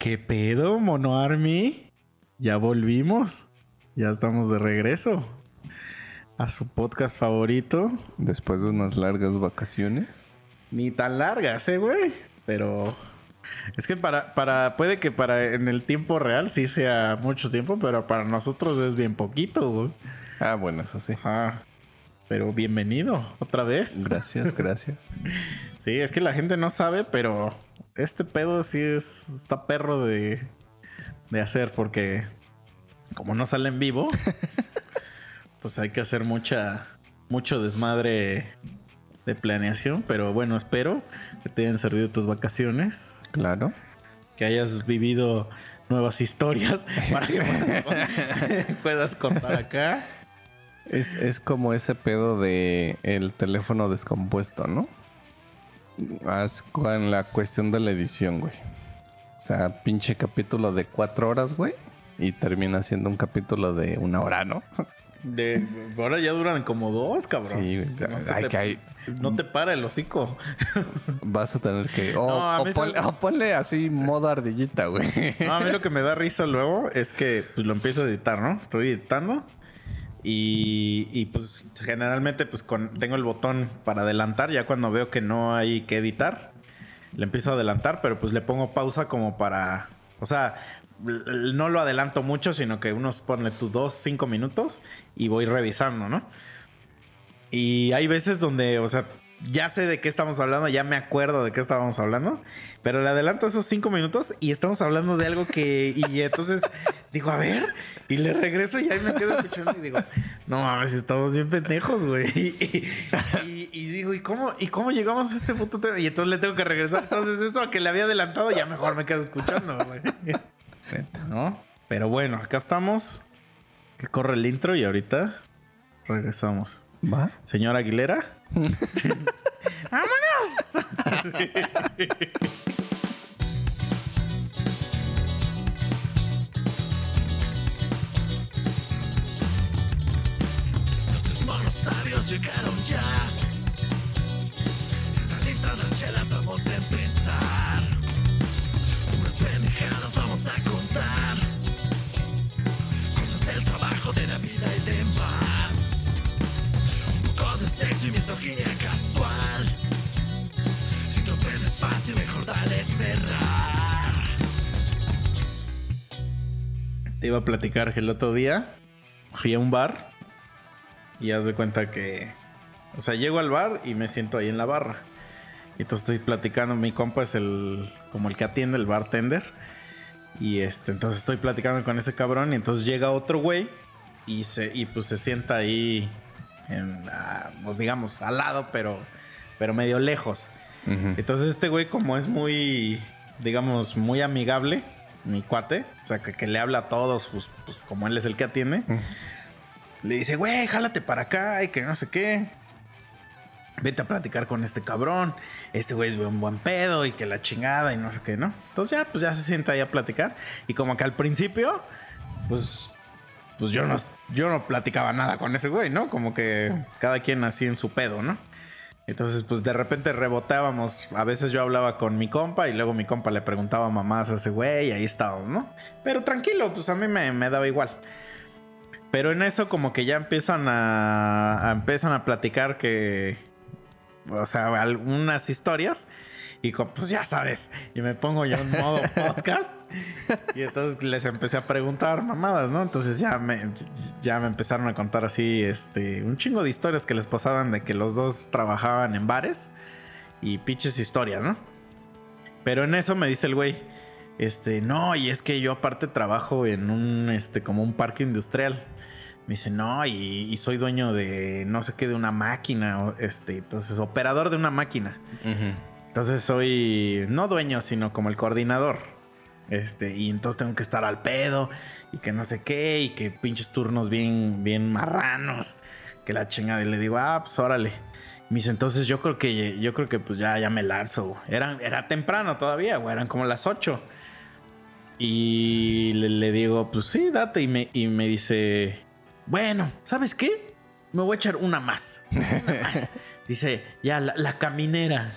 ¿Qué pedo, Mono Army? Ya volvimos. Ya estamos de regreso a su podcast favorito. Después de unas largas vacaciones. Ni tan largas, eh, güey. Pero es que para, para, puede que para en el tiempo real sí sea mucho tiempo, pero para nosotros es bien poquito, güey. Ah, bueno, eso sí. Ajá. Pero bienvenido otra vez. Gracias, gracias. Sí, es que la gente no sabe, pero este pedo sí es. Está perro de, de hacer porque. Como no sale en vivo, pues hay que hacer mucha. Mucho desmadre de planeación. Pero bueno, espero que te hayan servido tus vacaciones. Claro. Que hayas vivido nuevas historias para que puedas, puedas contar acá. Es, es como ese pedo de el teléfono descompuesto, ¿no? Haz con la cuestión de la edición, güey. O sea, pinche capítulo de cuatro horas, güey. Y termina siendo un capítulo de una hora, ¿no? De, ahora ya duran como dos, cabrón. Sí, güey. No, Hay te- que hay- no te para el hocico. Vas a tener que. O, No, a o mí ponle, o ponle así modo ardillita, güey. No, a mí lo que me da risa luego es que pues, lo empiezo a editar, ¿no? Estoy editando y, y, pues generalmente pues tengo el botón para adelantar ya cuando veo que no hay que editar. Le empiezo a adelantar, pero pues le pongo pausa como para... O sea, no lo adelanto mucho, sino que unos ponle tus dos, cinco minutos y voy revisando, ¿no? Y hay veces donde, o sea, ya sé de qué estamos hablando, ya me acuerdo de qué estábamos hablando, pero le adelanto esos cinco minutos y estamos hablando de algo que. Y entonces digo, a ver, y le regreso y ahí me quedo escuchando y digo, no mames, estamos bien pendejos, güey. Y, y- digo, ¿y cómo, ¿y cómo llegamos a este tema? Y entonces le tengo que regresar. Entonces, eso a que le había adelantado, ya mejor me quedo escuchando, güey. ¿No? Pero bueno, acá estamos. Que corre el intro y ahorita regresamos. ¿Va? Señora Aguilera. ¡Vámonos! Los tres monos sabios llegaron ya. Están listas las chelas, vamos a empezar. Te iba a platicar que el otro día fui a un bar y haz de cuenta que, o sea, llego al bar y me siento ahí en la barra. Y entonces estoy platicando, mi compa es el, como el que atiende, el bartender. Y este, entonces estoy platicando con ese cabrón y entonces llega otro güey y se, y pues se sienta ahí, en, ah, pues digamos, al lado, pero, pero medio lejos. Entonces este güey como es muy, digamos, muy amigable, mi cuate, o sea, que, que le habla a todos, pues, pues, como él es el que atiende, le dice, güey, jálate para acá y que no sé qué. Vete a platicar con este cabrón. Este güey es un buen pedo y que la chingada y no sé qué, ¿no? Entonces ya, pues ya se sienta ahí a platicar. Y como que al principio, pues, pues yo no, yo no platicaba nada con ese güey, ¿no? Como que cada quien así en su pedo, ¿no? Entonces, pues de repente rebotábamos. A veces yo hablaba con mi compa y luego mi compa le preguntaba mamás a ese güey y ahí estábamos, ¿no? Pero tranquilo, pues a mí me, me daba igual. Pero en eso como que ya empiezan a, a- empiezan a platicar que, o sea, algunas historias y co- pues ya sabes, y me pongo ya en modo podcast y entonces les empecé a preguntar mamadas, ¿no? Entonces ya me, ya me empezaron a contar así, este, un chingo de historias que les pasaban de que los dos trabajaban en bares y pinches historias, ¿no? Pero en eso me dice el güey, este, no, y es que yo aparte trabajo en un, este, como un parque industrial. Me dice, no, y, y soy dueño de no sé qué, de una máquina, este, entonces, operador de una máquina. Entonces soy, no dueño, sino como el coordinador. Este, y entonces tengo que estar al pedo, y que no sé qué, y que pinches turnos bien, bien marranos, que la chingada. Y le digo, ah, pues órale. Me dice, entonces yo creo que, yo creo que pues ya, ya me lanzo. güey". Era, era temprano todavía, güey, eran como las 8. Y le, le digo, pues sí, date. Y me, y me dice, bueno, ¿sabes qué? Me voy a echar una más. Una más. Dice, ya, la, la caminera.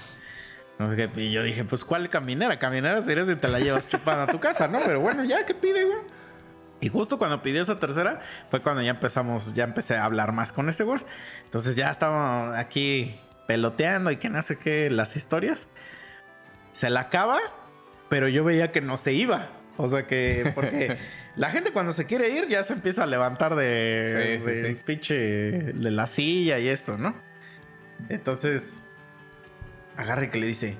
Y yo dije, pues, ¿cuál caminera? Caminera sería si te la llevas chupada a tu casa, ¿no? Pero bueno, ya, ¿qué pide, güey? Y justo cuando pidió esa tercera, fue cuando ya empezamos, ya empecé a hablar más con ese güey. Entonces ya estábamos aquí peloteando y que no sé qué, las historias. Se la acaba, pero yo veía que no se iba. O sea que, porque la gente cuando se quiere ir ya se empieza a levantar de, Sí, sí, del sí. pinche, de la silla y esto, ¿no? Entonces, agarra y que le dice,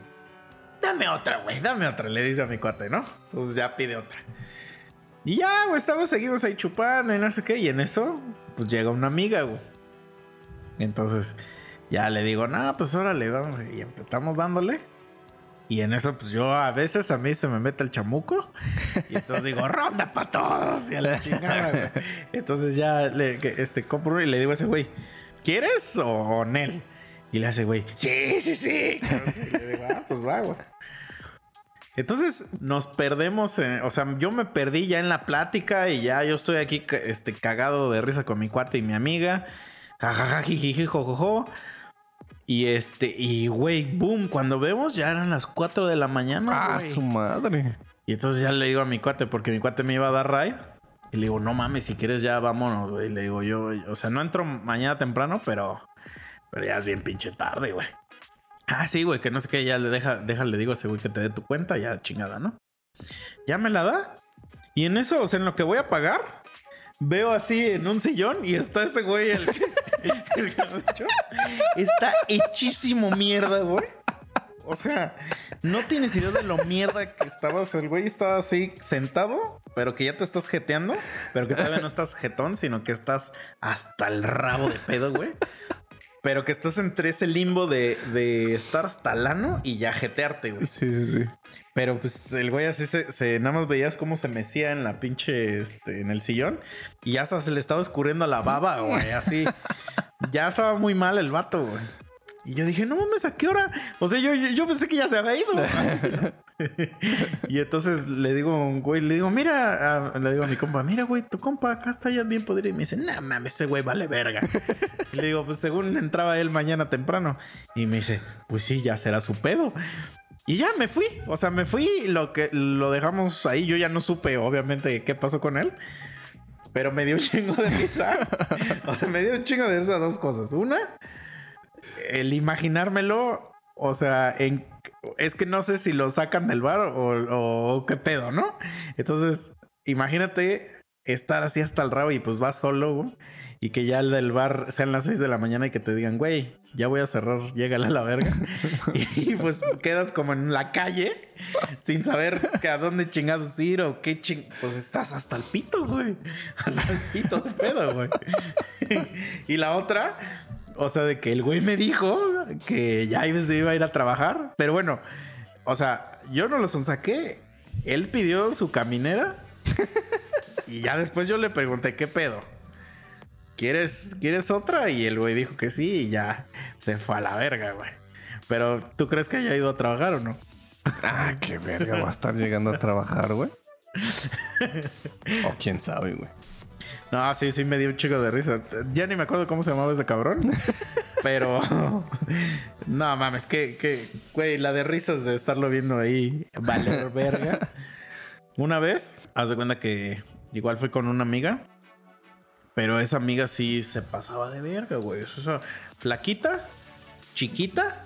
dame otra, güey, dame otra, le dice a mi cuate, ¿no? Entonces ya pide otra. Y ya, güey, estamos, seguimos ahí chupando y no sé qué. Y en eso, pues llega una amiga, güey. Entonces, ya le digo, no, pues órale, vamos. Y empezamos dándole. Y en eso, pues yo a veces a mí se me mete el chamuco. Y entonces digo, ronda para todos. Y a la chingada, güey. Entonces ya le este, compro y le digo a ese güey, ¿quieres o Nel? Y le hace, güey, sí, sí, sí. Y le digo, ah, pues va, güey. Entonces nos perdemos, en- o sea, yo me perdí ya en la plática y ya yo estoy aquí este, cagado de risa con mi cuate y mi amiga. Jajaja, jojojo. Y este, y güey, boom, cuando vemos ya eran las 4 de la mañana. Ah, güey. su madre. Y entonces ya le digo a mi cuate, porque mi cuate me iba a dar ride. Y le digo, no mames, si quieres ya vámonos, güey. Le digo yo, o sea, no entro mañana temprano, pero, pero ya es bien pinche tarde, güey. Ah, sí, güey, que no sé qué, ya le deja, deja, le digo ese güey que te dé tu cuenta, ya chingada, ¿no? Ya me la da. Y en eso, o sea, en lo que voy a pagar, veo así en un sillón y está ese güey, el que, el echó. Está hechísimo mierda, güey. O sea, no tienes idea de lo mierda que estabas. El güey estaba así sentado, pero que ya te estás jeteando, pero que todavía no estás jetón, sino que estás hasta el rabo de pedo, güey. Pero que estás entre ese limbo de, de estar hasta el ano y ya jetearte, güey. Sí, sí, sí. Pero pues el güey así se, se- nada más veías cómo se mecía en la pinche, este, en el sillón. Y ya hasta se le estaba escurriendo la baba, güey, así. ya estaba muy mal el vato, güey. Y yo dije, no mames, ¿a qué hora? O sea, yo, yo, pensé que ya se había ido. y entonces le digo a un güey, le digo, mira, a- le digo a mi compa, mira, güey, tu compa acá está ya bien podrido. Y me dice, no mames, ese güey vale verga. y le digo, pues según entraba él mañana temprano. Y me dice, pues sí, ya será su pedo. Y ya me fui. O sea, me fui. Lo que lo dejamos ahí. Yo ya no supe, obviamente, qué pasó con él. Pero me dio un chingo de risa. o sea, me dio un chingo de risa dos cosas. Una, el imaginármelo. O sea, en, es que no sé si lo sacan del bar o, qué pedo, ¿no? Entonces, imagínate estar así hasta el rabo y pues vas solo, Y que ya el del bar sean las 6 de la mañana y que te digan, güey, ya voy a cerrar, llégale a la verga. y pues quedas como en la calle sin saber que a dónde chingados ir o qué ching... Pues estás hasta el pito, güey. Hasta el pito de pedo, güey. y la otra, o sea, de que el güey me dijo que ya se iba a ir a trabajar. Pero bueno, o sea, yo no lo sonsaqué. Él pidió su caminera. y ya después yo le pregunté, ¿qué pedo? ¿Quieres, ¿Quieres otra? Y el güey dijo que sí y ya se fue a la verga, güey. Pero, ¿tú crees que haya ido a trabajar o no? Ah, qué verga va a estar llegando a trabajar, güey. O quién sabe, güey. No, sí, sí me dio un chico de risa. Ya ni me acuerdo cómo se llamaba ese cabrón. Pero. No mames, que, que, güey, la de risas de estarlo viendo ahí, valer verga. Una vez, haz de cuenta que igual fui con una amiga. Pero esa amiga sí se pasaba de verga, güey. O sea, flaquita, chiquita.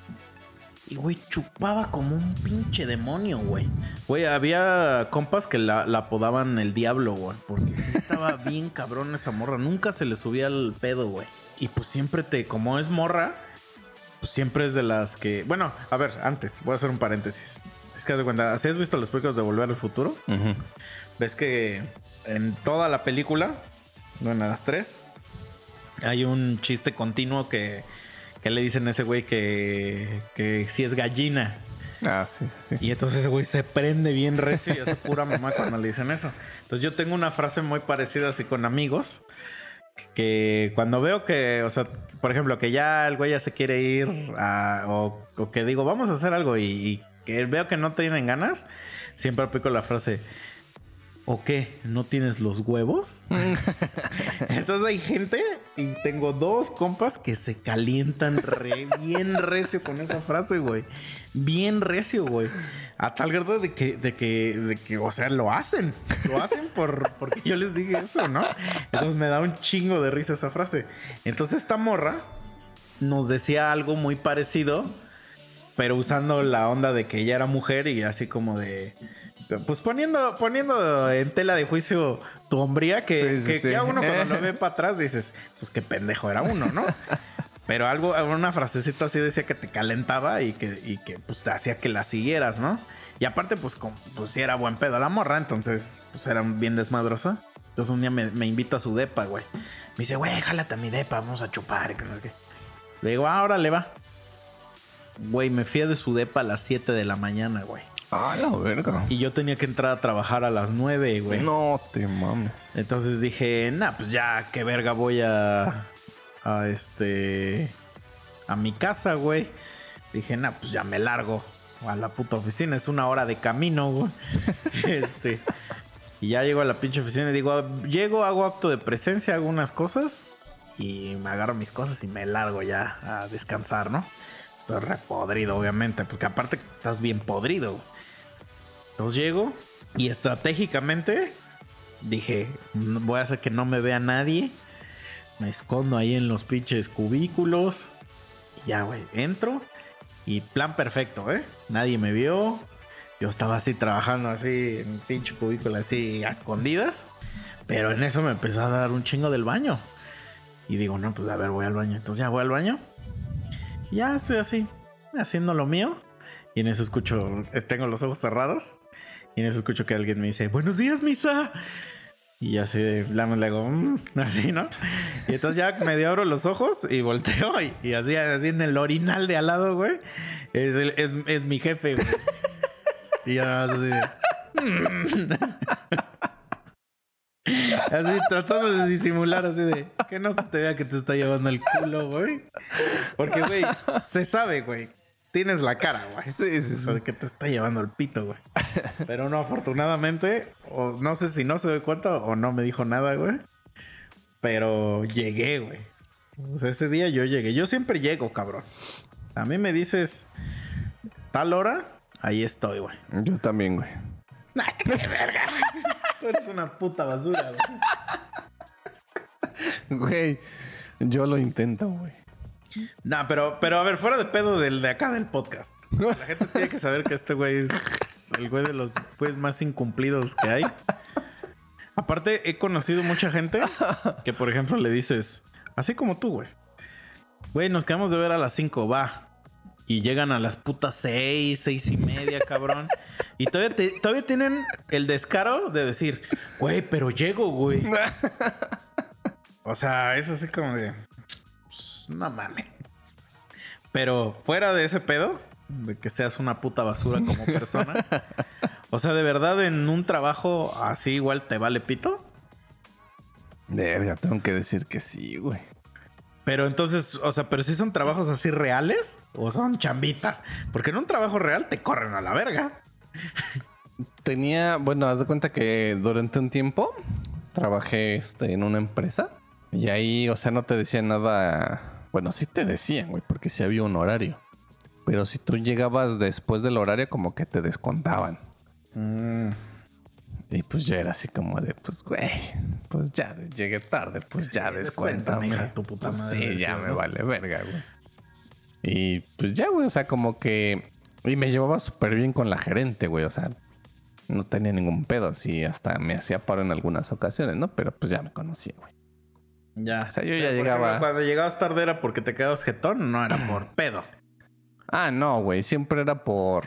Y, güey, chupaba como un pinche demonio, güey. Güey, había compas que la, la apodaban el diablo, güey. Porque sí estaba bien cabrón esa morra. Nunca se le subía el pedo, güey. Y pues siempre te, como es morra, pues siempre es de las que. Bueno, a ver, antes, voy a hacer un paréntesis. Es que haz de cuenta, ¿sí has visto las películas de Volver al Futuro? Ves que en toda la película, bueno, en las tres, hay un chiste continuo que, que le dicen a ese güey que, que si es gallina. Ah, sí, sí, sí. Y entonces ese güey se prende bien recio y hace pura mamá cuando le dicen eso. Entonces yo tengo una frase muy parecida así con amigos. Que cuando veo que, o sea, por ejemplo, que ya el güey ya se quiere ir a- o, o que digo, vamos a hacer algo y, y que veo que no tienen ganas, siempre aplico la frase, ¿O qué? ¿No tienes los huevos? Entonces hay gente y tengo dos compas que se calientan re bien recio con esa frase, güey. Bien recio, güey. A tal grado de que, de que, de que, o sea, lo hacen. Lo hacen por, porque yo les dije eso, ¿no? Entonces me da un chingo de risa esa frase. Entonces esta morra nos decía algo muy parecido, pero usando la onda de que ella era mujer y así como de... Pues poniendo, poniendo en tela de juicio tu hombría, que, Sí, sí, que sí. ya uno cuando lo ve para atrás dices, pues qué pendejo era uno, ¿no? Pero algo, una frasecita así decía que te calentaba y que, y que pues te hacía que la siguieras, ¿no? Y aparte, pues, como, pues sí era buen pedo la morra, entonces, pues era bien desmadrosa. Entonces un día me, me invita a su depa, güey. Me dice, güey, jálate a mi depa, vamos a chupar. Le digo, ahora le va. Güey, me fui de su depa a las 7 de la mañana, güey. Ah, la verga. Y yo tenía que entrar a trabajar a las 9, güey. No te mames. Entonces dije, nah, pues ya, qué verga voy a. A este. A mi casa, güey. Dije, nah, pues ya me largo a la puta oficina. Es una hora de camino, güey. este. Y ya llego a la pinche oficina y digo, llego, hago acto de presencia, hago unas cosas. Y me agarro mis cosas y me largo ya a descansar, ¿no? Estoy re podrido, obviamente, porque aparte estás bien podrido. güey. Entonces llego y estratégicamente dije, "No- voy a hacer que no me vea nadie. Me escondo ahí en los pinches cubículos. Y ya, güey, entro. Y plan perfecto, ¿eh? Nadie me vio. Yo estaba así trabajando así en pinche cubículo así a escondidas. Pero en eso me empezó a dar un chingo del baño. Y digo, no, pues a ver, voy al baño. Entonces ya voy al baño. Ya estoy así, haciendo lo mío. Y en eso escucho, tengo los ojos cerrados. Y en eso escucho que alguien me dice, buenos días, misa. Y así le hago, "Mm", así, ¿no? Y entonces ya medio abro los ojos y volteo. Y, así, así en el orinal de al lado, güey. Es, es, es mi jefe, güey. Y ya así de, "Mm". Así tratando de disimular, así de que no se te vea que te está llevando el culo, güey. Porque, güey, se sabe, güey. Tienes la cara, güey. Sí, sí, de que te está llevando el pito, güey. Pero no, afortunadamente, o no sé si no se dio cuenta o no me dijo nada, güey. Pero llegué, güey. O sea, ese día yo llegué. Yo siempre llego, cabrón. A mí me dices tal hora, ahí estoy, güey. Yo también, güey. Nah, qué verga, güey. Tú eres una puta basura, güey. Güey, yo lo intento, güey. Nah, pero, pero a ver, fuera de pedo del de acá del podcast. La gente tiene que saber que este güey es el güey de los güeyes más incumplidos que hay. Aparte, he conocido mucha gente que, por ejemplo, le dices, así como tú, güey. Güey, nos quedamos de ver a las 5, va. Y llegan a las putas 6, 6 y media, cabrón. Y todavía, todavía tienen el descaro de decir, güey, pero llego, güey. O sea, es así como de. Pues, no mames. Pero fuera de ese pedo, de que seas una puta basura como persona. o sea, de verdad, en un trabajo así igual te vale pito. Verga, tengo que decir que sí, güey. Pero entonces, o sea, pero si son trabajos así reales o son chambitas. Porque en un trabajo real te corren a la verga. Tenía, bueno, haz de cuenta que durante un tiempo trabajé este, en una empresa y ahí, o sea, no te decían nada. Bueno, sí te decían, güey, porque sí había un horario. Pero si tú llegabas después del horario, como que te descontaban. Y pues ya era así como de, pues, güey, pues ya llegué tarde, pues ya Sí, descuéntame. descuéntame, hija de tu puta Pues madre, sí, ya me vale verga, güey. Y pues ya, güey, o sea, como que... Y me llevaba súper bien con la gerente, güey, o sea, no tenía ningún pedo, sí, hasta me hacía paro en algunas ocasiones, ¿no? Pero pues ya me conocía, güey. Ya. O sea, yo ya llegaba- ejemplo, Cuando llegabas tarde era porque te quedabas jetón, no era por pedo. Ah, no, güey, siempre era por...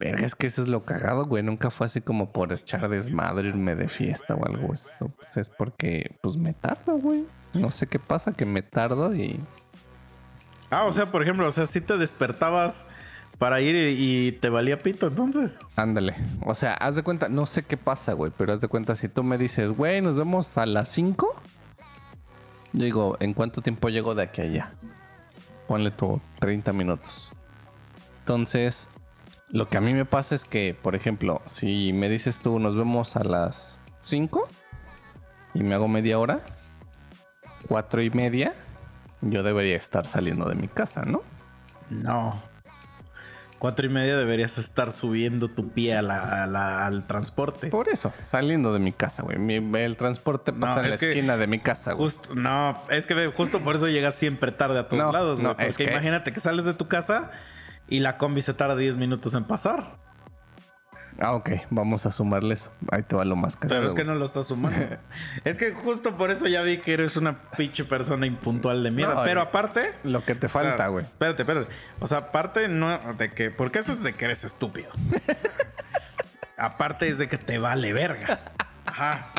Verga, es que eso es lo cagado, güey. Nunca fue así como por echar desmadre, irme de fiesta o algo. Eso pues, es porque, pues me tardo, güey. No sé qué pasa, que me tardo y... Ah, o sea, por ejemplo, o sea, si te despertabas para ir y, y te valía pito, entonces. Ándale. O sea, haz de cuenta, no sé qué pasa, güey, pero haz de cuenta, si tú me dices, güey, nos vemos a las 5, yo digo, ¿en cuánto tiempo llego de aquí a allá? Ponle tú 30 minutos. Entonces, Lo que a mí me pasa es que, por ejemplo, si me dices tú, nos vemos a las 5 y me hago media hora, cuatro y media, yo debería estar saliendo de mi casa, ¿no? No. Cuatro y media deberías estar subiendo tu pie a la- a la- al transporte. Por eso, saliendo de mi casa, güey. Mi- El transporte pasa No, en la esquina de mi casa, güey. Justo, no, es que justo por eso llegas siempre tarde a todos No, lados, güey. no, es porque que- imagínate que sales de tu casa y la combi se tarda 10 minutos en pasar. Ah, ok, vamos a sumarle eso. Ahí te va lo más caro. Pero es que no lo estás sumando. es que justo por eso ya vi que eres una pinche persona impuntual de mierda. No, Pero aparte. Lo que te o sea, falta, güey. Espérate, espérate. O sea, aparte no de que. Porque eso es de que eres estúpido. aparte es de que te vale verga. Ajá.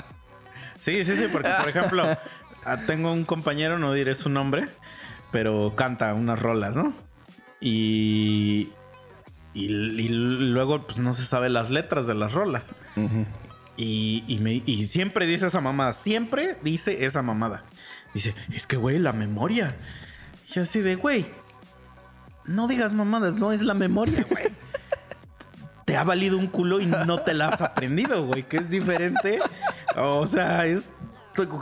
Sí, sí, sí, porque por ejemplo, ah, tengo un compañero, no diré su nombre, pero canta unas rolas, ¿no? Y. Y, y luego, pues no se sabe las letras de las rolas. Y, y me- y siempre dice esa mamada. Siempre dice esa mamada. Dice, es que, güey, la memoria. Y yo así de, güey, no digas mamadas, no es la memoria, güey. te ha valido un culo y no te la has aprendido, güey, que es diferente. O sea, es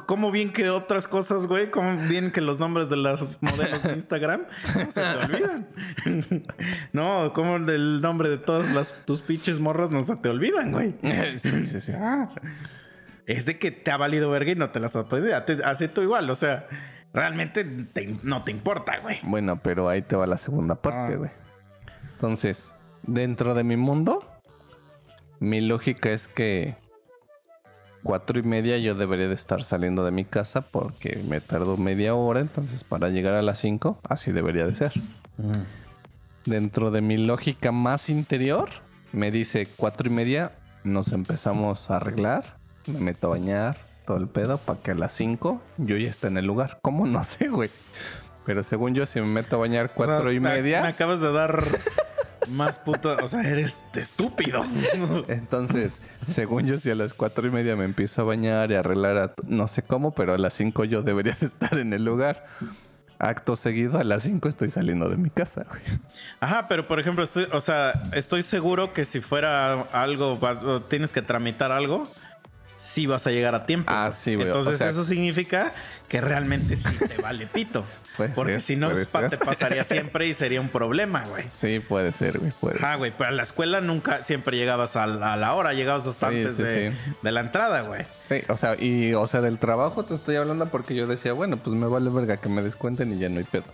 como bien que otras cosas, güey, como bien que los nombres de las modelos de Instagram se te olvidan. no, como el nombre de todas las tus pinches morras no se te olvidan, güey. sí, sí, sí. Ah, es de que te ha valido verga y no te las has ti- Así tú igual, o sea, realmente te- no te importa, güey. Bueno, pero ahí te va la segunda parte, Ah. güey. Entonces, dentro de mi mundo, mi lógica es que cuatro y media yo debería de estar saliendo de mi casa porque me tardo media hora, entonces para llegar a las cinco, así debería de ser. Dentro de mi lógica más interior, me dice cuatro y media, nos empezamos a arreglar, me meto a bañar, todo el pedo, para que a las cinco yo ya esté en el lugar. ¿Cómo? No sé, güey. Pero según yo, si me meto a bañar O sea, cuatro y me- media, Me acabas de dar más puta. O sea, eres estúpido. entonces, según yo, si a las cuatro y media me empiezo a bañar y arreglar, a no sé cómo, pero a las cinco yo debería de estar en el lugar. Acto seguido, a las cinco estoy saliendo de mi casa, güey. Ajá, pero por ejemplo, estoy, o sea, estoy seguro que si fuera algo, tienes que tramitar algo, sí vas a llegar a tiempo. Ah, sí, güey, o Entonces sea- eso significa que realmente sí te vale pito. Puede Porque ser, si no, pa- te pasaría siempre y sería un problema, güey. Sí, puede ser, güey, puede. Ajá, güey, pero a la escuela nunca siempre llegabas a la, a la hora, llegabas hasta Sí, antes sí, de, sí. de la entrada, güey. Sí, o sea, y o sea, del trabajo te estoy hablando porque yo decía, bueno, pues me vale verga que me descuenten y ya no hay pedo.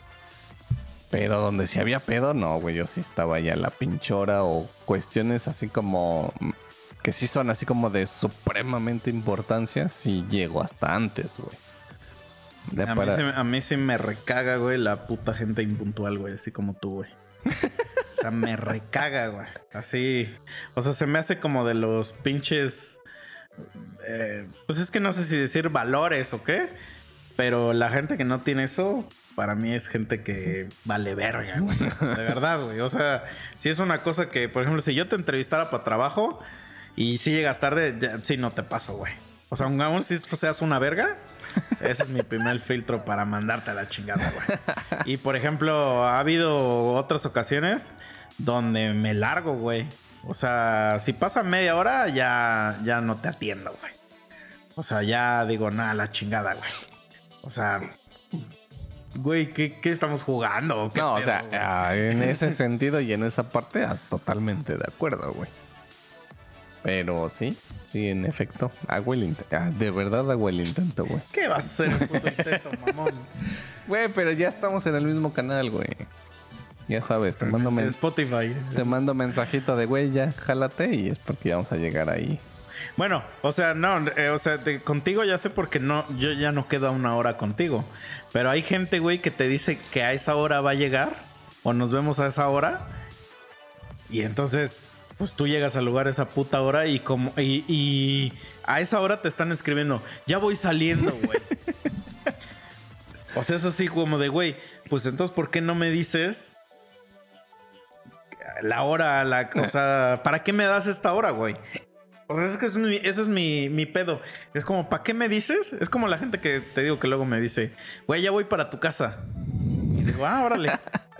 Pero donde sí había pedo, no, güey, yo sí estaba ya la pinchora o cuestiones así como que sí son así como de supremamente importancia, sí llego hasta antes, güey. A, para- mí sí, a mí sí me recaga, güey, la puta gente impuntual, güey, así como tú, güey. O sea, me recaga, güey. Así. O sea, se me hace como de los pinches. eh, pues es que no sé si decir valores o qué. Pero la gente que no tiene eso, para mí es gente que vale verga, güey. De verdad, güey. O sea, si es una cosa que, por ejemplo, si yo te entrevistara para trabajo y si llegas tarde, ya, sí, no te paso, güey. O sea, aún si seas una verga, ese es mi primer filtro para mandarte a la chingada, güey. Y por ejemplo, ha habido otras ocasiones donde me largo, güey. O sea, si pasa media hora, ya, ya no te atiendo, güey. O sea, ya digo, nada, la chingada, güey. O sea, güey, ¿qué, qué estamos jugando? qué No, o sea, güey? ah, en ese sentido y en esa parte, ah, totalmente de acuerdo, güey. Pero sí, sí, en efecto, hago el intento. de verdad hago el intento, güey. ¿Qué vas a hacer, puto intento, mamón? Güey, pero ya estamos en el mismo canal, güey. Ya sabes, te mando, men- Spotify. te mando mensajito de, güey, ya, jálate y es porque ya vamos a llegar ahí. Bueno, o sea, no, eh, o sea, de- contigo ya sé porque no, yo ya no quedo a una hora contigo. Pero hay gente, güey, que te dice que a esa hora va a llegar o nos vemos a esa hora. Y entonces, pues tú llegas al lugar a esa puta hora y como y, y a esa hora te están escribiendo, ya voy saliendo, güey. o sea, es así como de, güey, pues entonces, ¿por qué no me dices la hora, la, o sea, ¿para qué me das esta hora, güey? O sea, es que es mi- ese es mi, mi pedo. Es como, ¿para qué me dices? Es como la gente que te digo que luego me dice, güey, ya voy para tu casa. Y digo, ah, órale.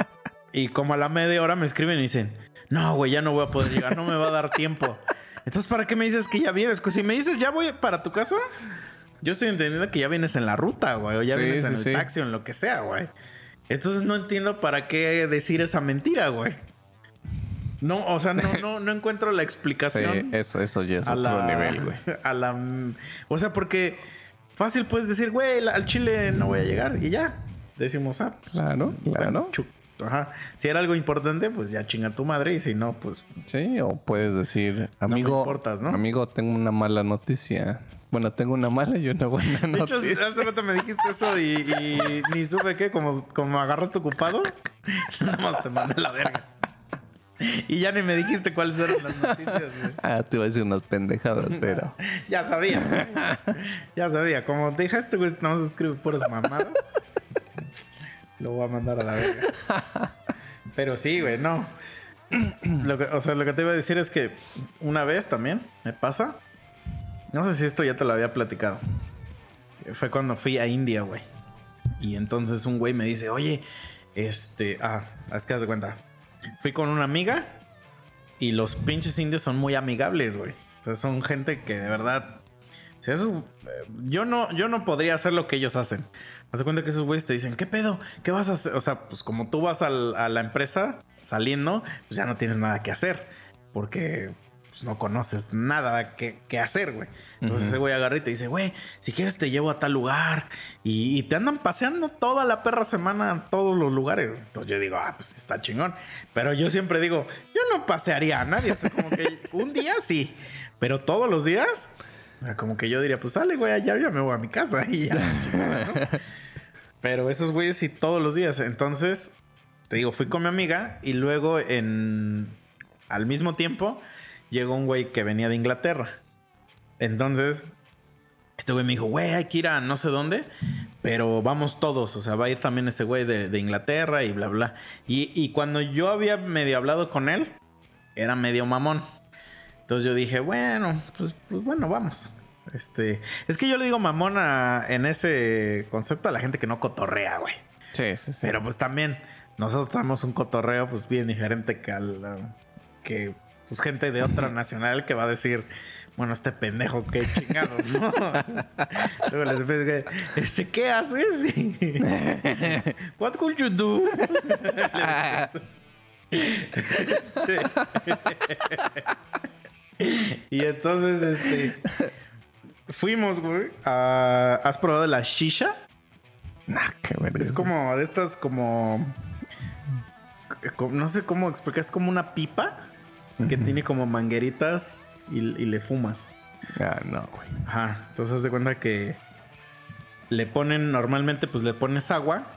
y como a la media hora me escriben y dicen, No, güey, ya no voy a poder llegar, no me va a dar tiempo. Entonces, ¿para qué me dices que ya vienes? Pues si me dices ya voy para tu casa, yo estoy entendiendo que ya vienes en la ruta, güey, o ya Sí, vienes en el sí. taxi o en lo que sea, güey. Entonces no entiendo para qué decir esa mentira, güey. No, o sea, no, no, no encuentro la explicación eso, eso ya es a otro la, nivel, güey. a la, o sea, porque fácil puedes decir, güey, al Chile no voy a llegar y ya. Decimos, ah, pues, Claro, claro. chu- Ajá. Si era algo importante, pues ya chinga tu madre y si no, pues Sí, o puedes decir, me amigo, importas, ¿no? amigo, tengo una mala noticia. Bueno, tengo una mala y una buena De hecho, noticia. hace rato me dijiste eso y, y ni supe qué, como, como agarraste ocupado, nada más te mandé la verga. Y ya ni me dijiste cuáles eran las noticias, güey. Ah, te iba a decir unas pendejadas, pero... Ya sabía. Ya sabía. Como te dije, este güey nada más escribe puras mamadas. Lo voy a mandar a la verga. Pero sí, güey, no. Lo que, o sea, lo que te iba a decir es que una vez también me pasa. No sé si esto ya te lo había platicado. Fue cuando fui a India, güey. Y entonces un güey me dice, oye, este. Ah, es que haz de cuenta. Fui con una amiga y los pinches indios son muy amigables, güey. O sea, son gente que de verdad. O sea, eso, eh, yo, no, yo no podría hacer lo que ellos hacen. Haz de cuenta que esos güeyes te dicen, ¿qué pedo? ¿Qué vas a hacer? O sea, pues como tú vas al- a la empresa saliendo, pues ya no tienes nada que hacer. Porque pues, no conoces nada que, que hacer, güey. Entonces ese güey agarra y te dice, güey, si quieres te llevo a tal lugar. Y, y te andan paseando toda la perra semana a todos los lugares. Entonces yo digo, ah, pues está chingón. Pero yo siempre digo, yo no pasearía a nadie. O sea, como que un día sí, pero todos los días. Como que yo diría, pues sale, güey, ya, ya me voy a mi casa y ya. Pero esos güeyes sí todos los días. Entonces, te digo, fui con mi amiga y luego en al mismo tiempo llegó un güey que venía de Inglaterra. Entonces, este güey me dijo, güey, hay que ir a no sé dónde, pero vamos todos. O sea, va a ir también ese güey de, de Inglaterra y bla, bla. Y, y cuando yo había medio hablado con él, era medio mamón. Entonces yo dije, bueno, pues, pues bueno, vamos. Este, es que yo le digo mamón a- en ese concepto a la gente que no cotorrea, güey. Sí, sí, sí. Pero pues también nosotros tenemos un cotorreo pues bien diferente que al uh, que pues gente de otra nacional que va a decir, bueno, este pendejo qué chingados, ¿no? Luego les empieza que, "Este, ¿qué haces? What could you do? Este, y entonces este fuimos, güey, a- ¿has probado la shisha? Nah, qué verga Es como de estas como... como- No sé cómo explicar, es como una pipa que tiene como mangueritas y, y le fumas. Ah, no, güey. Ajá, entonces haz de cuenta que le ponen, normalmente pues le pones agua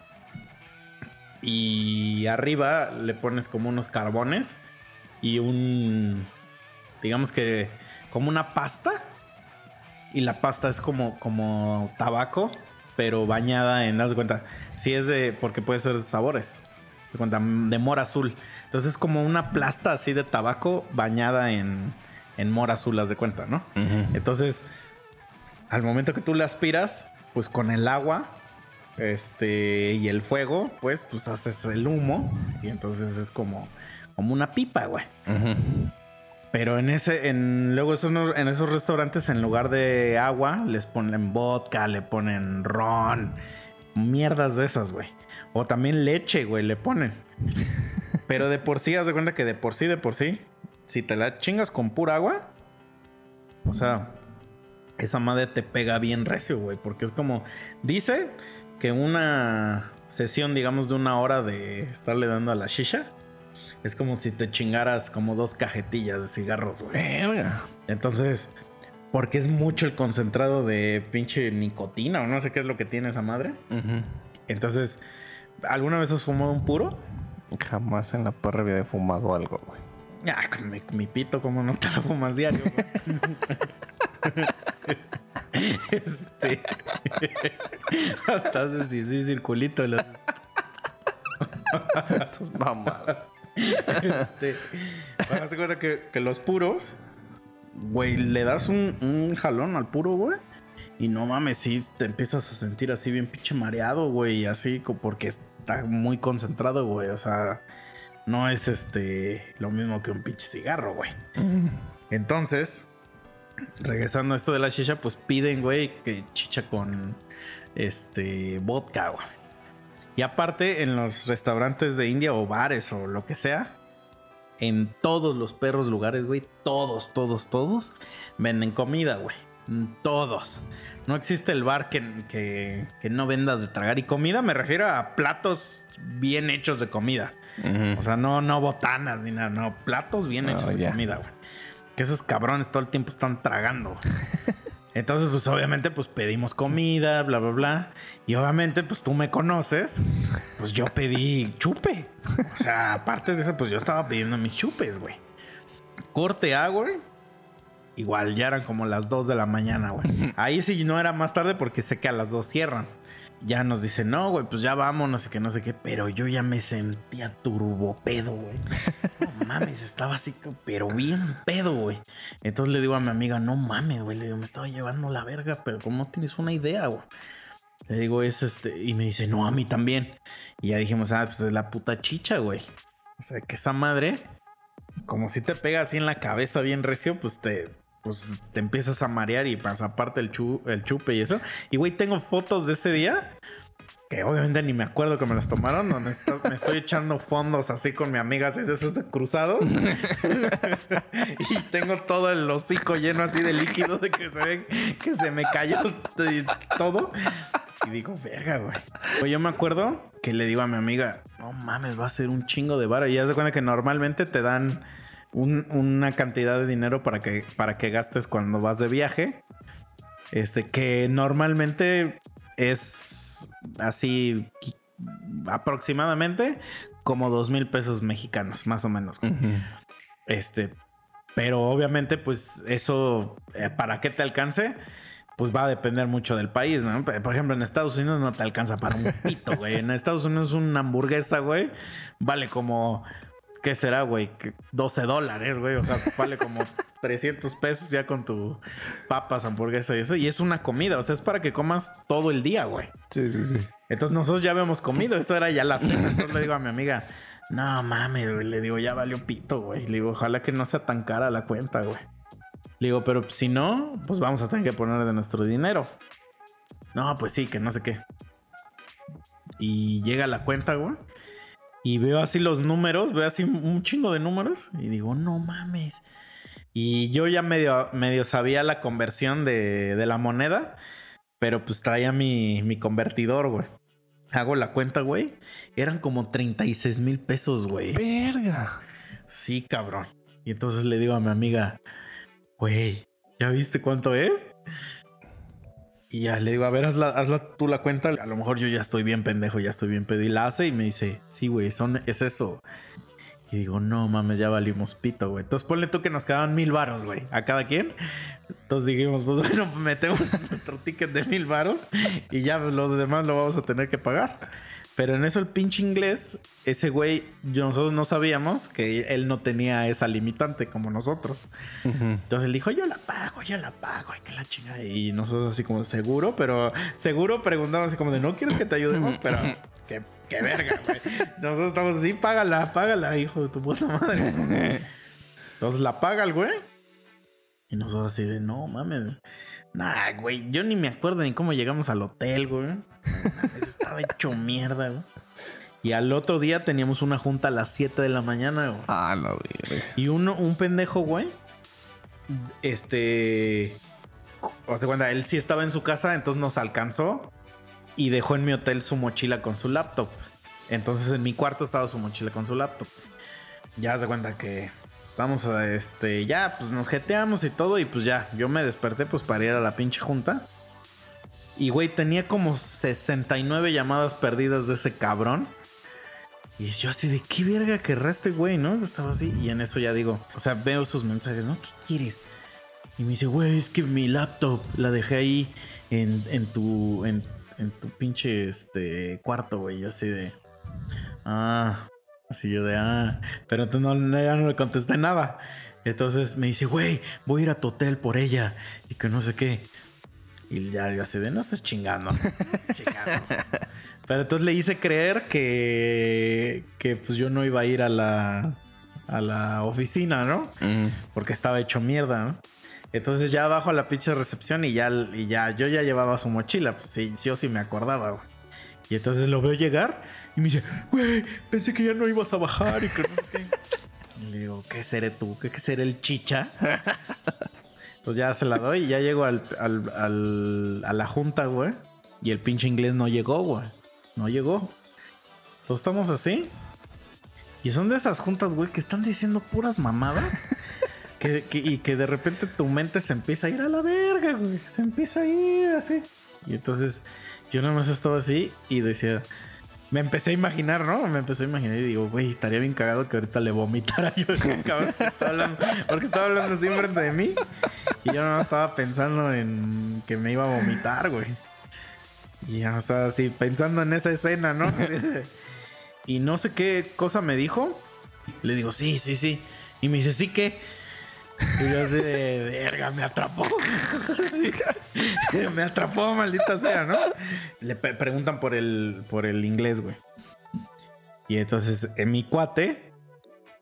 y arriba le pones como unos carbones y un, digamos que como una pasta y la pasta es como, como tabaco, pero bañada en, de cuenta, si es de, porque puede ser de sabores, de cuenta, de mora azul. Entonces es como una plasta así de tabaco bañada en, en mora azul, haz de cuenta, ¿no? Entonces, al momento que tú la aspiras, pues con el agua este, y el fuego, pues, pues haces el humo y entonces es como, como una pipa, güey. Ujú. Pero en ese, en luego esos, en esos restaurantes, en lugar de agua, les ponen vodka, le ponen ron, mierdas de esas, güey. O también leche, güey, le ponen. Pero de por sí, haz de cuenta que de por sí, de por sí, si te la chingas con pura agua, o sea, esa madre te pega bien recio, güey, porque es como, dice que una sesión, digamos, de una hora de estarle dando a la shisha, es como si te chingaras como dos cajetillas de cigarros, güey. Entonces, porque es mucho el concentrado de pinche nicotina o no sé qué es lo que tiene esa madre. Entonces, ¿alguna vez has fumado un puro? Jamás en la perra había fumado algo, güey. Ah, con mi, mi pito, como no te la fumas diario? este. Hasta haces sí, sí, circulito. haces. Tus mamadas. Este, de cuenta que, que los puros, güey, le das un, un jalón al puro, güey. Y no mames, sí te empiezas a sentir así bien pinche mareado, güey. Así porque está muy concentrado, güey. O sea, no es este lo mismo que un pinche cigarro, güey. Entonces, regresando a esto de la chicha, pues piden, güey, que chicha con este vodka, güey. Y aparte, en los restaurantes de India o bares o lo que sea, en todos los perros lugares, güey, todos, todos, todos venden comida, güey. Todos. No existe el bar que, que, que no venda de tragar. Y comida me refiero a platos bien hechos de comida. O sea, no, no botanas ni nada, no, platos bien Oh, hechos de comida, güey. Que esos cabrones todo el tiempo están tragando. Entonces, pues obviamente, pues pedimos comida, bla, bla, bla. Y obviamente, pues tú me conoces. Pues yo pedí chupe. O sea, aparte de eso, pues yo estaba pidiendo mis chupes, güey. Corte A, güey. Igual, ya eran como las 2 de la mañana, güey. Ahí sí no era más tarde porque sé que a las 2 cierran. Ya nos dicen, no, güey, pues ya vamos, no sé qué, no sé qué. Pero yo ya me sentía turbopedo, güey. No mames, estaba así, pero bien pedo, güey. Entonces le digo a mi amiga, no mames, güey. Le digo, me estaba llevando la verga, pero ¿cómo no tienes una idea, güey? Le digo, es este. Y me dice, no, a mí también. Y ya dijimos, ah, pues es la puta chicha, güey. O sea, que esa madre, como si te pega así en la cabeza bien recio, pues te. Pues te empiezas a marear y pasa aparte el, chu- el chupe y eso. Y güey, tengo fotos de ese día que obviamente ni me acuerdo que me las tomaron, donde esto- me estoy echando fondos así con mi amiga, así de esos de cruzados. y tengo todo el hocico lleno así de líquido de que se ve que se me cayó todo. Y digo, verga, güey. Pues yo me acuerdo que le digo a mi amiga, no mames, va a ser un chingo de vara. Y ya se cuenta que normalmente te dan un- una cantidad de dinero para que, para que gastes cuando vas de viaje. Este, que normalmente es así aproximadamente como dos mil pesos mexicanos, más o menos. Este, pero obviamente, pues eso, eh, para que te alcance, pues va a depender mucho del país, ¿no? Por por ejemplo, en Estados Unidos no te alcanza para un pito, güey. En Estados Unidos una hamburguesa, güey, vale como, ¿qué será, güey? Que 12 dólares, güey. O sea, vale como 300 pesos ya con tu papas, hamburguesa y eso. Y es una comida, o sea, es para que comas todo el día, güey. Sí, sí, sí. Entonces nosotros ya habíamos comido, eso era ya la cena. Entonces le digo a mi amiga, no mames, güey. Le digo, ya valió pito, güey. Le digo, ojalá que no sea tan cara la cuenta, güey. Le digo, pero si no, pues vamos a tener que poner de nuestro dinero. No, pues sí, que no sé qué. Y llega la cuenta, güey. Y veo así los números, veo así un chingo de números. Y digo, no mames. Y yo ya medio, medio sabía la conversión de, de la moneda. Pero pues traía mi, mi convertidor, güey. Hago la cuenta, güey. Eran como 36 mil pesos, güey. Verga. Sí, cabrón. Y entonces le digo a mi amiga, güey, ¿ya viste cuánto es? Y ya le digo, a ver, hazla, hazla tú la cuenta. A lo mejor yo ya estoy bien pendejo, ya estoy bien pedo. Y la hace y me dice, sí, güey, es eso. Y digo, no mames, ya valimos pito, güey. Entonces ponle tú que nos quedaban mil varos, güey, a cada quien. Entonces dijimos, pues bueno, metemos nuestro ticket de mil varos y ya lo demás lo vamos a tener que pagar. Pero en eso el pinche inglés, ese güey, nosotros no sabíamos que él no tenía esa limitante como nosotros. Entonces él dijo, yo la pago, yo la pago, ay, que la chingada. Y nosotros así como, seguro, pero seguro preguntamos así como de, ¿no quieres que te ayudemos? Pero, qué, qué verga, güey. Nosotros estamos así, págala, págala, hijo de tu puta madre. Entonces la paga el güey. Y nosotros así de, no mames. Nah, güey, yo ni me acuerdo ni cómo llegamos al hotel, güey. Eso estaba hecho mierda, güey. Y al otro día teníamos una junta a las 7 de la mañana, güey. Ah, la verga. Y uno, un pendejo, güey. Este. O sea, cuando él sí estaba en su casa, entonces nos alcanzó y dejó en mi hotel su mochila con su laptop. Entonces en mi cuarto estaba su mochila con su laptop. Ya se cuenta que a este. Ya, pues nos jeteamos y todo. Y pues ya, yo me desperté pues para ir a la pinche junta. Y güey, tenía como 69 llamadas perdidas de ese cabrón. Y yo así de qué verga querrá este güey, ¿no? Estaba así. Y en eso ya digo, o sea, veo sus mensajes, ¿no? ¿Qué quieres? Y me dice, güey, es que mi laptop la dejé ahí en, en tu. En tu pinche este cuarto, güey. Yo así de. Ah. Así yo de ah. Pero entonces no, no, ya no le contesté nada. Entonces me dice, güey, voy a ir a tu hotel por ella. Y que no sé qué. Y ya yo así de, no estés chingando. No estés chingando. Pero entonces le hice creer que, que pues yo no iba a ir a la, a la oficina, ¿no? Porque estaba hecho mierda, ¿no? Entonces ya bajo a la pinche recepción y ya, y ya, yo ya llevaba su mochila, pues sí, sí o sí me acordaba, güey. Y entonces lo veo llegar y me dice, güey, pensé que ya no ibas a bajar y que no qué. Y le digo, ¿qué seré tú? ¿Qué, qué seré el chicha? Entonces ya se la doy y ya llego al, al- al- a la junta, güey. Y el pinche inglés no llegó, güey. No llegó. Entonces estamos así. Y son de esas juntas, güey, que están diciendo puras mamadas. que, que- y que de repente tu mente se empieza a ir a la verga, güey. Se empieza a ir así. Y entonces yo nada más estaba así y decía... Me empecé a imaginar, ¿no? Me empecé a imaginar y digo, güey, estaría bien cagado que ahorita le vomitara yo ese cabrón está hablando, porque estaba hablando enfrente de mí. Y yo no estaba pensando en que me iba a vomitar, güey. Y ya estaba así pensando en esa escena, ¿no? Y no sé qué cosa me dijo. Le digo, sí, sí, sí. Y me dice, ¿sí qué? Y yo así de, verga, me atrapó. Me atrapó, maldita sea, ¿no? Le preguntan por el, por el inglés, güey. Y entonces, en mi cuate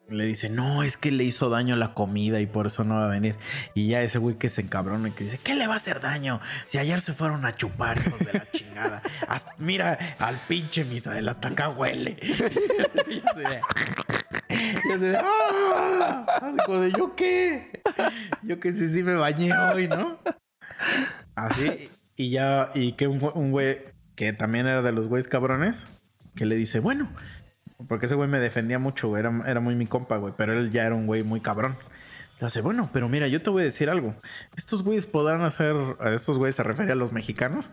le dice, no, es que le hizo daño la comida y por eso no va a venir. Y ya ese güey que se encabrona y que dice, ¿qué le va a hacer daño? Si ayer se fueron a chupar, hijos de la chingada. Hasta- mira, al pinche Misael, hasta acá huele. Y yo así de- y así de, ¡ah! De, ¿yo qué? Yo que sí, sí me bañé hoy, ¿no? Así, y ya, y que un, un güey que también era de los güeyes cabrones, que le dice, bueno, porque ese güey me defendía mucho, güey, era, era muy mi compa, güey, pero él ya era un güey muy cabrón. Hace, bueno, pero mira, yo te voy a decir algo. Estos güeyes podrán hacer, a estos güeyes se refiere a los mexicanos.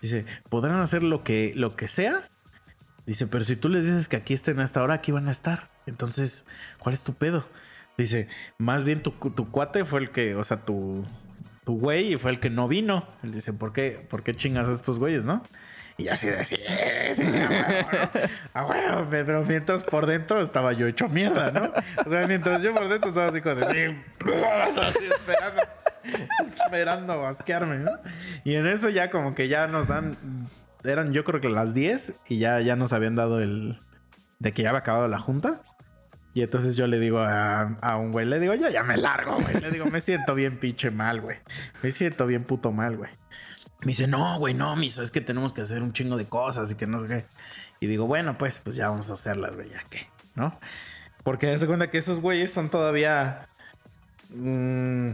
Dice, podrán hacer lo que, lo que sea. Dice, pero si tú les dices que aquí estén hasta ahora, aquí van a estar. Entonces, ¿cuál es tu pedo? Dice, más bien tu, tu cuate fue el que, o sea, tu, tu güey fue el que no vino. Él dice, ¿por qué, ¿por qué chingas a estos güeyes, no? Y así de, sí, sí, a pero mientras por dentro estaba yo hecho mierda, ¿no? O sea, mientras yo por dentro estaba así con así, así esperando, esperando asquearme, ¿no? Y en eso ya como que ya nos dan, eran yo creo que las 10 y ya, ya nos habían dado el, de que ya había acabado la junta. Y entonces yo le digo a, a un güey, le digo, yo ya me largo, güey. Le digo, me siento bien pinche mal, güey. Me siento bien puto mal, güey. Me dice, no, güey, no, misa, es que tenemos que hacer un chingo de cosas y que no sé qué. Y digo, bueno, pues, pues ya vamos a hacerlas, güey, ya que, ¿no? Porque se cuenta que esos güeyes son todavía. mm,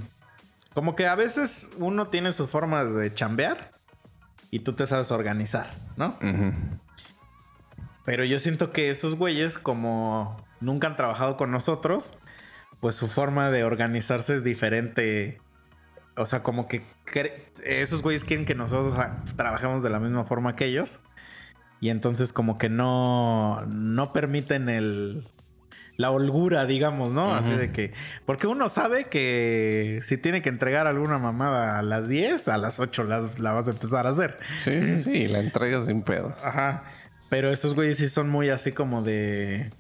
como que a veces uno tiene sus formas de chambear y tú te sabes organizar, ¿no? Pero yo siento que esos güeyes, como nunca han trabajado con nosotros, pues su forma de organizarse es diferente. O sea, como que esos güeyes quieren que nosotros trabajemos de la misma forma que ellos. Y entonces como que no, no permiten el, la holgura, digamos, ¿no? Así de que... Porque uno sabe que si tiene que entregar alguna mamada a las 10, a las 8 las, la vas a empezar a hacer. Sí, sí, sí, la entrega sin pedos. Ajá. Pero esos güeyes sí son muy así como de.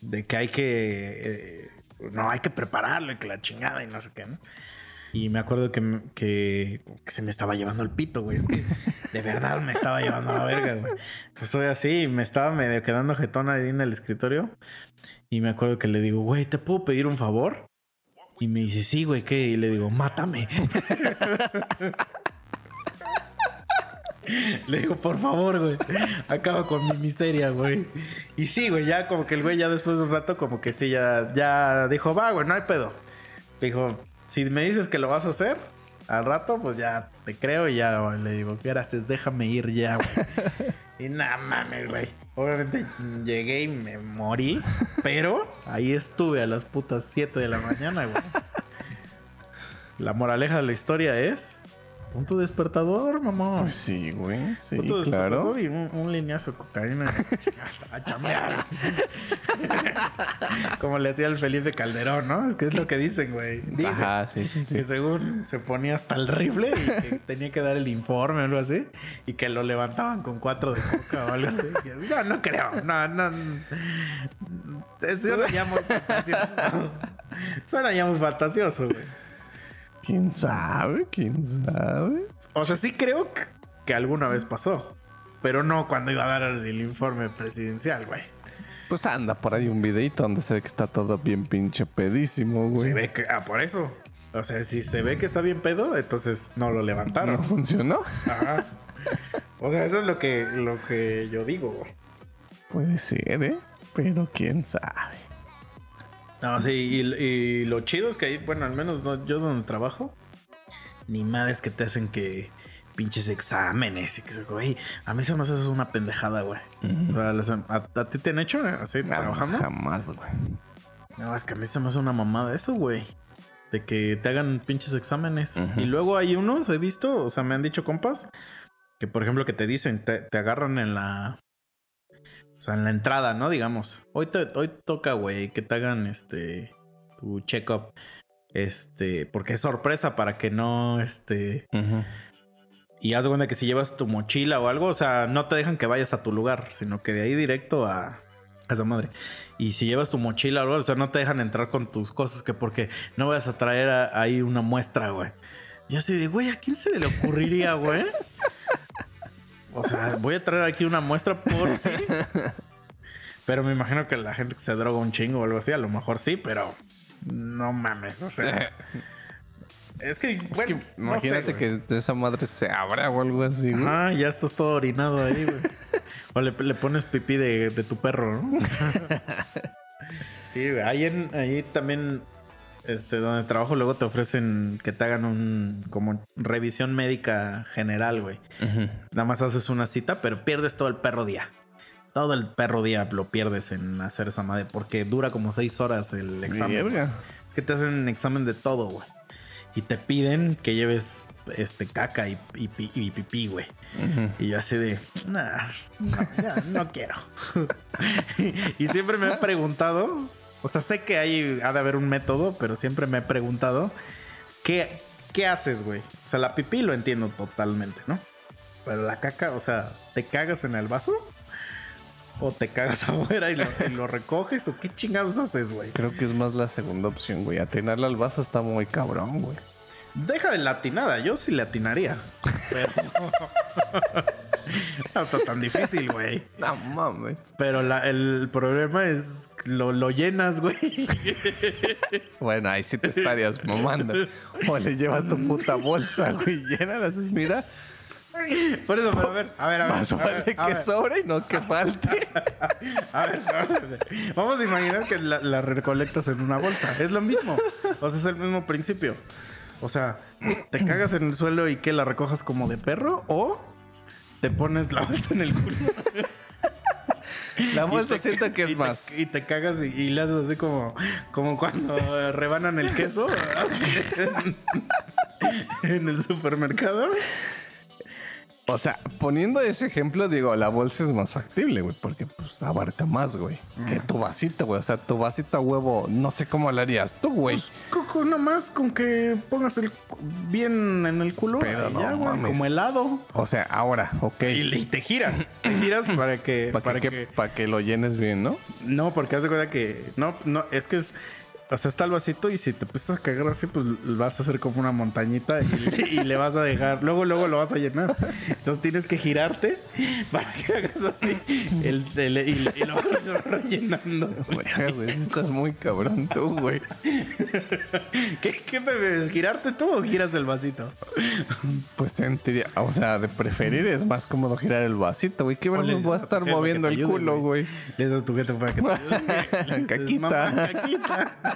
De que hay que. eh, no, hay que prepararlo y que la chingada y no sé qué, ¿no? Y me acuerdo que, que, se me estaba llevando el pito, güey. Es que de verdad me estaba llevando la verga, güey. Entonces estoy así me estaba medio quedando jetón ahí en el escritorio. Y me acuerdo que le digo, güey, ¿te puedo pedir un favor? Y me dice, sí, güey, ¿qué? Y le digo, mátame. Le digo, por favor, güey. Acaba con mi miseria, güey. Y sí, güey, ya como que el güey ya después de un rato, como que sí, ya, ya dijo, va, güey, no hay pedo. Dijo, si me dices que lo vas a hacer, al rato, pues ya te creo y ya güey. le digo, gracias, déjame ir ya, güey. Y nada mames, güey. Obviamente llegué y me morí, pero ahí estuve a las putas 7 de la mañana, güey. La moraleja de la historia es. Punto despertador, mamá. Pues sí, güey. Sí, claro. despertador Y un, un lineazo de cocaína. a chambear. Como le hacía el Felipe Calderón, ¿no? Es que es lo que dicen, güey. Dicen Ajá, sí, sí, sí. que según se ponía hasta el rifle y que tenía que dar el informe o algo así. Y que lo levantaban con cuatro de coca o algo así. No, no creo. No, no. Eso suena ya muy fantasioso. Suena ya muy fantasioso, güey. ¿Quién sabe? ¿Quién sabe? O sea, sí creo que, alguna vez pasó. pero no cuando iba a dar el informe presidencial, güey. Pues anda por ahí un videito donde se ve que está todo bien pinche pedísimo, güey. Se ve que, ah, por eso. O sea, si se ve que está bien pedo, entonces no lo ¿No levantaron. funcionó? Ajá. O sea, eso es lo que, lo que yo digo, güey. Puede ser, ¿eh? Pero quién sabe. No, sí, y, y lo chido es que ahí, bueno, al menos no- yo donde trabajo, ni madres que te hacen que pinches exámenes y que, güey, a mí se me hace eso una pendejada, güey. O sea, las- a, a ti te han hecho eh, así No, trabajando? jamás, güey. No, es que a mí se me hace una mamada eso, güey. De que te hagan pinches exámenes. Y luego hay unos, he visto, o sea, me han dicho compas, que por ejemplo que te dicen, te, te agarran en la... O sea, en la entrada, ¿no? Digamos. Hoy, te, hoy toca, güey, que te hagan este... Tu check-up. Este... Porque es sorpresa para que no, este... Y haz de cuenta que si llevas tu mochila o algo, o sea, no te dejan que vayas a tu lugar, sino que de ahí directo a, a esa madre. Y si llevas tu mochila o algo, o sea, no te dejan entrar con tus cosas, que porque no vas a traer a- ahí una muestra, güey. Y así de, güey, ¿a quién se le ocurriría, güey? O sea, voy a traer aquí una muestra por si. Pero me imagino que la gente que se droga un chingo o algo así, a lo mejor sí, pero no mames, o sea. Es que, Es bueno, que no sé, imagínate que esa madre se abra o algo así, güey. Ah, ya estás todo orinado ahí, güey. o le, le pones pipí de, de tu perro, ¿no? sí, güey. Ahí, en, ahí también, este, donde trabajo, luego te ofrecen que te hagan un, como revisión médica general, güey. Ujú. Nada más haces una cita, pero pierdes todo el perro día. Todo el perro día lo pierdes en hacer esa madre, porque dura como seis horas el examen. Que te hacen examen de todo, güey. Y te piden que lleves este caca y, y, pi- y pipí, güey. Y yo así de, nah, no, quiero. y siempre me he preguntado, o sea, sé que hay, ha de haber un método, pero siempre me he preguntado, ¿qué, qué haces, güey? O sea, la pipí lo entiendo totalmente, ¿no? Pero la caca, o sea, ¿te cagas en el vaso? ¿O te cagas afuera y lo, y lo recoges? ¿O qué chingados haces, güey? Creo que es más la segunda opción, güey. Atinarle al vaso está muy cabrón, güey. Deja de latinada, yo sí le atinaría. Pero no está tan difícil, güey. No mames. Pero la- el problema es lo, lo llenas, güey. Bueno, ahí sí te estarías mamando. O le llevas tu puta bolsa, güey. Llena las mira. Por eso, pero a ver, a ver, a ver. Más a ver, vale que sobre y no que falte. a ver, a ver. Vamos a imaginar que la, la recolectas en una bolsa. Es lo mismo. O sea, es el mismo principio. O sea, te cagas en el suelo y que la recojas como de perro o te pones la bolsa en el culo. La bolsa siento que es te- más. y te cagas y, y le haces así como, como cuando rebanan el queso así, en, en el supermercado. O sea, poniendo ese ejemplo, digo, la bolsa es más factible, güey, porque pues abarca más, güey. Que tu vasito, güey. O sea, tu vasito a huevo, no sé cómo lo harías tú, güey. Coco, nomás con que pongas el bien en el culo. Pero no ya, güey, como helado. O sea, ahora, ok. Y, y te giras. Te giras para que. Para para que, que- pa' que lo llenes bien, ¿no? No, porque haz de cuenta que. No, no, es que es. O sea, está el vasito y si te empiezas a cagar así, pues vas a hacer como una montañita y, y le vas a dejar. Luego, luego lo vas a llenar. Entonces tienes que girarte para que hagas así el, el- y, y lo vas rellenando. Güey, güey, estás muy cabrón tú, güey. ¿Qué, qué prefieres? ¿Girarte tú o giras el vasito? Pues sentiría, o sea, de preferir es más cómodo girar el vasito, güey. ¿Qué dices voy a estar moviendo el ayude, culo, güey. Le a tu para que te ayude. Caquita. "Mamá, caquita.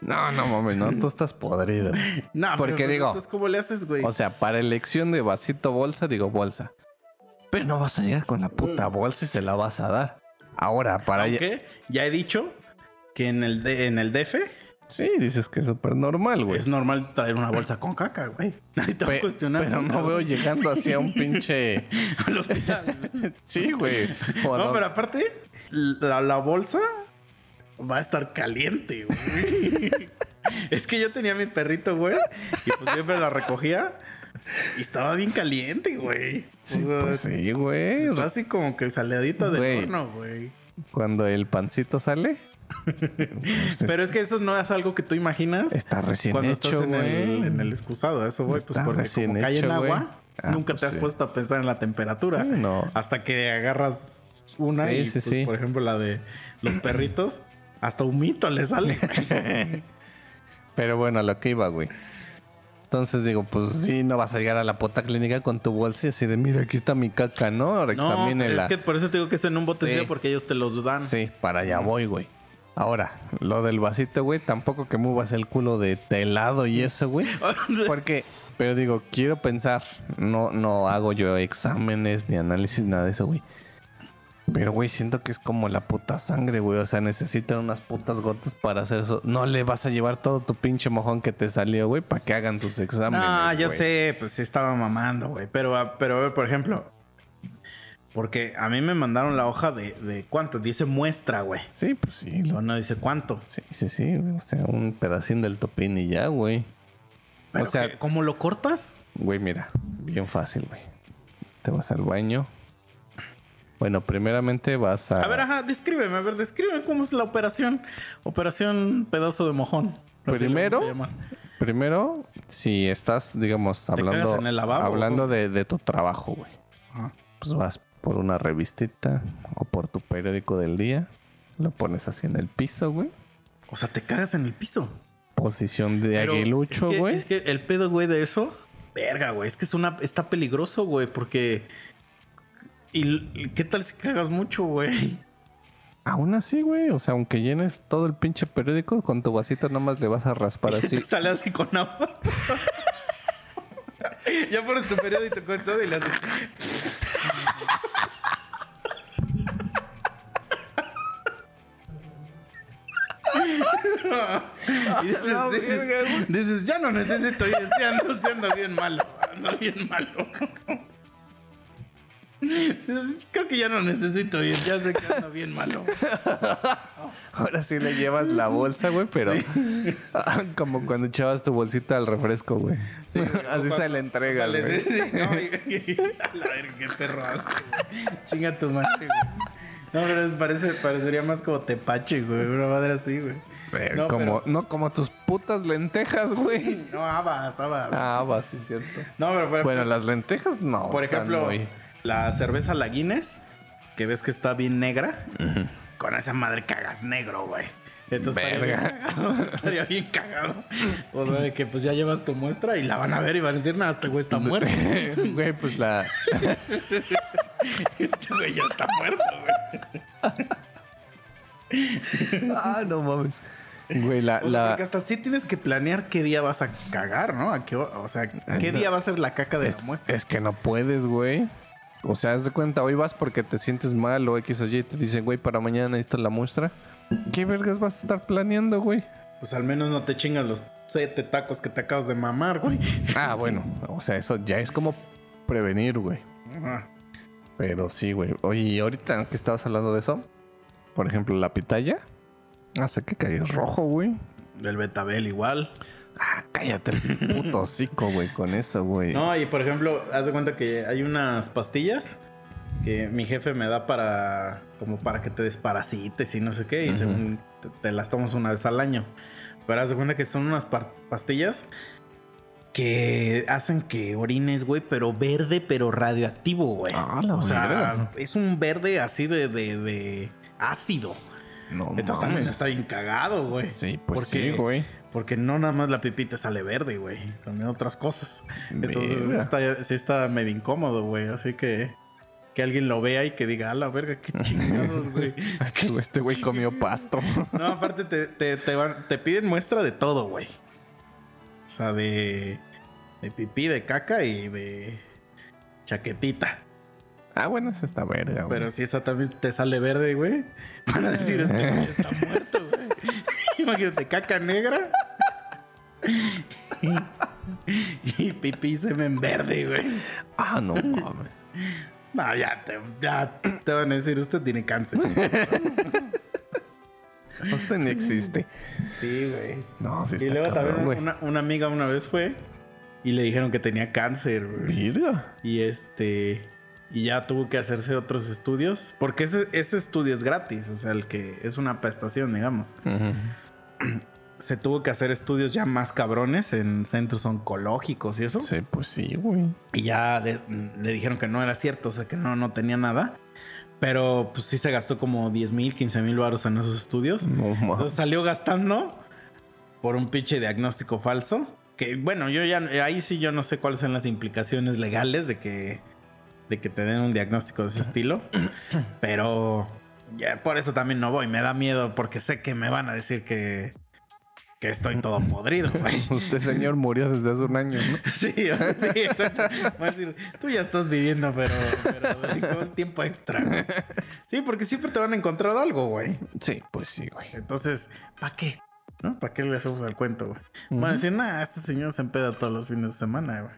No, no mames, no, tú estás podrido. No, Porque pero, pues, digo, entonces, ¿cómo le haces, güey? O sea, para elección de vasito bolsa, digo bolsa. Pero no vas a llegar con la puta bolsa y se la vas a dar. Ahora, para allá. Aunque ya he dicho que en el, D- en el DF Sí, dices que es súper normal, güey. es normal traer una bolsa con caca, güey. Nadie te va a cuestionar. pero no veo llegando hacia un pinche. al hospital. Sí, güey. No, dónde- pero aparte, la, la bolsa va a estar caliente, güey. es que yo tenía mi perrito, güey, y pues siempre la recogía y estaba bien caliente, güey. Sí, O sea, pues sí, güey. Está así como que saladita de Güey. horno, güey. Cuando el pancito sale. pues Pero es que eso no es algo que tú imaginas Está recién cuando hecho, estás en el, en el excusado. Eso, güey, pues Está porque recién como cae en agua, Ah, Nunca pues te has sí. puesto a pensar en la temperatura. Sí, no. Hasta que agarras una Sí, y, sí, pues, sí. por ejemplo, la de los perritos, hasta un mito le sale. Pero bueno, a lo que iba, güey. Entonces digo, pues sí, no vas a llegar a la puta clínica con tu bolsa y así de, mira, aquí está mi caca, ¿no? Ahora no, examínela. es que por eso te digo que es en un botecillo Sí. porque ellos te los dan. Sí, para allá voy, güey. Ahora, lo del vasito, güey, tampoco que muevas el culo de, helado y eso, güey. Porque, pero digo, quiero pensar, no, no hago yo exámenes ni análisis, nada de eso, güey. Pero, güey, siento que es como la puta sangre, güey. O sea, necesitan unas putas gotas para hacer eso. No le vas a llevar todo tu pinche mojón que te salió, güey, para que hagan tus exámenes. No, ya güey. sé, pues sí estaba mamando, güey. Pero, ah, pero a ver, por ejemplo, porque a mí me mandaron la hoja de, de cuánto, dice muestra, güey. Sí, pues sí. Lo... no dice cuánto. Sí, sí, sí. güey. O sea, un pedacín del topín y ya, güey. Pero o sea, ¿cómo lo cortas? Güey, mira, bien fácil, güey. Te vas al baño. Bueno, primeramente vas a. A ver, ajá, descríbeme, a ver, descríbeme cómo es la operación. Operación pedazo de mojón. Primero. Primero, si estás, digamos, hablando, en el lavabo, hablando de, de tu trabajo, güey. Ajá. Pues vas por una revistita o por tu periódico del día. Lo pones así en el piso, güey. O sea, te cagas en el piso. Posición de Pero aguilucho, es que- güey. Es que el pedo, güey, de eso, verga, güey, es que es una, está peligroso, güey, porque... ¿Y qué tal si cagas mucho, güey? Aún así, güey. O sea, aunque llenes todo el pinche periódico, con tu vasito nomás le vas a raspar Y así. te sale así con agua. ya pones tu periódico con todo y le haces... y dices, No, dices, ya no necesito ir, ando, sí ando bien malo, ando bien malo. Creo que ya no necesito ir, ya sé que ando bien malo. Ahora sí le llevas la bolsa, güey, pero como cuando echabas tu bolsita al refresco, güey. Así se le entrega, güey. sí, no, la verga, qué perro asco. Chinga tu madre, güey. No, pero es- parece, parecería más como tepache, güey. Una madre así, güey. Pero No, como, pero- no como tus putas lentejas, güey. No, habas, habas. Ah, va, sí, cierto. No, pero Bueno, las lentejas no. por ejemplo, muy- la cerveza La Guinness, que ves que está bien negra, con esa madre cagas negro, güey. Entonces estaría bien, cagado, estaría bien cagado. O sea, de que pues ya llevas tu muestra y la van a ver y van a decir, nada, este güey está muerto. Güey, pues la. Este güey ya está muerto, güey. ah, no mames. Güey, la. O sea, la... hasta sí tienes que planear qué día vas a cagar, ¿no? ¿A qué hora? o sea, qué día va a ser la caca de Es, la muestra. es que no puedes, güey. O sea, haz de cuenta, hoy vas porque te sientes mal o X o Y y te dicen, güey, para mañana necesitas la muestra. ¿Qué vergas vas a estar planeando, güey? Pues al menos no te chingas los siete tacos que te acabas de mamar, güey. Ah, bueno, o sea, eso ya es como prevenir, güey. Ajá. Pero sí, güey. Oye, y ahorita que estabas hablando de eso, por ejemplo, la pitaya hace que caigas rojo, güey. Del betabel igual. Ah, cállate el puto hocico, güey, con eso, güey. No, y por ejemplo, haz de cuenta que hay unas pastillas que mi jefe me da para como para que te desparasites y no sé qué y según te, te las tomas una vez al año. Pero haz de cuenta que son unas pastillas que hacen que orines, güey, pero verde, pero radioactivo, güey. Ah, la o sea, es un verde así de, de, de ácido. no Entonces también está bien cagado, güey. Sí, pues Porque- sí, güey. Porque no nada más la pipita sale verde, güey. También otras cosas. Entonces está, sí está medio incómodo, güey. Así que que alguien lo vea y que diga, a la verga, qué chingados, güey. Este güey- Este güey comió pasto. No, aparte te, te, te, van- te piden muestra de todo, güey. O sea, de, de pipí, de caca y de chaquetita. Ah, bueno, esa está verga, güey. Pero si esa también te sale verde, güey, van a decir, este güey está muerto, güey. Imagínate, caca negra. y pipí semen verde, güey. Ah, no mames. No, ya te, ya te van a decir, usted tiene cáncer. Usted ni existe. Sí, güey. No, sí está Y luego cabrón, también güey. una, una amiga una vez fue y le dijeron que tenía cáncer, güey. Mira. Y este. Y ya tuvo que hacerse otros estudios. Porque ese, ese estudio es gratis. O sea, el que es una prestación, digamos. se tuvo que hacer estudios ya más cabrones en centros oncológicos y eso. Sí, pues sí, güey. Y ya de- le dijeron que no era cierto, o sea, que no, no tenía nada. Pero pues sí se gastó como 10 mil, 15 mil baros en esos estudios. No Entonces salió gastando por un pinche diagnóstico falso. Que bueno, yo ya ahí sí yo no sé cuáles son las implicaciones legales de que de que te den un diagnóstico de ese estilo. Pero ya por eso también no voy. Me da miedo porque sé que me van a decir que, que estoy todo podrido, güey. Usted, señor, murió desde hace un año, ¿no? Sí, o sea, sí, exacto. Va a decir, tú ya estás viviendo, pero, pero con tiempo extra. güey. Sí, porque siempre te van a encontrar algo, güey. Sí, pues sí, güey. Entonces, ¿para qué? ¿No? ¿Para qué le hacemos el cuento, güey? Van a decir, nah, este señor se empeda todos los fines de semana, güey.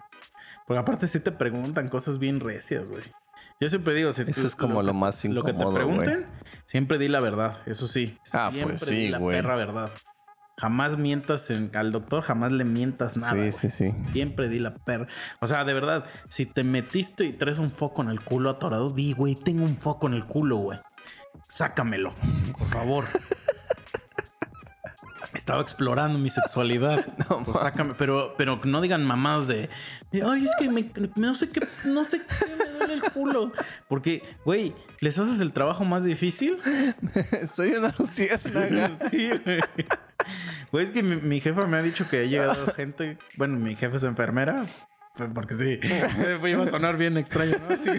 Porque aparte sí te preguntan cosas bien recias, güey. Yo siempre digo, si Eso es como lo más Lo que te incómodo, pregunten, siempre di la verdad, eso sí. Ah, siempre pues di sí, la güey. perra verdad. Jamás mientas en- al doctor, jamás le mientas nada. sí, sí, sí. Siempre di la perra. O sea, de verdad, si te metiste y traes un foco en el culo atorado, di, güey, tengo un foco en el culo, güey. Sácamelo, por favor. Estaba explorando mi sexualidad. No Pues sácame, pero, pero no digan mamadas de, ay, es que me, no sé qué, no sé qué me duele el culo. Porque, güey, les haces el trabajo más difícil. Soy una luciérnaga. Sí, güey. Güey, es que mi, mi jefa me ha dicho que ha llegado gente. Bueno, mi jefa es enfermera. pues, Porque sí, me iba a sonar bien extraño, ¿no? Sí.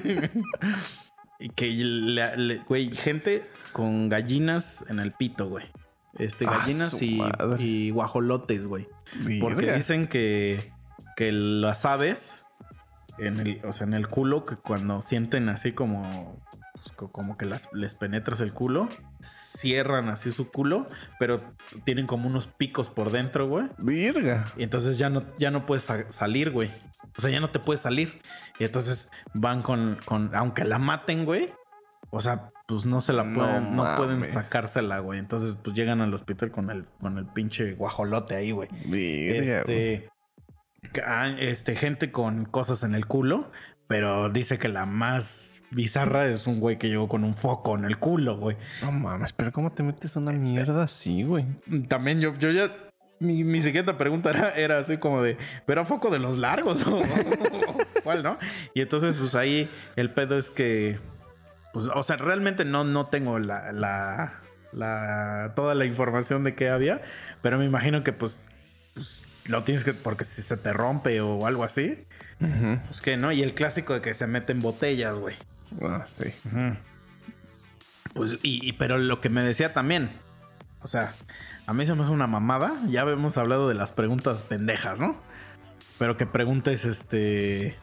Y que, güey, gente con gallinas en el pito, güey. Este, Ah, gallinas y, y guajolotes, güey. Porque dicen que, que las aves, en el, o sea, en el culo, que cuando sienten así como, pues, co- como que las, les penetras el culo, cierran así su culo, pero tienen como unos picos por dentro, güey. Virga. Y entonces ya no, ya no puedes sa- salir, güey. O sea, ya no te puedes salir. Y entonces van con, con aunque la maten, güey. O sea, pues no se la pueden, no, pueden sacársela, güey. Entonces, pues llegan al hospital con el, con el pinche guajolote ahí, güey. Este, este, gente con cosas en el culo, pero dice que la más bizarra es un güey que llegó con un foco en el culo, güey. No mames, pero ¿cómo te metes una mierda así, güey? También yo, yo ya. Mi, mi siguiente pregunta era, era así como de, ¿pero foco de los largos o cuál, no? Y entonces, pues ahí el pedo es que, pues, o sea, realmente no, no tengo la, la, la- toda la información de qué había, pero me imagino que, pues, pues, lo tienes que, porque si se te rompe o algo así, Ujú. pues que no. Y el clásico de que se meten botellas, güey. Ah, sí. Pues, y, y- pero lo que me decía también, o sea, a mí se me hace una mamada. Ya hemos hablado de las preguntas pendejas, ¿no? Pero que preguntes, este.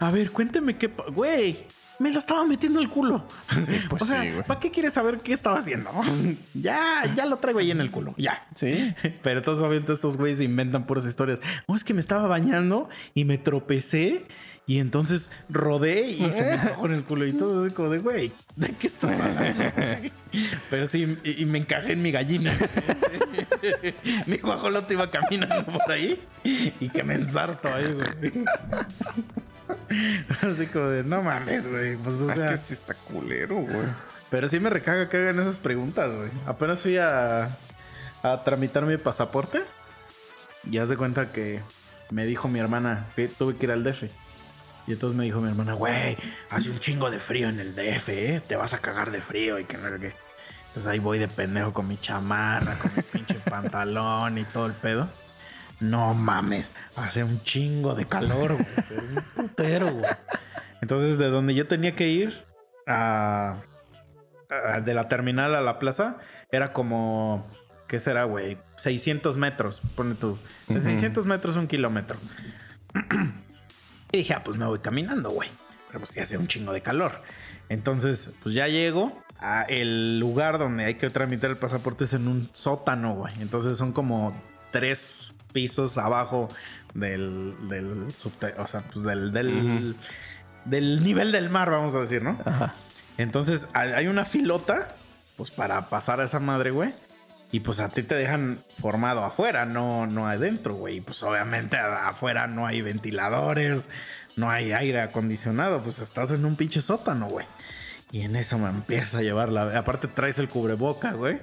A ver, cuénteme qué. Güey, me lo estaba metiendo el culo. Sí, pues o sea, sí. ¿para qué quieres saber qué estaba haciendo? ya, ya lo traigo ahí en el culo, ya. Sí. Pero entonces obviamente estos güeyes inventan puras historias. Oh, es que me estaba bañando y me tropecé y entonces rodé y se me encajó en el culo y todo así como de, güey, ¿de qué estás hablando? Pero sí, y, y me encajé en mi gallina. mi guajolote iba caminando por ahí y que me ensarto ahí, güey. Así como de, no mames, güey. Pues, o es sea, que sí está culero, güey. pero sí me recaga que hagan esas preguntas, güey. Apenas fui a, a tramitar mi pasaporte. Y haz de cuenta que me dijo mi hermana que tuve que ir al DF. Y entonces me dijo mi hermana, güey, hace un chingo de frío en el DF, ¿eh? Te vas a cagar de frío y que no sé qué. Entonces ahí voy de pendejo con mi chamarra, con mi pinche pantalón y todo el pedo. No mames, hace un chingo de calor, güey. pero un putero, güey. Entonces, de donde yo tenía que ir a, a- de la terminal a la plaza, era como, ¿qué será, güey? 600 metros, pone tú. De Ujú. 600 metros, un kilómetro. y dije, ah, pues me voy caminando, güey. Pero pues sí hace un chingo de calor. Entonces, pues ya llego a el lugar donde hay que tramitar el pasaporte es en un sótano, güey. Entonces son como tres pisos abajo del, del subte- o sea, pues del, del, del nivel del mar, vamos a decir, ¿no? Ajá. Entonces hay una filota, pues para pasar a esa madre, güey. Y pues a ti te dejan formado afuera, no, no adentro, güey. Y pues obviamente afuera no hay ventiladores, no hay aire acondicionado, pues estás en un pinche sótano, güey. Y en eso me empieza a llevar la... Aparte traes el cubreboca, güey.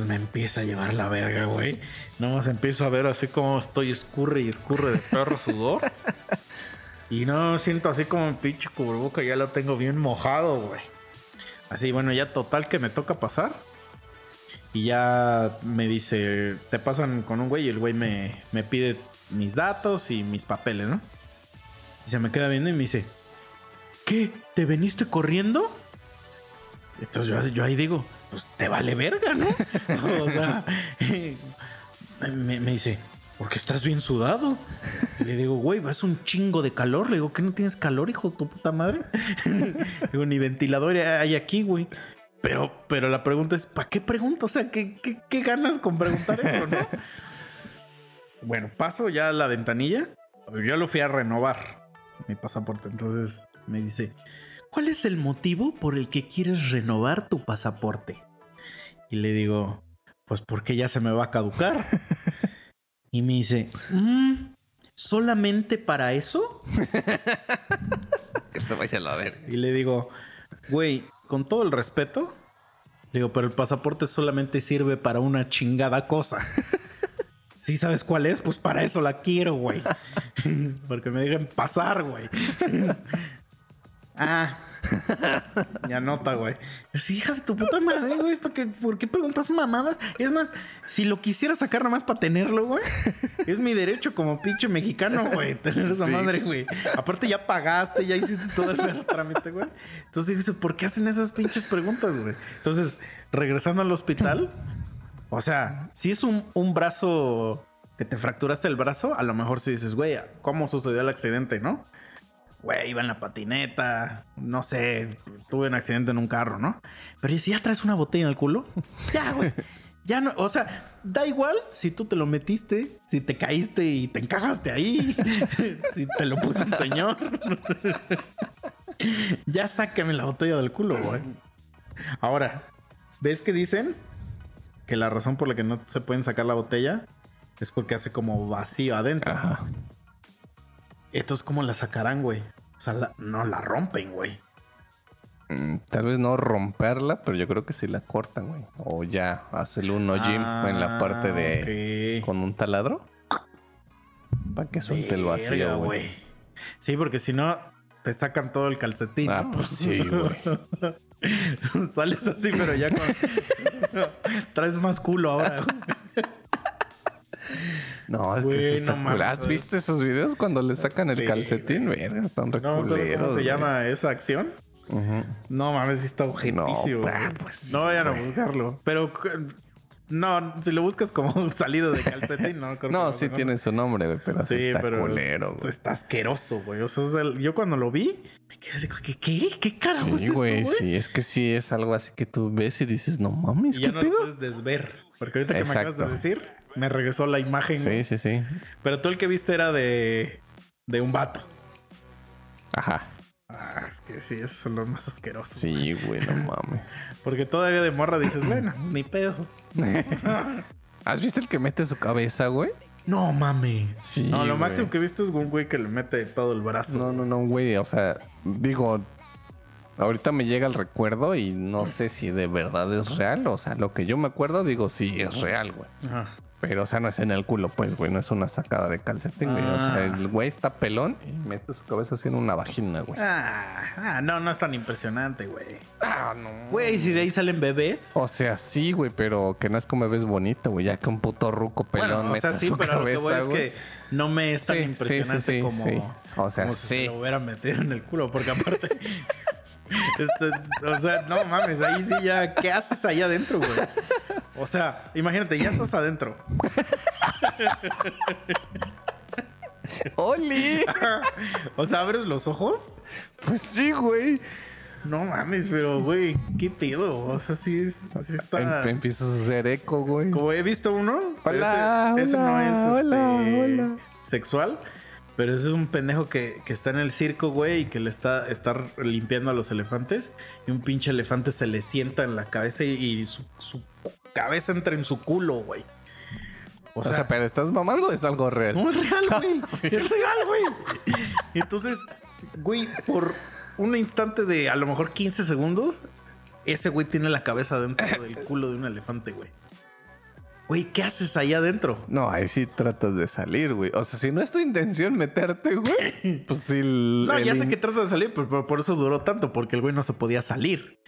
Me empieza a llevar la verga, güey. Nomás empiezo a ver así como estoy escurre y escurre de perro sudor. y no, siento así como un pinche cubreboca, ya lo tengo bien mojado, güey. Así, bueno, ya total que me toca pasar. Y ya me dice, te pasan con un güey y el güey me, me pide mis datos y mis papeles, ¿no? Y se me queda viendo y me dice, ¿qué? ¿Te veniste corriendo? Entonces yo ahí digo, pues te vale verga, ¿no? o sea, me, me dice, porque estás bien sudado. Le digo, güey, vas un chingo de calor. Le digo, ¿qué no tienes calor, hijo de tu puta madre? digo, ni ventilador hay aquí, güey. Pero, pero la pregunta es, ¿para qué pregunto? O sea, ¿qué, qué, qué ganas con preguntar eso, no? bueno, paso ya a la ventanilla. Yo lo fui a renovar, mi pasaporte. Entonces me dice, ¿cuál es el motivo por el que quieres renovar tu pasaporte? Y le digo, pues porque ya se me va a caducar. y me dice, "Mm, ¿solamente para eso? Que se vaya a verga. Y le digo, güey, con todo el respeto, le digo, pero el pasaporte solamente sirve para una chingada cosa. ¿Sí sabes cuál es? Pues para eso la quiero, güey. Porque me dejen pasar, güey. Ah. Ya nota, güey. Sí, hija de tu puta madre, güey. ¿Por qué, por qué preguntas mamadas? Es más, si lo quisiera sacar nada más para tenerlo, güey. Es mi derecho como pinche mexicano, güey. Tener esa Sí. madre, güey. Aparte ya pagaste, ya hiciste todo el trámite, güey. Entonces dije, ¿por qué hacen esas pinches preguntas, güey? Entonces, regresando al hospital, o sea, si es un, un brazo que te fracturaste el brazo, a lo mejor si dices, güey, ¿cómo sucedió el accidente, no? Güey, iba en la patineta, no sé, tuve un accidente en un carro, ¿no? Pero si ya traes una botella en el culo, ya, güey. Ya no, o sea, da igual si tú te lo metiste, si te caíste y te encajaste ahí, si te lo puso un señor. ya sácame la botella del culo, güey. Ahora, ¿ves que dicen que la razón por la que no se pueden sacar la botella es porque hace como vacío adentro? Ajá. Entonces, ¿cómo la sacarán, güey? O sea, la- no la rompen, güey. Mm, Tal vez no romperla, pero yo creo que sí la cortan, güey. O ya hacer un hollín en la parte de. Ah, ok. con un taladro. Para que suelte el vacío, güey. Sí, porque si no, te sacan todo el calcetín. Ah, ¿no? pues sí, güey. Sales así, pero ya con. Traes más culo ahora. No, es Güey, que sí está no cool. ¿Has visto esos videos cuando le sacan el Sí, calcetín? Verga, están No. ¿cómo se llama esa acción? No mames, sí está objetísimo. No, ah, pues no vayan a güey. buscarlo. Pero no, si lo buscas como salido de calcetín, no creo No, sí a tiene su nombre, pero sí, Sí, está pero culero, güey. está asqueroso, güey. O sea, el- yo cuando lo vi, me quedé así, ¿qué, qué, qué carajo es Sí, esto, güey, sí, es que sí es algo así que tú ves y dices, no mames, Y ¿qué ya no lo puedes desver. Porque ahorita que me acabas de decir, me regresó la imagen. Sí, güey. sí, sí. Pero tú el que viste era de, de un vato. Ajá. Ah, es que sí, esos son los más asquerosos. Sí, güey, no mames. Porque todavía de morra dices, bueno, ni pedo. ¿Has visto el que mete su cabeza, güey? No mames. Sí, No, lo güey. máximo que he visto es un güey que le mete todo el brazo. No, no, no, güey. O sea, digo, ahorita me llega el recuerdo y no sé si de verdad es real. O sea, lo que yo me acuerdo, digo, sí, es real, güey. Ajá. Pero, o sea, no es en el culo, pues, güey. No es una sacada de calcetín, güey. O sea, el güey está pelón y mete su cabeza así en una vagina, güey. Ah, ah, no, no es tan impresionante, güey. Ah, no. Güey, si de ahí salen bebés. O sea, sí, güey, pero que no es como ves bonita, güey. Ya que un puto ruco pelón Bueno, o mete sea, sí, su pero lo que voy cabeza, es güey. que no me es tan Sí, sí, impresionante sí, sí, como, sí. O sea, como si se sí. lo hubiera metido en el culo, porque aparte. este, o sea, no mames, ahí sí ya. ¿Qué haces ahí adentro, güey? O sea, imagínate, ya estás adentro. ¡Oli! O sea, abres los ojos. Pues sí, güey. No mames, pero, güey, ¿qué pedo? O sea, sí, sí está. Em- empiezas a hacer eco, güey. Como he visto uno, Hola, ese, ese no hola, es este, hola, hola. sexual, pero ese es un pendejo que, que está en el circo, güey, y que le está, está limpiando a los elefantes. Y un pinche elefante se le sienta en la cabeza y, y su, su cabeza entra en su culo, güey. O O sea, sea, pero ¿estás mamando o es algo real? no es real, güey. es real, güey. Entonces, güey, por un instante de a lo mejor 15 segundos, ese güey tiene la cabeza dentro del culo de un elefante, güey. Güey, ¿qué haces ahí adentro? No, ahí sí tratas de salir, güey. O sea, si no es tu intención meterte, güey, pues sí. el- No, el ya sé que trata de salir, pero, pero por eso duró tanto, porque el güey no se podía salir.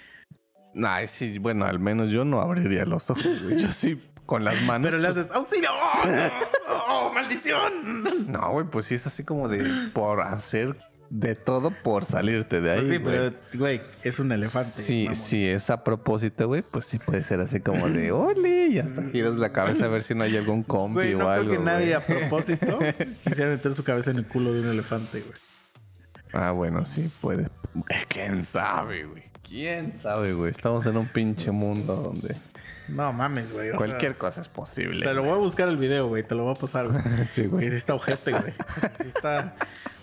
No, ahí sí, bueno, al menos yo no abriría los ojos, güey. Yo sí, con las manos. Pero le haces, ¡auxilio! ¡Oh, no! ¡Oh, maldición! No, güey, pues sí es así como de por hacer de todo por salirte de ahí. Pues sí, güey. pero, güey, es un elefante. Sí, sí, es a propósito, güey, pues sí puede ser así como de ole y hasta giras la cabeza a ver si no hay algún compi Güey, o algo. creo que nadie güey. a propósito quisiera meter su cabeza en el culo de un elefante, güey. Ah, bueno, sí, puede. Eh, ¿Quién sabe, güey? ¿Quién sabe, güey? Estamos en un pinche mundo donde No mames, güey. cualquier cosa es posible. Te lo voy a buscar el video, güey. Te lo voy a pasar, güey. Sí, Güey, sí está ojete, güey. Sí está...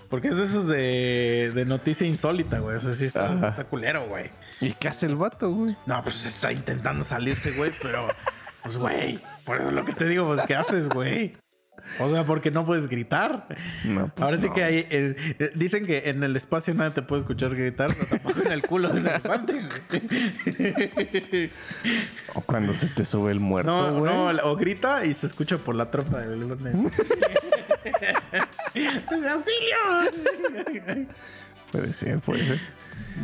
Porque es de esos de, de noticia insólita, güey. O sea, sí está, está culero, güey. ¿Y qué hace el vato, güey? No, pues está intentando salirse, güey, pero... Pues, güey, por eso es lo que te digo, pues, ¿qué haces, güey? O sea, porque no puedes gritar. No, pues Ahora sí no. que hay... eh, eh, dicen que en el espacio nadie te puede escuchar gritar, pero tampoco en el culo de un elefante. O cuando se te sube el muerto, No, güey. no, o grita y se escucha por la trompa del elefante. ¡Auxilio! Puede ser, puede ser.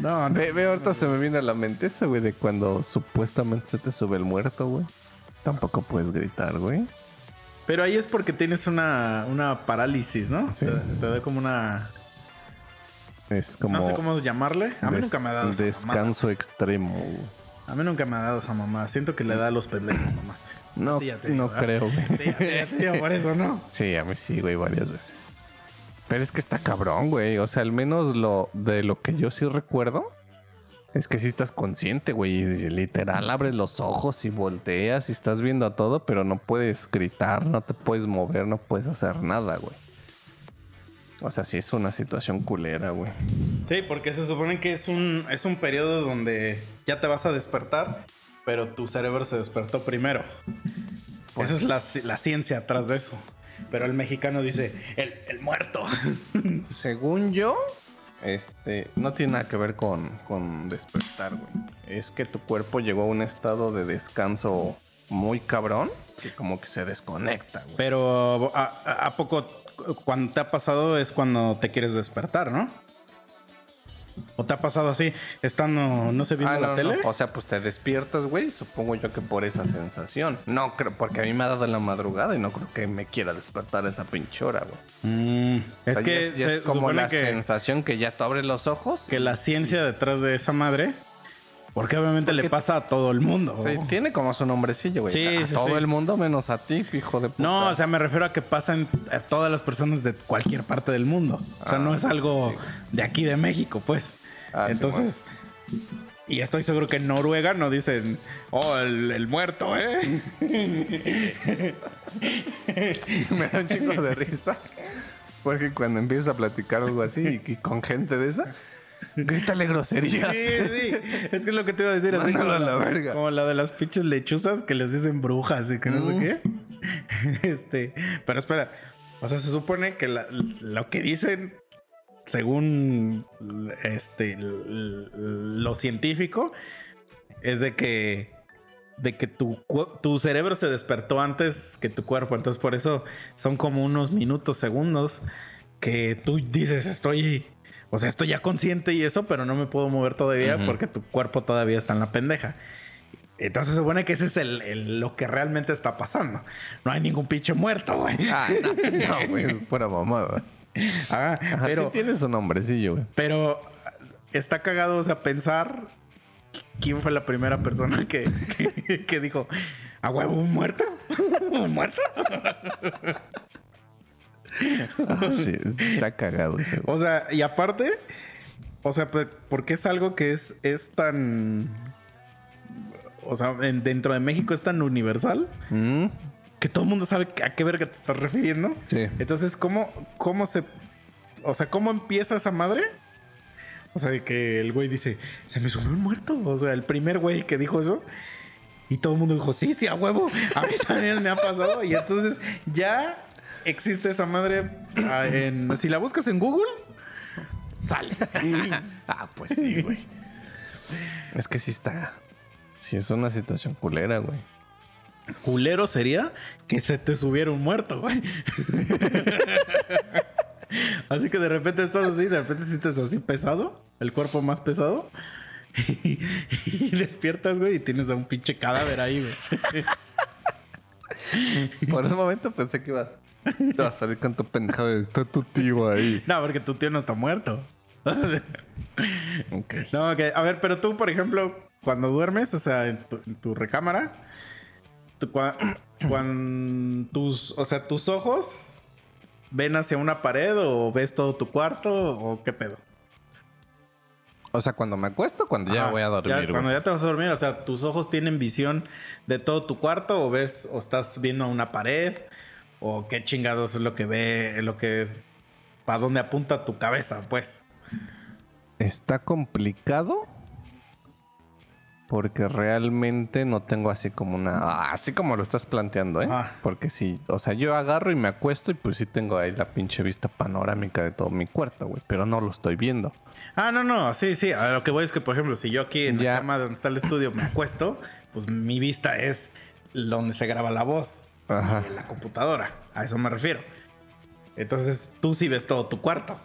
No, no. Ve, ve, ahorita se me viene a la mente eso, güey, de cuando supuestamente se te sube el muerto, güey. Tampoco puedes gritar, güey. Pero ahí es porque tienes una, una parálisis, ¿no? Sí. Te, te da como una... Es como No sé cómo llamarle. A mí nunca me ha dado esa descanso extremo. A mí nunca me ha dado esa mamá. Siento que le da a los pendejos nomás. No, Sí, no creo, güey. Sí, digo por eso, ¿no? Sí, a mí sí, güey, varias veces. Pero es que está cabrón, güey. O sea, al menos lo de lo que yo sí recuerdo es que sí estás consciente, güey. Literal, abres los ojos y volteas y estás viendo a todo, pero no puedes gritar, no te puedes mover, no puedes hacer nada, güey. O sea, sí es una situación culera, güey. Sí, porque se supone que es un, es un periodo donde ya te vas a despertar, pero tu cerebro se despertó primero. Pues Esa es la, ci- la ciencia atrás de eso. Pero el mexicano dice, el, el muerto. Según yo, este, no tiene nada que ver con, con despertar, güey. Es que tu cuerpo llegó a un estado de descanso muy cabrón, que como que se desconecta, güey. Pero ¿a, poco cuando te ha pasado es cuando te quieres despertar, no? ¿O te ha pasado así, estando, no sé, viendo Ah, la tele? no. O sea, pues te despiertas, güey. Supongo yo que por esa sensación. No creo, porque a mí me ha dado en la madrugada y no creo que me quiera despertar a esa pinche hora, güey. Mm, O es que ya es, ya se es como la que, sensación que ya tú abres los ojos. que la ciencia detrás de esa madre, porque obviamente le pasa a todo el mundo. Sí, tiene como su nombrecillo, güey. Sí, a sí, todo sí. el mundo menos a ti, hijo de puta. No, o sea, me refiero a que pasan a todas las personas de cualquier parte del mundo. O sea, Ah, no es algo de aquí de México, pues. Ah, Entonces, y estoy seguro que en Noruega no dicen, oh, el, el muerto, ¿eh? me da un chingo de risa. Porque cuando empiezas a platicar algo así y, y con gente de esa, grítale Sí, groserías. sí. Es que es lo que te iba a decir, así como a la la, verga. como la de las pinches lechuzas que les dicen brujas y que no sé qué. Este, pero espera, o sea, se supone que la- lo que dicen, según este lo científico, es de que de que tu, tu cerebro se despertó antes que tu cuerpo, entonces por eso son como unos minutos, segundos que tú dices estoy, o sea, estoy ya consciente y eso, pero no me puedo mover todavía porque tu cuerpo todavía está en la pendeja. Entonces se supone que ese es el, el- lo que realmente está pasando. No hay ningún pinche muerto, güey. Ah, no, pues no, güey, es pura mamada. Ajá, pero, sí tiene su nombrecillo, güey. pero está cagado, o sea, pensar quién fue la primera persona que, que, que dijo, ¿a huevo un muerto? ¿Un muerto? Ah, sí, está cagado ese. O sea, y aparte, o sea, por- porque es algo que es, es tan. O sea, en- dentro de México es tan universal Mm, que todo el mundo sabe a qué verga te estás refiriendo. Sí. Entonces, ¿cómo, cómo se. O sea, ¿cómo empieza esa madre? O sea, de que el güey dice, se me subió un muerto. O sea, el primer güey que dijo eso. Y todo el mundo dijo, sí, sí, a huevo. A mí también me ha pasado. Y entonces ya existe esa madre. ah, en- si la buscas en Google, sale. Ah, pues sí, güey. Es que sí está. Sí, es una situación culera, güey. Culero sería que se te subiera un muerto, güey. así que de repente estás así, de repente sientes así pesado, el cuerpo más pesado. Y, despiertas, güey, y tienes a un pinche cadáver ahí, güey. Por un momento pensé que ibas, te vas a salir con tu pendejada de está tu tío ahí. No, porque tu tío no está muerto. Ok. No, ok. A ver, pero tú, por ejemplo, cuando duermes, o sea, en tu, en tu recámara, tú cua- cuan- tus, o sea, tus ojos ven hacia una pared o ves todo tu cuarto o qué pedo. O sea, cuando me acuesto, cuando ya voy a dormir, Ya, cuando ya te vas a dormir, o sea, tus ojos tienen visión de todo tu cuarto o ves o estás viendo a una pared o qué chingados es lo que ve, lo que es, para dónde apunta tu cabeza, pues. Está complicado porque realmente no tengo así como una... así como lo estás planteando, ¿eh? Ah. Porque sí, o sea, yo agarro y me acuesto y pues sí tengo ahí la pinche vista panorámica de todo mi cuarto, güey. Pero no lo estoy viendo. Ah, no, no, sí, sí. A lo que voy es que, por ejemplo, si yo aquí en Ya. la cama donde está el estudio me acuesto, pues mi vista es donde se graba la voz. Ajá. En la computadora. A eso me refiero. Entonces tú sí ves todo tu cuarto.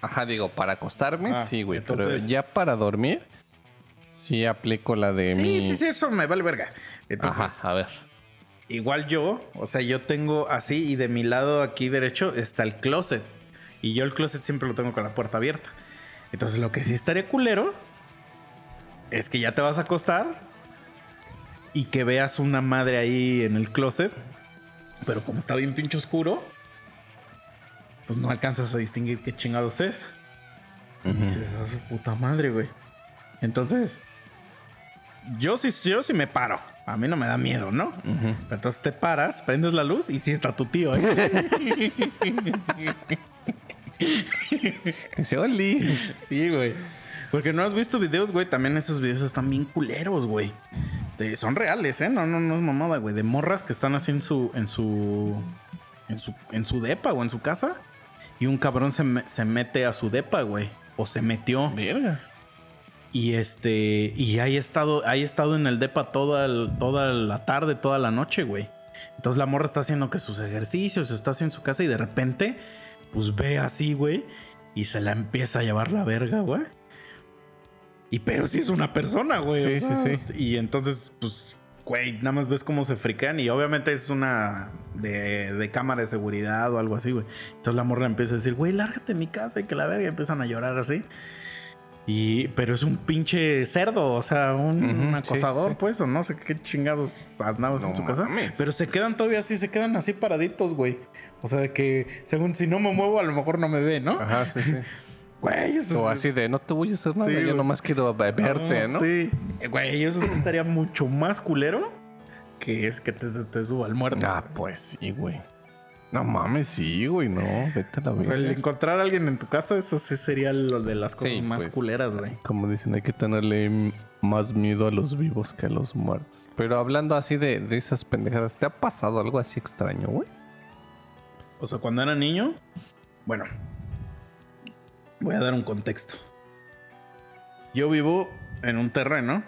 Ajá, digo, para acostarme, Ah, sí, güey. entonces- Pero ya para dormir, sí aplico la de Sí, mi... sí, sí, eso me vale verga. Entonces, Ajá, a ver. igual yo, o sea, yo tengo así y de mi lado aquí derecho está el closet. Y yo el closet siempre lo tengo con la puerta abierta. Entonces lo que sí estaría culero es que ya te vas a acostar y que veas una madre ahí en el closet. Pero como está bien pinche oscuro, pues no alcanzas a distinguir qué chingados es. Y dices, "Ah, su puta madre, güey. Entonces, yo sí, yo sí me paro. A mí no me da miedo, ¿no? Pero Entonces te paras, prendes la luz y sí está tu tío ahí. Dice, Oli. Sí, güey. Porque no has visto videos, güey. También esos videos están bien culeros, güey. De- son reales, ¿eh? No, no, no es mamada, güey. De morras que están así en su, en su, en su, en su depa o en su casa. Y un cabrón se, me- se mete a su depa, güey. O se metió. Verga. Y este, y hay estado, hay estado en el depa toda, el- toda la tarde, toda la noche, güey. Entonces la morra está haciendo que sus ejercicios, está así en su casa y de repente, pues ve así, güey, y se la empieza a llevar la verga, güey. Y pero sí es una persona, güey. Sí, o sea, sí, sí. Y entonces, pues, güey, nada más ves cómo se frican y obviamente es una de, de cámara de seguridad o algo así, güey. Entonces la morra empieza a decir, güey, lárgate de mi casa y que la verga y empiezan a llorar así. Y, pero es un pinche cerdo, o sea, un, acosador, sí. pues, o no sé qué chingados andabas en No su casa. mames. Pero se quedan todavía así, se quedan así paraditos, güey. O sea, de que según si no me muevo, a lo mejor no me ve, ¿no? Ajá, sí, sí. Güey, eso O es- así de, no te voy a hacer nada, Sí, yo güey. nomás quiero ve- verte, ¿no? Sí. Eh, Güey, eso estaría mucho más culero que es que te, te suba al muerto. Ah, pues sí, güey. No mames, sí, güey, no. Vete a la O sea, el encontrar a alguien en tu casa, eso sí sería lo de las cosas Sí, más pues. culeras, güey. Como dicen, hay que tenerle más miedo a los vivos que a los muertos. Pero hablando así de, de esas pendejadas, ¿te ha pasado algo así extraño, güey? O sea, cuando era niño, bueno, voy a dar un contexto. Yo vivo en un terreno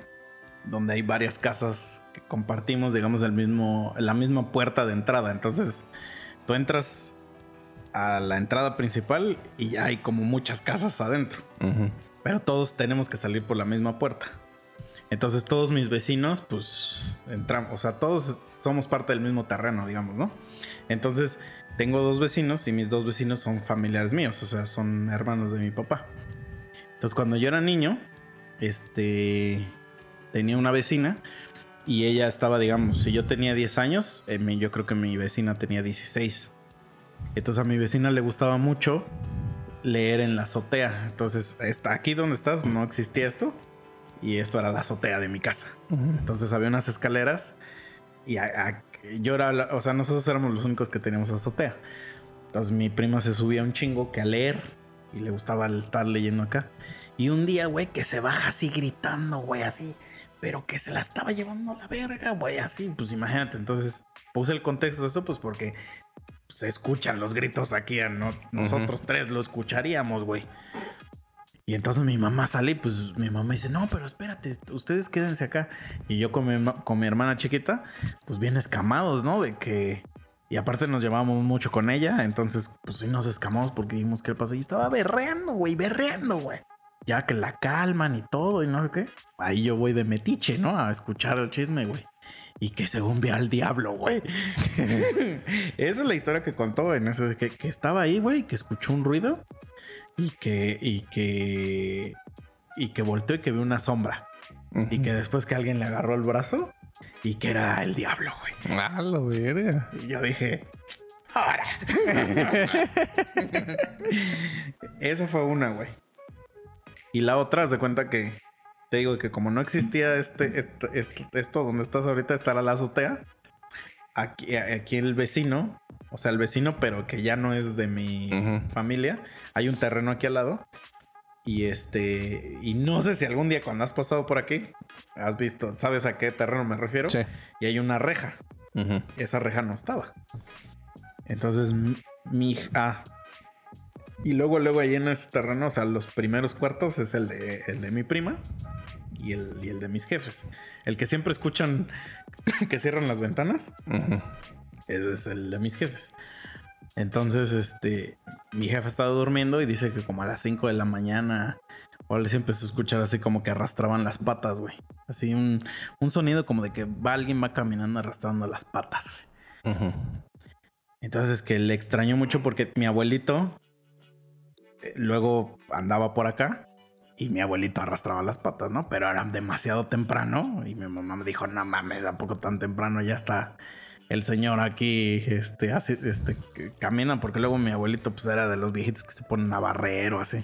donde hay varias casas que compartimos, digamos, el mismo, la misma puerta de entrada. Entonces, tú entras a la entrada principal y ya hay como muchas casas adentro. Pero todos tenemos que salir por la misma puerta. Entonces todos mis vecinos, pues entramos, o sea, todos somos parte del mismo terreno, digamos, ¿no? Entonces tengo dos vecinos y mis dos vecinos son familiares míos, o sea, son hermanos de mi papá. Entonces cuando yo era niño, este, tenía una vecina y ella estaba, digamos, si yo tenía 10 años, eh, yo creo que mi vecina tenía 16. Entonces a mi vecina le gustaba mucho leer en la azotea. Entonces, está aquí donde estás, no existía esto. Y esto era la azotea de mi casa. Entonces había unas escaleras y a- a- yo era, la- o sea, nosotros éramos los únicos que teníamos azotea. Entonces mi prima se subía un chingo que a leer y le gustaba estar leyendo acá. Y un día, güey, que se baja así gritando, güey, así, pero que se la estaba llevando a la verga, güey, así, pues imagínate. Entonces puse el contexto de eso, pues porque se escuchan los gritos aquí, no- nosotros tres lo escucharíamos, güey. Y entonces mi mamá sale y pues mi mamá dice, no, pero espérate, ustedes quédense acá. Y yo con mi, con mi hermana chiquita, pues bien escamados, ¿no? De que... Y aparte nos llevábamos mucho con ella, entonces pues sí nos escamamos porque dijimos qué pasa. Y estaba berreando, güey, berreando, güey. Ya que la calman y todo y no sé qué. Ahí yo voy de metiche, ¿no? A escuchar el chisme, güey. Y que según ve al diablo, güey. Esa es la historia que contó en eso de que, que estaba ahí, güey, que escuchó un ruido y que, y que, y que volteó y que vio una sombra. Y que después que alguien le agarró el brazo y que era el diablo, güey. Ah, verga. Y yo dije, ahora. Esa fue una, güey. Y la otra, de cuenta que te digo que como no existía este, este- este- esto donde estás ahorita, estar a la azotea, aquí, aquí el vecino, o sea, el vecino, pero que ya no es de mi familia, hay un terreno aquí al lado. Y este, y no sé si algún día cuando has pasado por aquí, has visto, ¿sabes a qué terreno me refiero? Sí. Y hay una reja esa reja no estaba. Entonces, mi ah. Y luego, luego ahí en ese terreno, o sea, los primeros cuartos es el de, el de mi prima y el, y el de mis jefes. El que siempre escuchan que cierran las ventanas. Ese es el de mis jefes. Entonces, este, mi jefa estaba durmiendo y dice que como a las 5 de la mañana, o se empezó a escuchar así como que arrastraban las patas, güey. Así un, un sonido como de que va alguien va caminando arrastrando las patas, güey. Entonces que le extrañó mucho porque mi abuelito eh, luego andaba por acá y mi abuelito arrastraba las patas, ¿no? Pero era demasiado temprano y mi mamá me dijo, no mames, ¿a poco tan temprano ya está el señor aquí, este, así, este, camina? Porque luego mi abuelito pues era de los viejitos que se ponen a barrer o así.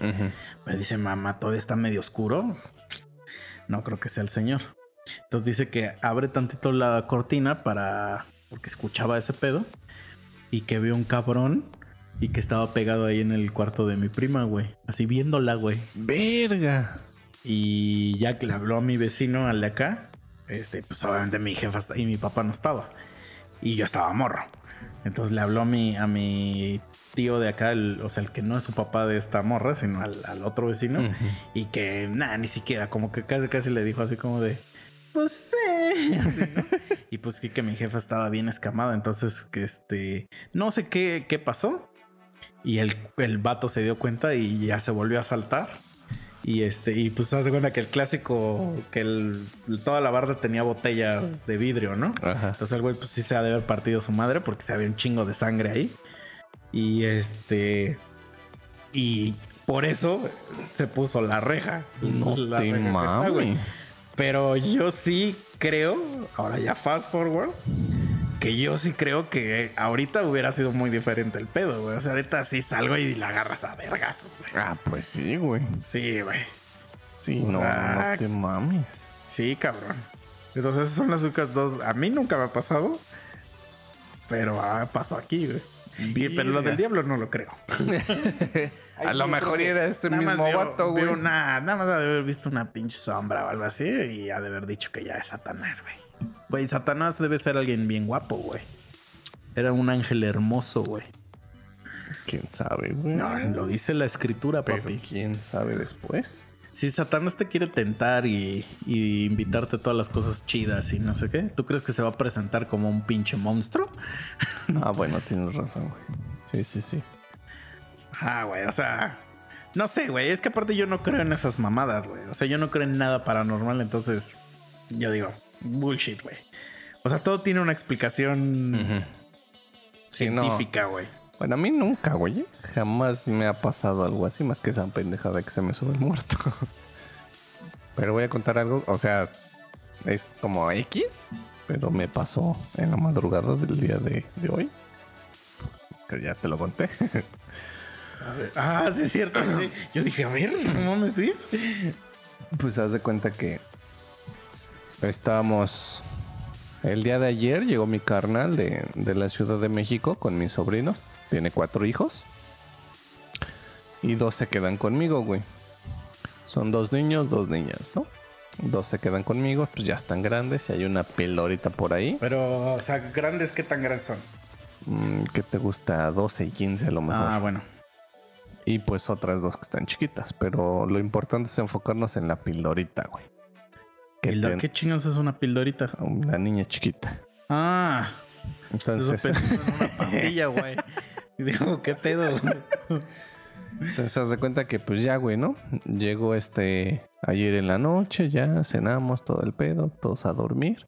Me dice, mamá, todavía está medio oscuro. No creo que sea el señor. Entonces dice que abre tantito la cortina para. porque escuchaba ese pedo. Y que vio un cabrón. Y que estaba pegado ahí en el cuarto de mi prima, güey. Así viéndola, güey. Verga. Y ya que le habló a mi vecino, al de acá. Este, pues obviamente mi jefa y mi papá no estaba. Y yo estaba morro. Entonces le habló a mi, a mi tío de acá, el- o sea, el que no es su papá de esta morra, sino al, al otro vecino. Y que nada, ni siquiera, como que casi casi le dijo así como de, pues sí. así, ¿no? y pues sí que mi jefa estaba bien escamada, entonces que este, no sé qué, qué pasó. Y el, el vato se dio cuenta y ya se volvió a saltar. Y este, y pues se hace cuenta que el clásico, que el, toda la barda tenía botellas de vidrio, ¿no? Ajá. Entonces el güey pues sí se ha de haber partido su madre porque se había un chingo de sangre ahí. Y este... Y por eso se puso la reja. No La te reja está, mames. Pero yo sí creo, ahora ya fast forward, que yo sí creo que ahorita hubiera sido muy diferente el pedo, güey. O sea, ahorita sí salgo y la agarras a vergazos, güey. Ah, pues sí, güey. Sí, güey. Sí, no, sea, no te mames. Sí, cabrón. Entonces esas son las únicas dos. A mí nunca me ha pasado. Pero ah, pasó aquí, güey. Pero lo del diablo no lo creo. A lo mejor era ese Nada mismo vio- vato, güey. una- nada más ha de haber visto una pinche sombra o algo así y ha de haber dicho que ya es Satanás, güey. Güey, Satanás debe ser alguien bien guapo, güey. Era un ángel hermoso, güey. ¿Quién sabe, güey? No, lo dice la escritura, Pero papi. ¿quién sabe después? Si Satanás te quiere tentar y, y invitarte a todas las cosas chidas y no sé qué, ¿tú crees que se va a presentar como un pinche monstruo? Ah, bueno, tienes razón, güey. Sí, sí, sí. Ah, güey, o sea, no sé, güey, es que aparte yo no creo en esas mamadas, güey. O sea, yo no creo en nada paranormal, entonces yo digo, bullshit, güey. O sea, todo tiene una explicación Ujú. Sí, no. científica, güey. Bueno, a mí nunca, güey. Jamás me ha pasado algo así, más que esa pendejada que se me sube el muerto. Pero voy a contar algo, o sea, es como X, pero me pasó en la madrugada del día de, de hoy. Que ya te lo conté. A ver. Ah, sí, es cierto. sí. Yo dije, a ver, no mames, sí. Pues haz de cuenta que estábamos. El día de ayer llegó mi carnal de, de la Ciudad de México con mis sobrinos. Tiene cuatro hijos. Y dos se quedan conmigo, güey. Son dos niños, dos niñas, ¿no? Dos se quedan conmigo, pues ya están grandes y hay una pelorita por ahí. Pero, o sea, grandes, ¿qué tan grandes son? Mm, ¿Qué te gusta? 12 y 15 a lo mejor. Ah, bueno. Y pues otras dos que están chiquitas. Pero lo importante es enfocarnos en la pildorita, güey. ¿Qué chingados es una pildorita? La niña chiquita. Ah, eso Entonces, pensé en una pastilla, güey. Y digo, ¿qué pedo? güey? entonces haz de cuenta que pues ya, güey, ¿no? Llegó este ayer en la noche, ya cenamos todo el pedo, todos a dormir.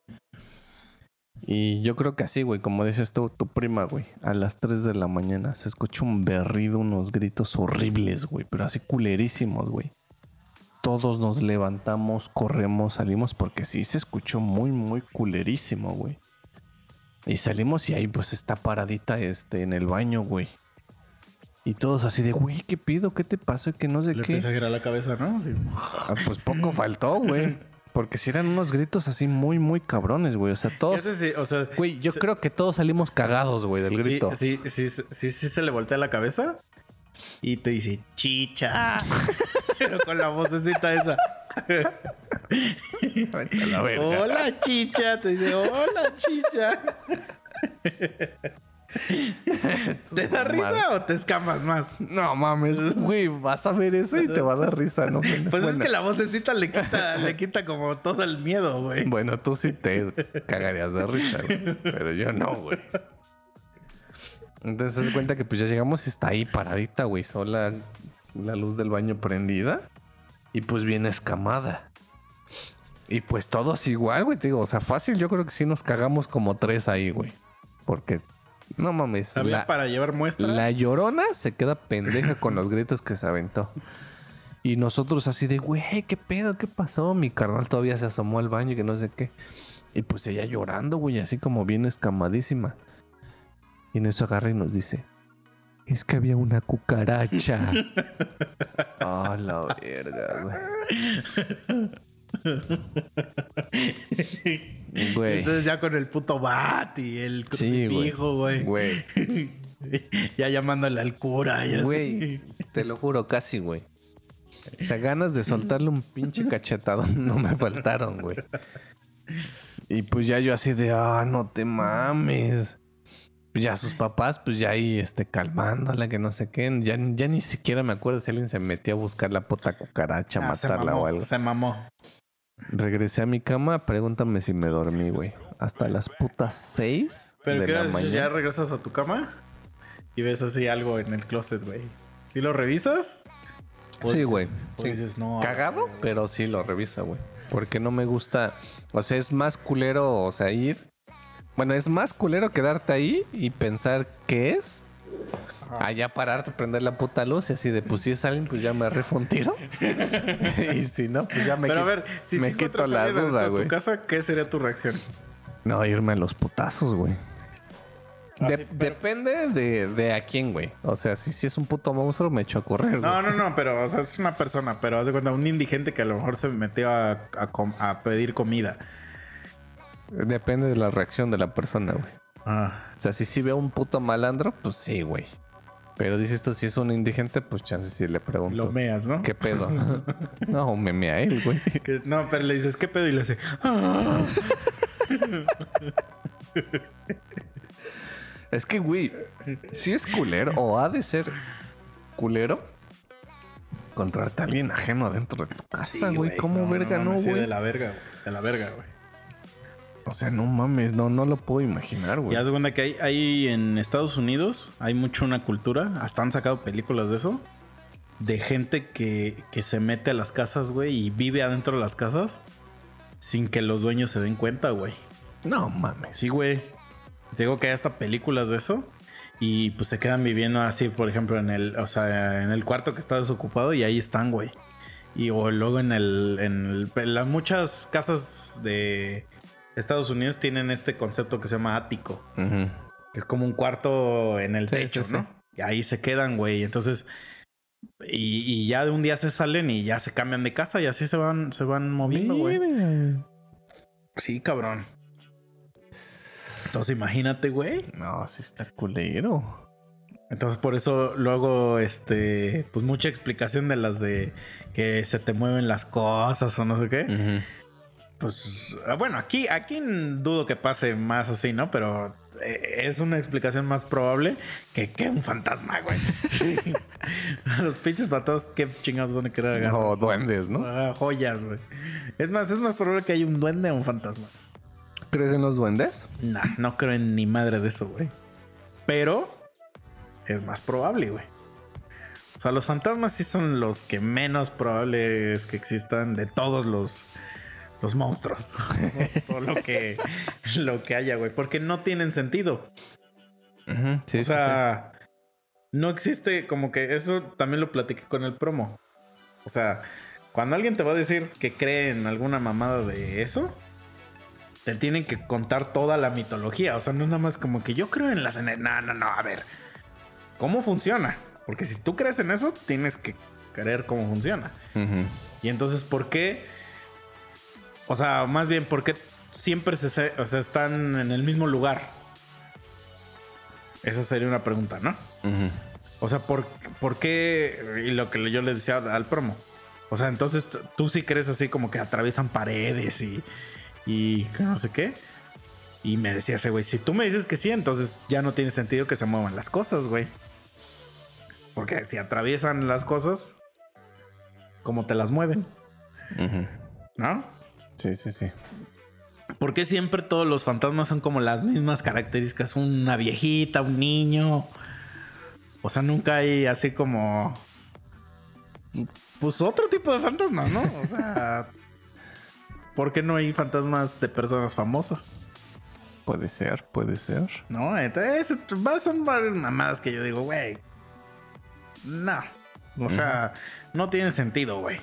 Y yo creo que así, güey, como dices tú, tu prima, güey, a las 3 de la mañana se escucha un berrido, unos gritos horribles, güey, pero así culerísimos, güey. Todos nos levantamos, corremos, salimos porque sí se escuchó muy, muy culerísimo, güey. Y salimos y ahí pues está paradita este en el baño, güey. Y todos así de, güey, ¿qué pido? ¿Qué te pasó? Y que no sé Le qué. a girar la cabeza, ¿no? Sí. Ah, pues poco faltó, güey. Porque si eran unos gritos así muy, muy cabrones, güey. O sea, ¿Qué todos. o sea, Güey, yo se- creo que todos salimos cagados, güey, del grito. sí, sí, sí, sí, sí se le voltea la cabeza y te dice, chicha. Pero con la vocecita esa. La. Hola, chicha. Te dice, hola, chicha. ¿Te da risa o te escamas más? No mames, güey, vas a ver eso y te va a dar risa, ¿no? Pues es que la vocecita le quita, le quita como todo el miedo, güey. Bueno, tú sí te cagarías de risa, güey. Pero yo no, güey. Entonces se cuenta que pues ya llegamos y está ahí paradita, güey. Sola la luz del baño prendida. Y pues bien escamada. Y pues todos igual, güey. Te digo, o sea, fácil. Yo creo que sí nos cagamos como tres ahí, güey. Porque, no mames. La, para llevar muestra. la llorona se queda pendeja con los gritos que se aventó. Y nosotros así de, güey, ¿qué pedo? ¿Qué pasó? Mi carnal todavía se asomó al baño y que no sé qué. Y pues ella llorando, güey, así como bien escamadísima. Y en eso agarra y nos dice, es que había una cucaracha. Ah, la verga, güey. Güey. Entonces ya con el puto bat y el Sí, güey. crucifijo, güey. Ya llamándole al cura. Ya güey, te lo juro, casi, güey. O sea, ganas de soltarle un pinche cachetadón no me faltaron, güey. Y pues ya yo así de, ah, no te mames. Ya sus papás, pues ya ahí, este, calmándola, que no sé qué. Ya, ya ni siquiera me acuerdo si alguien se metió a buscar la puta cucaracha, Ah, matarla mamó, o algo. Se mamó. Regresé a mi cama, pregúntame si me dormí, güey. Hasta las putas seis Pero de ¿qué la haces? mañana. Ya regresas a tu cama y ves así algo en el closet, güey. ¿Sí lo revisas? Sí, dices- güey. Sí. no. Cagado, pero sí lo revisa, güey. Porque no me gusta. O sea, es más culero, o sea, ir. Bueno, es más culero quedarte ahí y pensar qué es. Ajá. Allá pararte, prender la puta luz y así de, pues si es alguien, pues ya me rifo un tiro. y si no, pues ya me, Pero a ver, si me sí quito la duda, tu casa, ¿qué sería tu reacción? No, irme a los putazos, güey. Ah, De- sí, pero- Depende de, de a quién, güey. O sea, si, si es un puto monstruo, me echo a correr, No, güey. no, no, pero o sea, es una persona, pero haz de cuenta, un indigente que a lo mejor se metió a, a pedir comida. Depende de la reacción de la persona, güey. Ah, O sea, si sí veo un puto malandro, pues sí, güey. Pero dices tú, si es un indigente, pues chance si le pregunto. lo meas, ¿no? ¿Qué pedo? no, me mea él, güey. Que- no, pero le dices, ¿qué pedo? Y le hace, "Ah". Es que, güey, si es culero o ha de ser culero encontrarte a alguien ajeno dentro de tu casa, Sí, güey. ¿Cómo verga no, sí, güey? de la verga, güey. De la verga, güey. O sea, no mames, no, no lo puedo imaginar, Y güey. haz de cuenta que hay, hay en Estados Unidos, hay mucho una cultura, hasta han sacado películas de eso, de gente que, que se mete a las casas, güey, y vive adentro de las casas sin que los dueños se den cuenta, güey. No mames. Sí, güey. Te digo que hay hasta películas de eso. Y pues se quedan viviendo así, por ejemplo, en el, o sea, en el cuarto que está desocupado y ahí están, güey. Y o luego en el, en el- en las muchas casas de Estados Unidos tienen este concepto que se llama ático, que es como un cuarto en el Sí, techo, sí, ¿no? sí. Y ahí se quedan, güey. Entonces, y, y ya de un día se salen y ya se cambian de casa y así se van, se van moviendo, güey. Sí, cabrón. Entonces imagínate, güey. No, sí está culero. Entonces por eso luego, este, pues mucha explicación de las de que se te mueven las cosas o no sé qué. Ujú. Pues ah, bueno, aquí, aquí dudo que pase más así, ¿no? Pero eh, es una explicación más probable que, que un fantasma, güey. Los pinches patados, qué chingados van a querer agarrar. O duendes, ¿no? Ah, joyas, güey. Es más, es más probable que haya un duende o un fantasma. ¿Crees en los duendes? Nah, no creo en ni madre de eso, güey. Pero es más probable, güey. O sea, los fantasmas sí son los que menos probable es que existan de todos los, los monstruos. Todo lo que, lo que haya, güey. Porque no tienen sentido. Sí, o sí, sea, no existe como que eso también lo platiqué con el promo. O sea, cuando alguien te va a decir que cree en alguna mamada de eso, te tienen que contar toda la mitología. O sea, no es nada más como que yo creo en las... No, no, no, a ver. ¿Cómo funciona? Porque si tú crees en eso, tienes que creer cómo funciona. Y entonces, ¿por qué? O sea, más bien, ¿por qué siempre se, o sea, están en el mismo lugar? Esa sería una pregunta, ¿no? O sea, ¿por, por qué? Y lo que yo le decía al promo. O sea, entonces tú sí crees así como que atraviesan paredes y, y que no sé qué. Y me decía ese güey, si tú me dices que sí, entonces ya no tiene sentido que se muevan las cosas, güey. Porque si atraviesan las cosas, ¿cómo te las mueven? ¿No? Sí, sí, sí. ¿Por qué siempre todos los fantasmas son como las mismas características? Una viejita, un niño. O sea, nunca hay así como. Pues otro tipo de fantasmas, ¿no? O sea. ¿Por qué no hay fantasmas de personas famosas? Puede ser, puede ser. No, entonces son varias mamadas que yo digo, güey. No. O sea, no tiene sentido, güey.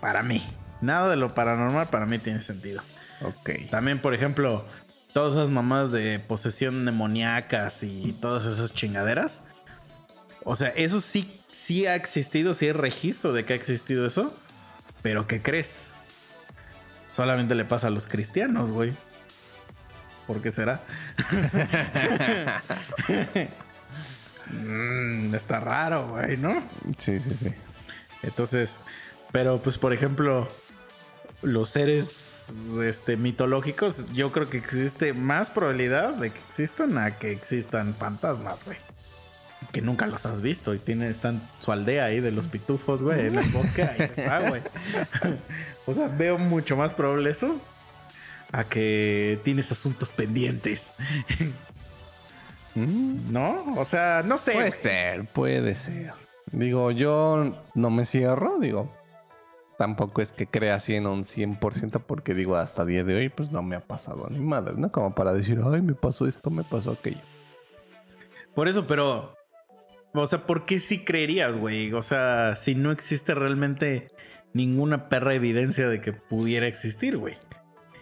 Para mí. Nada de lo paranormal para mí tiene sentido. Ok. También, por ejemplo, todas esas mamadas de posesión demoníacas y todas esas chingaderas. O sea, eso sí, sí ha existido, sí hay registro de que ha existido eso. Pero ¿qué crees? Solamente le pasa a los cristianos, güey. ¿Por qué será? Mm, está raro, güey, ¿no? Sí, sí, sí. Entonces, pero pues por ejemplo, los seres este, mitológicos, yo creo que existe más probabilidad de que existan a que existan fantasmas, güey. Que nunca los has visto y tiene, están su aldea ahí de los pitufos, güey, en el bosque, ahí está, güey. o sea, veo mucho más probable eso a que tienes asuntos pendientes, Mm, ¿no? O sea, no sé. Puede ser, puede ser. Digo, yo no me cierro, digo. Tampoco es que crea así en un 100% porque digo, hasta día de hoy pues no me ha pasado ni madre, ¿no? Como para decir, ay, me pasó esto, me pasó aquello. Por eso, pero. O sea, ¿por qué sí creerías, güey? O sea, si no existe realmente ninguna perra evidencia de que pudiera existir, güey.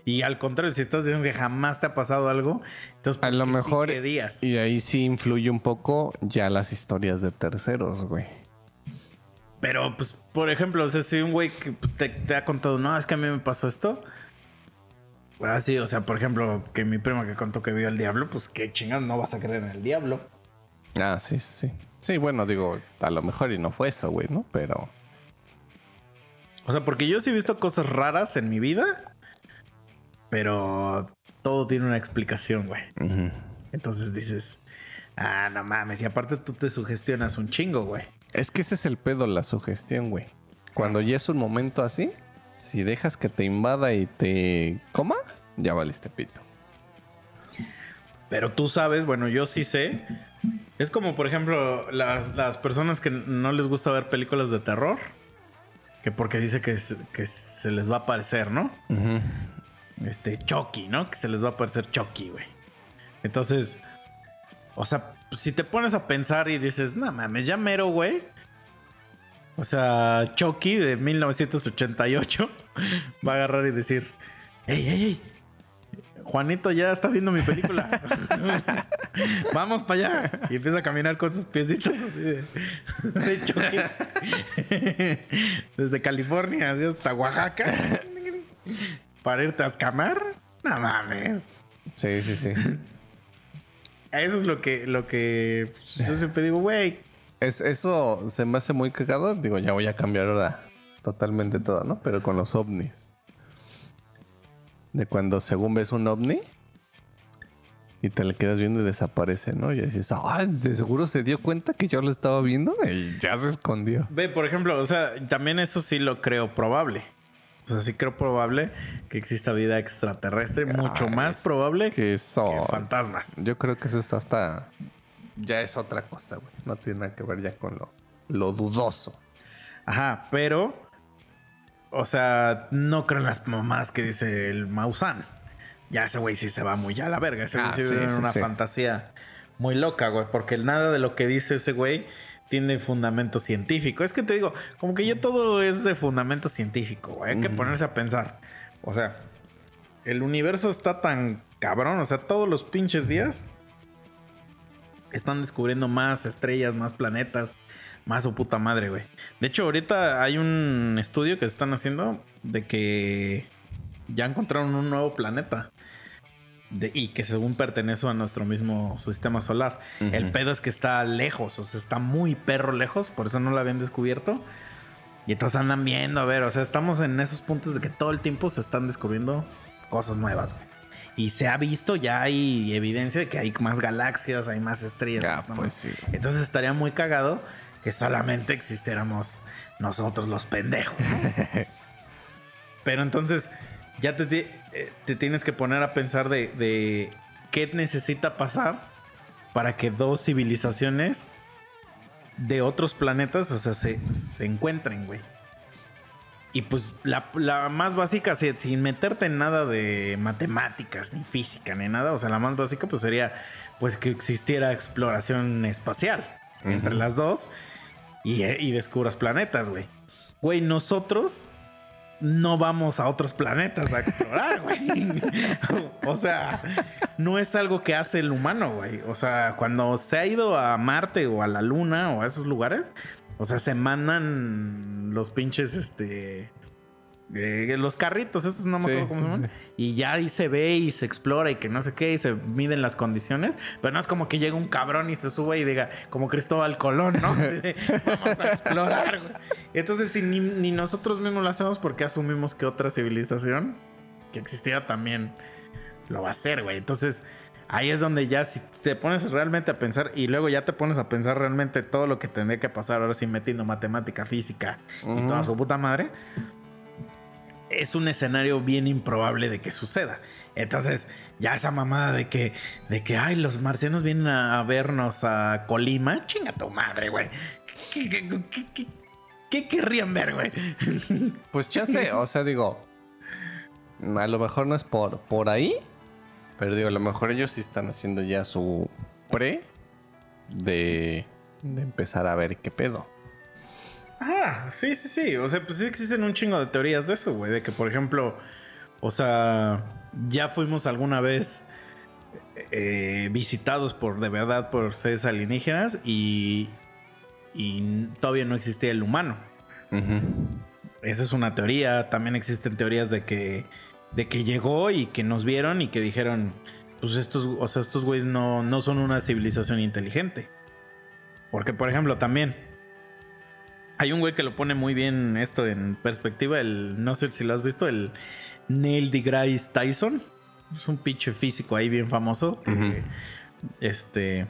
Y al contrario, si estás diciendo que jamás te ha pasado algo, entonces A ¿por lo qué sí mejor- creerías? Y ahí sí influye un poco ya las historias de terceros, güey. Pero, pues, por ejemplo, o sea, si un güey que te, te ha contado, no, es que a mí me pasó esto. Ah, sí, o sea, por ejemplo, que mi prima que contó que vio al diablo, pues qué chingados no vas a creer en el diablo. Ah, sí, sí, sí. Sí, bueno, digo, a lo mejor y no fue eso, güey, ¿no? Pero... O sea, porque yo sí he visto cosas raras en mi vida, pero todo tiene una explicación, güey. Entonces dices, ah, no mames, y aparte tú te sugestionas un chingo, güey. Es que ese es el pedo, la sugestión, güey. Cuando ya es un momento así, si dejas que te invada y te coma, ya valiste pito. Pero tú sabes, bueno, yo sí sé. Es como, por ejemplo, las, las personas que no les gusta ver películas de terror, que porque dice que, se- que se les va a aparecer, ¿no? Este Chucky, ¿no? Que se les va a parecer Chucky, güey. Entonces, o sea, si te pones a pensar y dices, no mames, ya mero, güey. O sea, Chucky de 1988 va a agarrar y decir, ¡Ey, ey, ey! Juanito ya está viendo mi película. Vamos para allá. Y empieza a caminar con sus piecitos así de, de Chucky. Desde California así hasta Oaxaca. Para irte a escamar. No mames. Sí, sí, sí. Eso es lo que, lo que yo siempre digo, güey. Es, eso se me hace muy cagado. Digo, ya voy a cambiar ahora totalmente todo, ¿no? Pero con los ovnis. De cuando según ves un ovni y te le quedas viendo y desaparece, ¿no? Y dices, ah, de seguro se dio cuenta que yo lo estaba viendo y ya se escondió. Ve, por ejemplo, o sea, también eso sí lo creo probable. O sea, sí creo probable que exista vida extraterrestre, mucho más probable que, Que eso. fantasmas. Yo creo que eso está hasta. Ya es otra cosa, güey. No tiene nada que ver ya con lo, lo dudoso. Ajá, pero, o sea, no creo en las mamás que dice el Maussan. Ya ese güey sí se va muy a la verga. Ese güey Ah, sí, sí, una sí. fantasía muy loca, güey. Porque nada de lo que dice ese güey tiene fundamento científico. Es que te digo, como que ya todo es de fundamento científico. Hay que ponerse a pensar. O sea, el universo está tan cabrón. O sea, todos los pinches días están descubriendo más estrellas, más planetas, más su puta madre, güey. De hecho, ahorita hay un estudio que se están haciendo de que ya encontraron un nuevo planeta. De- y que según pertenece a nuestro mismo sistema solar. El pedo es que está lejos, o sea, está muy perro lejos, por eso no lo habían descubierto. Y entonces andan viendo, a ver, o sea, estamos en esos puntos de que todo el tiempo se están descubriendo cosas nuevas, güey. Y se ha visto, ya hay evidencia de que hay más galaxias, hay más estrellas. Ya, ¿no? pues sí. Entonces estaría muy cagado que solamente existiéramos nosotros los pendejos. ¿no? Pero entonces ya te, eh, te tienes que poner a pensar de, de qué necesita pasar para que dos civilizaciones de otros planetas, o sea, se, se encuentren, güey. Y pues la, la más básica, si- sin meterte en nada de matemáticas, ni física, ni nada, o sea, la más básica pues sería pues que existiera exploración espacial entre las dos y, eh, y descubras planetas, güey. Güey, nosotros no vamos a otros planetas a explorar, güey. o sea, no es algo que hace el humano, güey. O sea, cuando se ha ido a Marte o a la Luna o a esos lugares, o sea, se mandan los pinches, este... eh, los carritos, esos no me Sí, acuerdo cómo se llaman. sí. Y ya ahí se ve y se explora y que no sé qué, y se miden las condiciones. Pero no es como que llega un cabrón y se sube y diga, como Cristóbal Colón, ¿no? Así de, vamos a explorar, güey. Entonces, si ni, ni nosotros mismos lo hacemos, porque asumimos que otra civilización que existiera también lo va a hacer, güey? Entonces, ahí es donde ya, si te pones realmente a pensar y luego ya te pones a pensar realmente todo lo que tendría que pasar, ahora sí metiendo matemática, física y toda su puta madre, es un escenario bien improbable de que suceda. Entonces, ya esa mamada de que, de que, ay, los marcianos vienen a vernos a Colima, chinga tu madre, güey. ¿Qué, qué, qué- querrían ver, güey? Pues chance, o sea, digo, a lo mejor no es por, por ahí, pero digo, a lo mejor ellos sí están haciendo ya su pre de, de empezar a ver qué pedo. Ah, sí, sí, sí. O sea, pues sí existen un chingo de teorías de eso, güey. De que, por ejemplo, o sea, ya fuimos alguna vez eh, visitados por, de verdad, por seres alienígenas y, y todavía no existía el humano. Esa es una teoría. También existen teorías de que, de que llegó y que nos vieron y que dijeron, pues estos, o sea, estos güeyes no, no son una civilización inteligente. Porque, por ejemplo, también hay un güey que lo pone muy bien esto en perspectiva. El, no sé si lo has visto, el Neil deGrasse Tyson. Es un pinche físico ahí bien famoso. que. Este.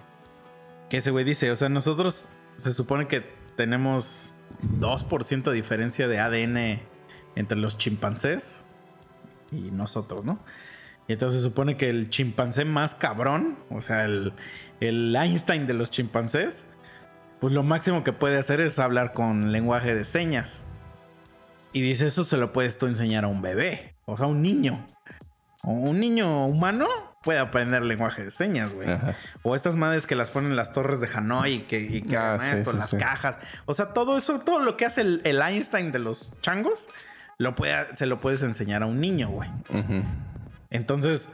Que ese güey dice: O sea, nosotros se supone que tenemos 2% de diferencia de ADN entre los chimpancés y nosotros, ¿no? Y entonces se supone que el chimpancé más cabrón, o sea, el, el Einstein de los chimpancés, pues lo máximo que puede hacer es hablar con lenguaje de señas. Y dice, eso se lo puedes tú enseñar a un bebé, o sea, a un niño. O un niño humano puede aprender lenguaje de señas, güey. Ajá. O estas madres que las ponen en las torres de Hanoi y que, y que Ah, sí, esto, sí, las sí. cajas. O sea, todo eso, todo lo que hace el, el Einstein de los changos, lo puede, se lo puedes enseñar a un niño, güey. Entonces,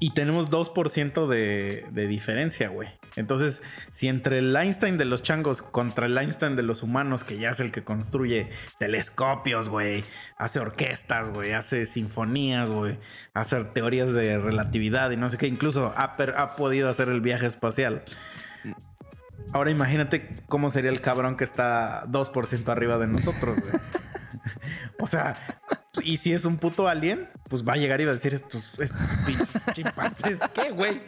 y tenemos 2% de, de diferencia, güey. Entonces, si entre el Einstein de los changos contra el Einstein de los humanos, que ya es el que construye telescopios, güey, hace orquestas, güey, hace sinfonías, güey, hace teorías de relatividad y no sé qué, incluso ha, podido hacer el viaje espacial. Ahora imagínate cómo sería el cabrón que está 2% arriba de nosotros, güey. o sea, Y si es un puto alien, pues va a llegar y va a decir estos, estos pinches chimpancés, ¿qué, güey?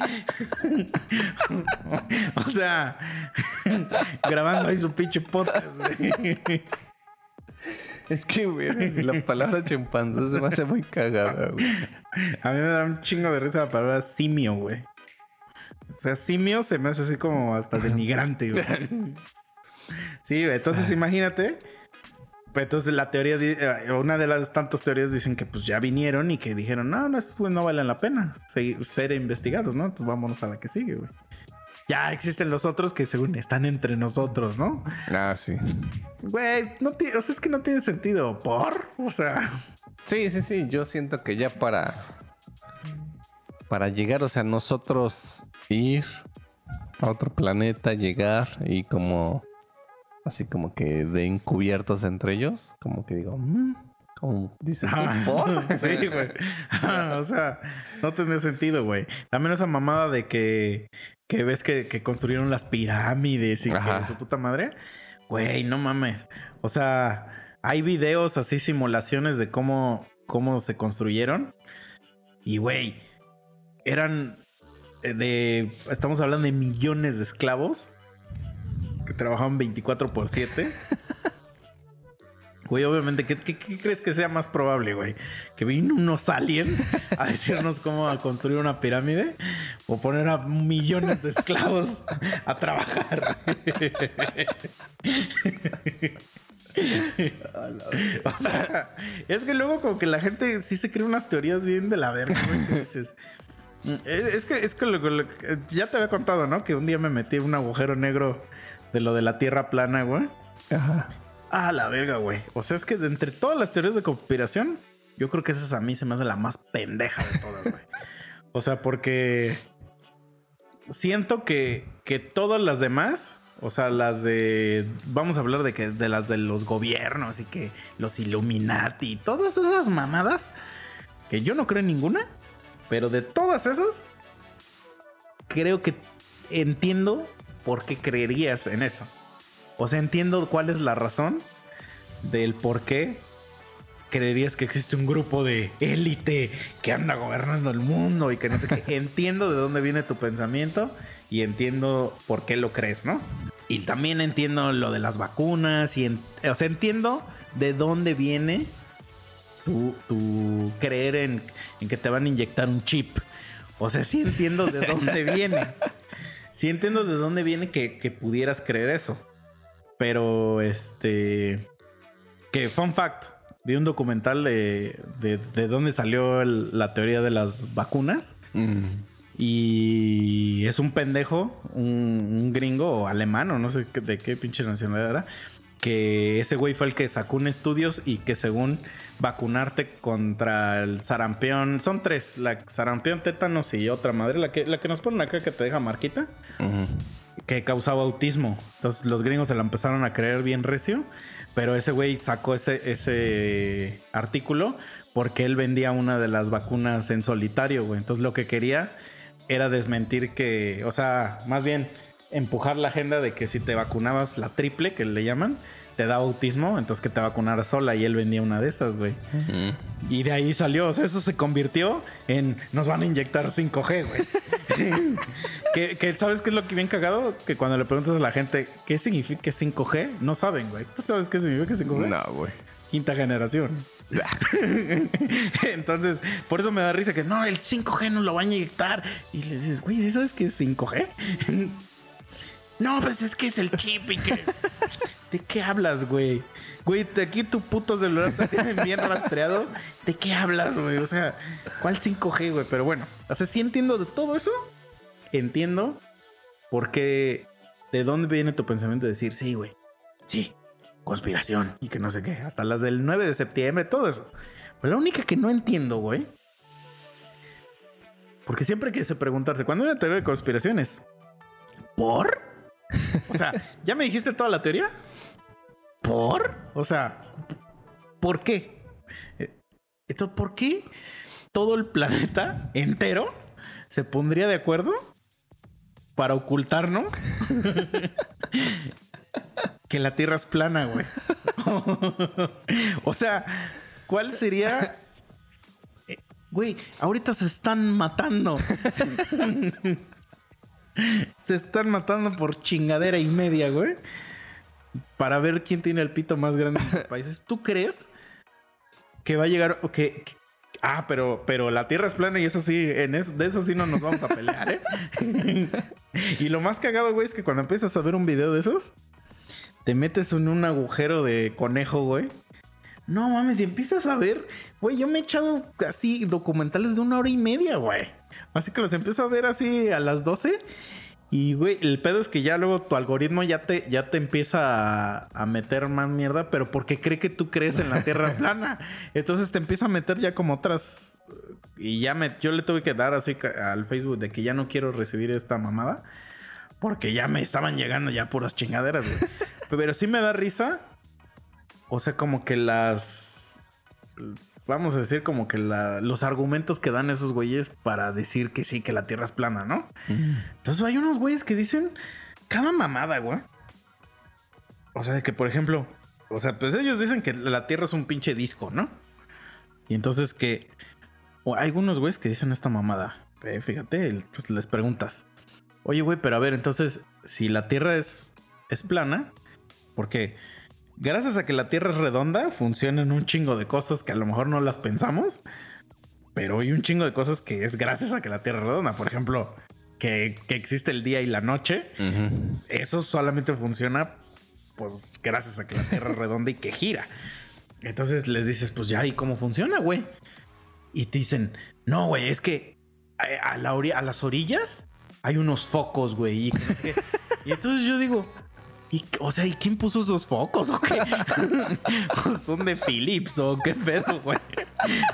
o sea, grabando ahí su pinche podcast, güey. Es que, güey, la palabra chimpancé se me hace muy cagada, güey. A mí me da un chingo de risa la palabra simio, güey. O sea, simio se me hace así como hasta denigrante, güey. Sí, güey. Entonces imagínate. Entonces la teoría, eh, una de las tantas teorías dicen que pues ya vinieron y que dijeron, no, no, estos güeyes no valen la pena ser investigados, ¿no? Entonces vámonos a la que sigue, güey. Ya existen los otros que según están entre nosotros, ¿no? Ah, sí. Güey, no tiene, o sea, es que no tiene sentido. ¿Por? O sea, Sí, sí, sí. Yo siento que ya para. Para llegar, o sea, nosotros ir a otro planeta, llegar y como. Así como que de encubiertos entre ellos. Como que digo, "Mm", como dices Ah, ¿por? sí, güey. Ah, o sea, no tiene sentido, güey. También esa mamada de que, que ves que, que construyeron las pirámides y Ajá. que su puta madre. Güey, no mames. O sea, hay videos así, simulaciones de cómo, cómo se construyeron. Y, güey, eran eh, de. Estamos hablando de millones de esclavos trabajaban 24 por 7. Güey, obviamente, ¿qué, crees que sea más probable, güey? ¿Que vino unos aliens a decirnos cómo construir una pirámide? ¿O poner a millones de esclavos a trabajar? o sea, es que luego como que la gente sí se cree unas teorías bien de la verga, güey. "Mm, es que, es que lo- lo- ya te había contado, ¿no? Que un día me metí en un agujero negro de lo de la tierra plana, güey. Ajá. Ah, la verga, güey. O sea, es que de entre todas las teorías de conspiración, yo creo que esa es a mí se me hace la más pendeja de todas, güey. O sea, porque siento que, que todas las demás, o sea, las de. Vamos a hablar de que de las de los gobiernos y que los Illuminati y todas esas mamadas, que yo no creo en ninguna, pero de todas esas, creo que entiendo por qué creerías en eso. O sea, entiendo cuál es la razón del por qué creerías que existe un grupo de élite que anda gobernando el mundo y que no sé qué. entiendo de dónde viene tu pensamiento y entiendo por qué lo crees, ¿no? Y también entiendo lo de las vacunas y, en- o sea, entiendo de dónde viene tu, tu creer en, en que te van a inyectar un chip. O sea, sí entiendo de dónde viene. Sí entiendo de dónde viene que, que pudieras creer eso. Pero, este... Que, fun fact, vi un documental de, de, de dónde salió el- la teoría de las vacunas. Mm. Y es un pendejo, un, un gringo o alemán o no sé de qué pinche nacionalidad era. Que ese güey fue el que sacó un estudios y que según vacunarte contra el sarampión, son tres, la sarampión, tétanos y otra madre, la que, la que nos ponen acá que te deja marquita que causaba autismo. Entonces los gringos se la empezaron a creer bien recio, pero ese güey sacó ese, ese artículo porque él vendía una de las vacunas en solitario, güey. Entonces lo que quería era desmentir que, o sea, más bien empujar la agenda de que si te vacunabas la triple, que le llaman, te da autismo, entonces que te vacunara sola y él vendía una de esas, güey. Y de ahí salió, o sea, eso se convirtió en nos van a inyectar 5G, güey. que, que, ¿sabes qué es lo que bien cagado? Que cuando le preguntas a la gente qué significa 5G, no saben, güey. ¿Tú sabes qué significa 5G? No, güey. Quinta generación. Entonces, por eso me da risa que no, el 5G no lo van a inyectar. Y le dices, güey, ¿sí ¿sabes qué es 5G? No, pues es que es el chip y que. ¿De qué hablas, güey? Güey, aquí tu puto celular te tienen bien rastreado. ¿De qué hablas, güey? O sea, ¿cuál 5G, güey? Pero bueno, o sea, sí entiendo de todo eso. Entiendo por qué, de dónde viene tu pensamiento de decir, sí, güey, sí, conspiración y que no sé qué. Hasta las del 9 de septiembre, todo eso. Pero la única que no entiendo, güey. Porque siempre quise preguntarse, ¿cuándo hay una teoría de conspiraciones? ¿Por? O sea, ¿ya me dijiste toda la teoría? ¿Por? O sea, ¿por qué? Eh, Entonces, ¿por qué todo el planeta entero se pondría de acuerdo para ocultarnos que la Tierra es plana, güey? o sea, ¿Cuál sería? Eh, Güey, ahorita se están matando. se están matando por chingadera y media, güey. Para ver quién tiene el pito más grande en los países. ¿Tú crees que va a llegar o que, que- Ah, pero, pero la Tierra es plana y eso sí, en eso, de eso sí no nos vamos a pelear, ¿eh? y lo más cagado, güey, es que cuando empiezas a ver un video de esos, te metes en un agujero de conejo, güey. No mames, y empiezas a ver, güey, yo me he echado así documentales de una hora y media, güey. Así que los empiezo a ver así a las 12. Y, güey, el pedo es que ya luego tu algoritmo ya te, ya te empieza a, a meter más mierda, pero porque cree que tú crees en la Tierra plana. Entonces te empieza a meter ya como otras... Y ya me, yo le tuve que dar así al Facebook de que ya no quiero recibir esta mamada. Porque ya me estaban llegando ya puras chingaderas, güey. Pero sí me da risa. O sea, como que las. Vamos a decir, como que los argumentos que dan esos güeyes para decir que sí, que la tierra es plana, ¿no? Entonces hay unos güeyes que dicen cada mamada, güey. O sea, que por ejemplo, o sea, pues ellos dicen que la tierra es un pinche disco, ¿no? Y entonces que. O hay algunos güeyes que dicen esta mamada. Eh, fíjate, pues les preguntas. Oye, güey, pero a ver, entonces, si la tierra es, es plana, porque gracias a que la tierra es redonda, funcionan un chingo de cosas que a lo mejor no las pensamos, pero hay un chingo de cosas que es gracias a que la tierra es redonda. Por ejemplo, que, que existe el día y la noche, eso solamente funciona, pues, gracias a que la tierra es redonda y que gira. Entonces les dices, pues ya, ¿y cómo funciona, güey? Y te dicen, no, güey, es que a, a la ori- a las orillas hay unos focos, güey. Y. Y entonces yo digo, ¿y, o sea, ¿y quién puso esos focos o qué? ¿O ¿Son de Philips o qué pedo, güey?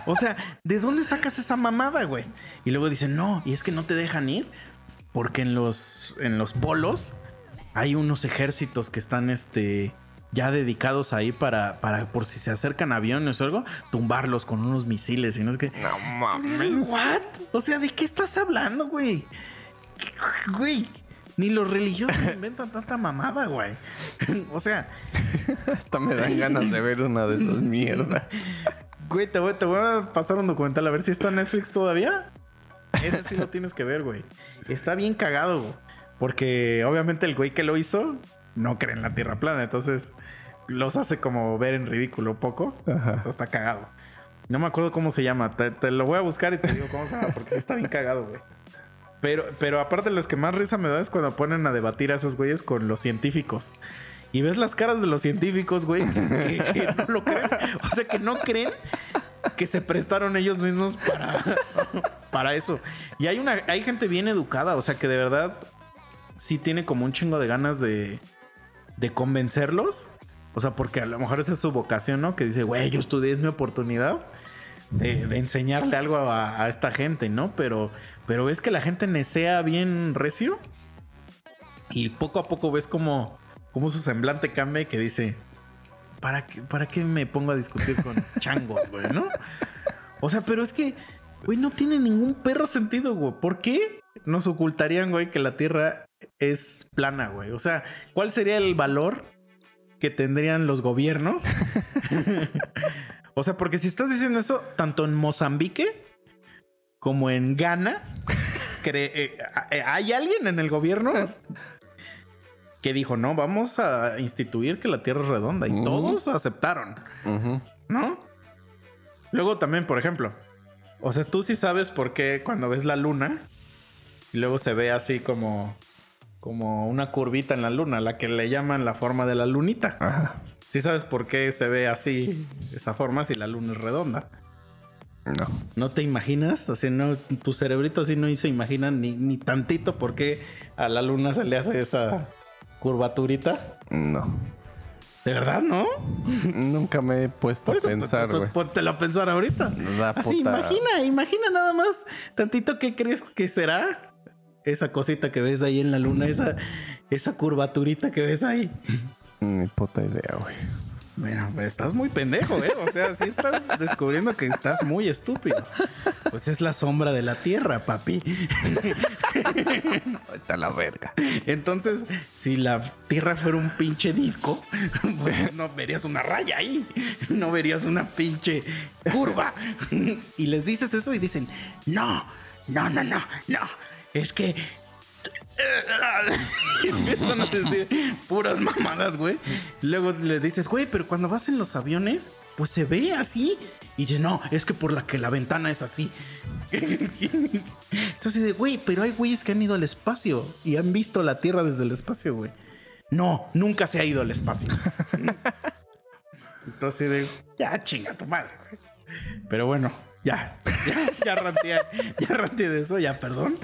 O sea, ¿de dónde sacas esa mamada, güey? Y luego dicen, no, y es que no te dejan ir porque en los, en los polos hay unos ejércitos que están este, ya dedicados ahí para, para, por si se acercan aviones o algo, tumbarlos con unos misiles y no sé qué. No mames. ¿What? O sea, ¿de qué estás hablando, güey? Güey, ni los religiosos inventan tanta mamada, güey. O sea, Hasta me dan ganas de ver una de esas mierdas. güey, te voy, te voy a pasar un documental a ver si está en Netflix todavía. Ese sí lo tienes que ver, güey. Está bien cagado, güey. Porque obviamente el güey que lo hizo no cree en la Tierra plana. Entonces los hace como ver en ridículo un poco. Ajá. Eso está cagado. No me acuerdo cómo se llama. Te, te lo voy a buscar y te digo cómo se llama. Porque sí está bien cagado, güey. Pero, pero aparte los que más risa me da es cuando ponen a debatir a esos güeyes con los científicos. Y ves las caras de los científicos, güey, que, no lo creen. O sea, que no creen que se prestaron ellos mismos para, para eso. Y hay una, hay gente bien educada, o sea que de verdad sí tiene como un chingo de ganas de, de convencerlos. O sea, porque a lo mejor esa es su vocación, ¿no? Que dice, güey, yo estudié, es mi oportunidad de, enseñarle algo a esta gente, ¿no? Pero, pero ves que la gente nesea bien recio y poco a poco ves como, como su semblante cambia y que dice, ¿para qué, ¿para qué me pongo a discutir con changos, güey, no? O sea, pero es que, güey, no tiene ningún perro sentido, güey. ¿Por qué nos ocultarían, güey, que la Tierra es plana, güey? O sea, ¿cuál sería el valor que tendrían los gobiernos? o sea, porque si estás diciendo eso, tanto en Mozambique como en Ghana, eh, eh, ¿hay alguien en el gobierno que dijo, no, vamos a instituir que la Tierra es redonda? Y todos aceptaron. ¿no? Luego también, por ejemplo, o sea, tú sí sabes por qué cuando ves la luna y luego se ve así como como una curvita en la luna, la que le llaman la forma de la lunita. Ajá. Sí sabes por qué se ve así esa forma si la luna es redonda. No. ¿No te imaginas? O sea, no, tu cerebrito así no se imagina ni, ni tantito por qué a la luna se le hace esa curvaturita. No. ¿De verdad, no? Nunca me he puesto a pensar, güey. Póntelo a pensar ahorita. La Así, puta- imagina, imagina nada más tantito qué crees que será esa cosita que ves ahí en la luna, esa, esa curvaturita que ves ahí. Ni puta idea, güey. Bueno, pues estás muy pendejo, ¿eh? O sea, sí estás descubriendo que estás muy estúpido. Pues es la sombra de la Tierra, papi. Está la verga. Entonces, si la Tierra fuera un pinche disco, pues no verías una raya ahí, no verías una pinche curva. Y les dices eso y dicen, no, no, no, no, no, es que... Y empiezan a decir puras mamadas, güey. Luego le dices, güey, pero cuando vas en los aviones, pues se ve así. Y dice, no, es que por la que la ventana es así. Entonces, güey, pero hay güeyes que han ido al espacio y han visto la Tierra desde el espacio, güey. No, nunca se ha ido al espacio. Entonces, ya chinga tu madre, güey. Pero bueno, ya, ya, ya ranteé, ya ranteé de eso, ya, perdón.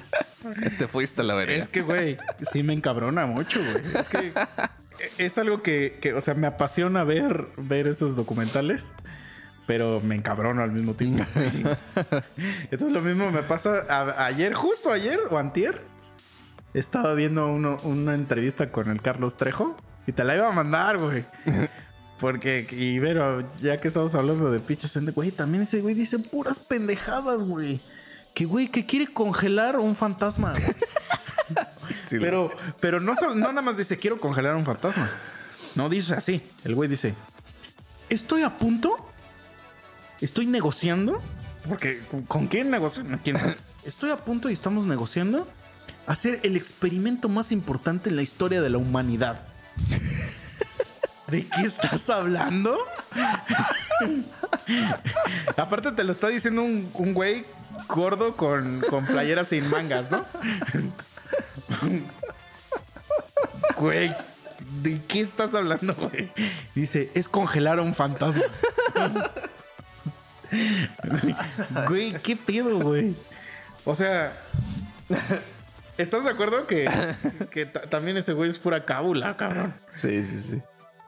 Te fuiste a la verga. Es que, güey, sí me encabrona mucho, güey. Es que es algo que, que, o sea, me apasiona ver, ver esos documentales, pero me encabrono al mismo tiempo. Entonces lo mismo me pasa a- ayer, justo ayer o antier, estaba viendo uno- una entrevista con el Carlos Trejo y te la iba a mandar, güey. Porque, y pero ya que estamos hablando de pinches, güey, también ese güey dice puras pendejadas, güey. Que, güey, que quiere congelar un fantasma. Sí, Pero, pero no, nada más dice quiero congelar un fantasma. No dice así. El güey dice: Estoy a punto. Estoy negociando. Porque, ¿con, con quién negocio? ¿quién? Estoy a punto y estamos negociando hacer el experimento más importante en la historia de la humanidad. ¿De qué estás hablando? Aparte te lo está diciendo un, un güey gordo con, con playeras sin mangas, ¿no? Güey, ¿de qué estás hablando, güey? Dice, es congelar a un fantasma. Güey, ¿qué pedo, güey? O sea, ¿estás de acuerdo que, que ta- también ese güey es pura cábula, cabrón? Sí, sí, sí.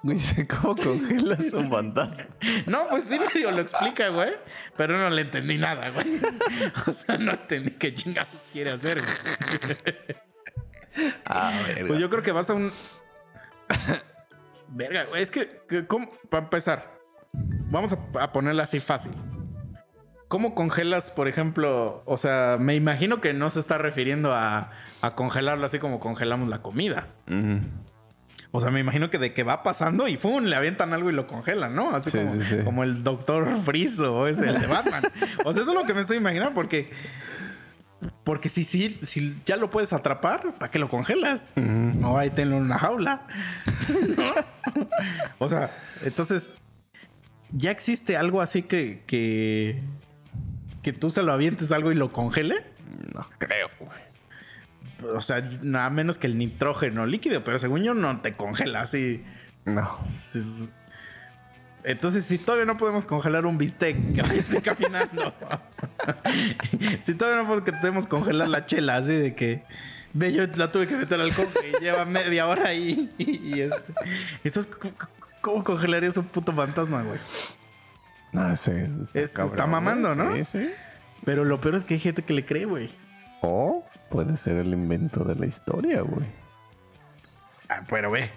Güey, dice, ¿cómo congelas un fantasma? No, pues sí medio lo explica, güey. Pero no le entendí nada, güey. O sea, no entendí qué chingados quiere hacer, güey. Ah, verga. Pues yo creo que vas a un. Verga, güey. Es que, que ¿cómo? para empezar, vamos a, a ponerla así fácil. ¿Cómo congelas, por ejemplo? O sea, me imagino que no se está refiriendo a, a congelarlo así como congelamos la comida. O sea, me imagino que de que va pasando y ¡pum! le avientan algo y lo congelan, ¿no? Así Sí, como, sí, sí. como el doctor Friso o ese, el de Batman. o sea, eso es lo que me estoy imaginando porque. Porque si, si, si ya lo puedes atrapar, ¿para qué lo congelas? Ujú. No, ahí tenlo en una jaula. O sea, entonces, ¿ya existe algo así que, que, que tú se lo avientes algo y lo congele? No creo, güey. O sea, nada menos que el nitrógeno líquido, pero según yo no te congela así. No. Es- Entonces, si todavía no podemos congelar un bistec que vaya caminando, si todavía no podemos congelar la chela, así de que ve, yo la tuve que meter al coque y lleva media hora ahí. Y, este. Entonces, ¿cómo, congelarías un puto fantasma, güey? No, sí. Está, Es- cabrón, está mamando, güey. ¿no? Sí, sí. Pero lo peor es que hay gente que le cree, güey. O puede ser el invento de la historia, güey. Ah, pero ve,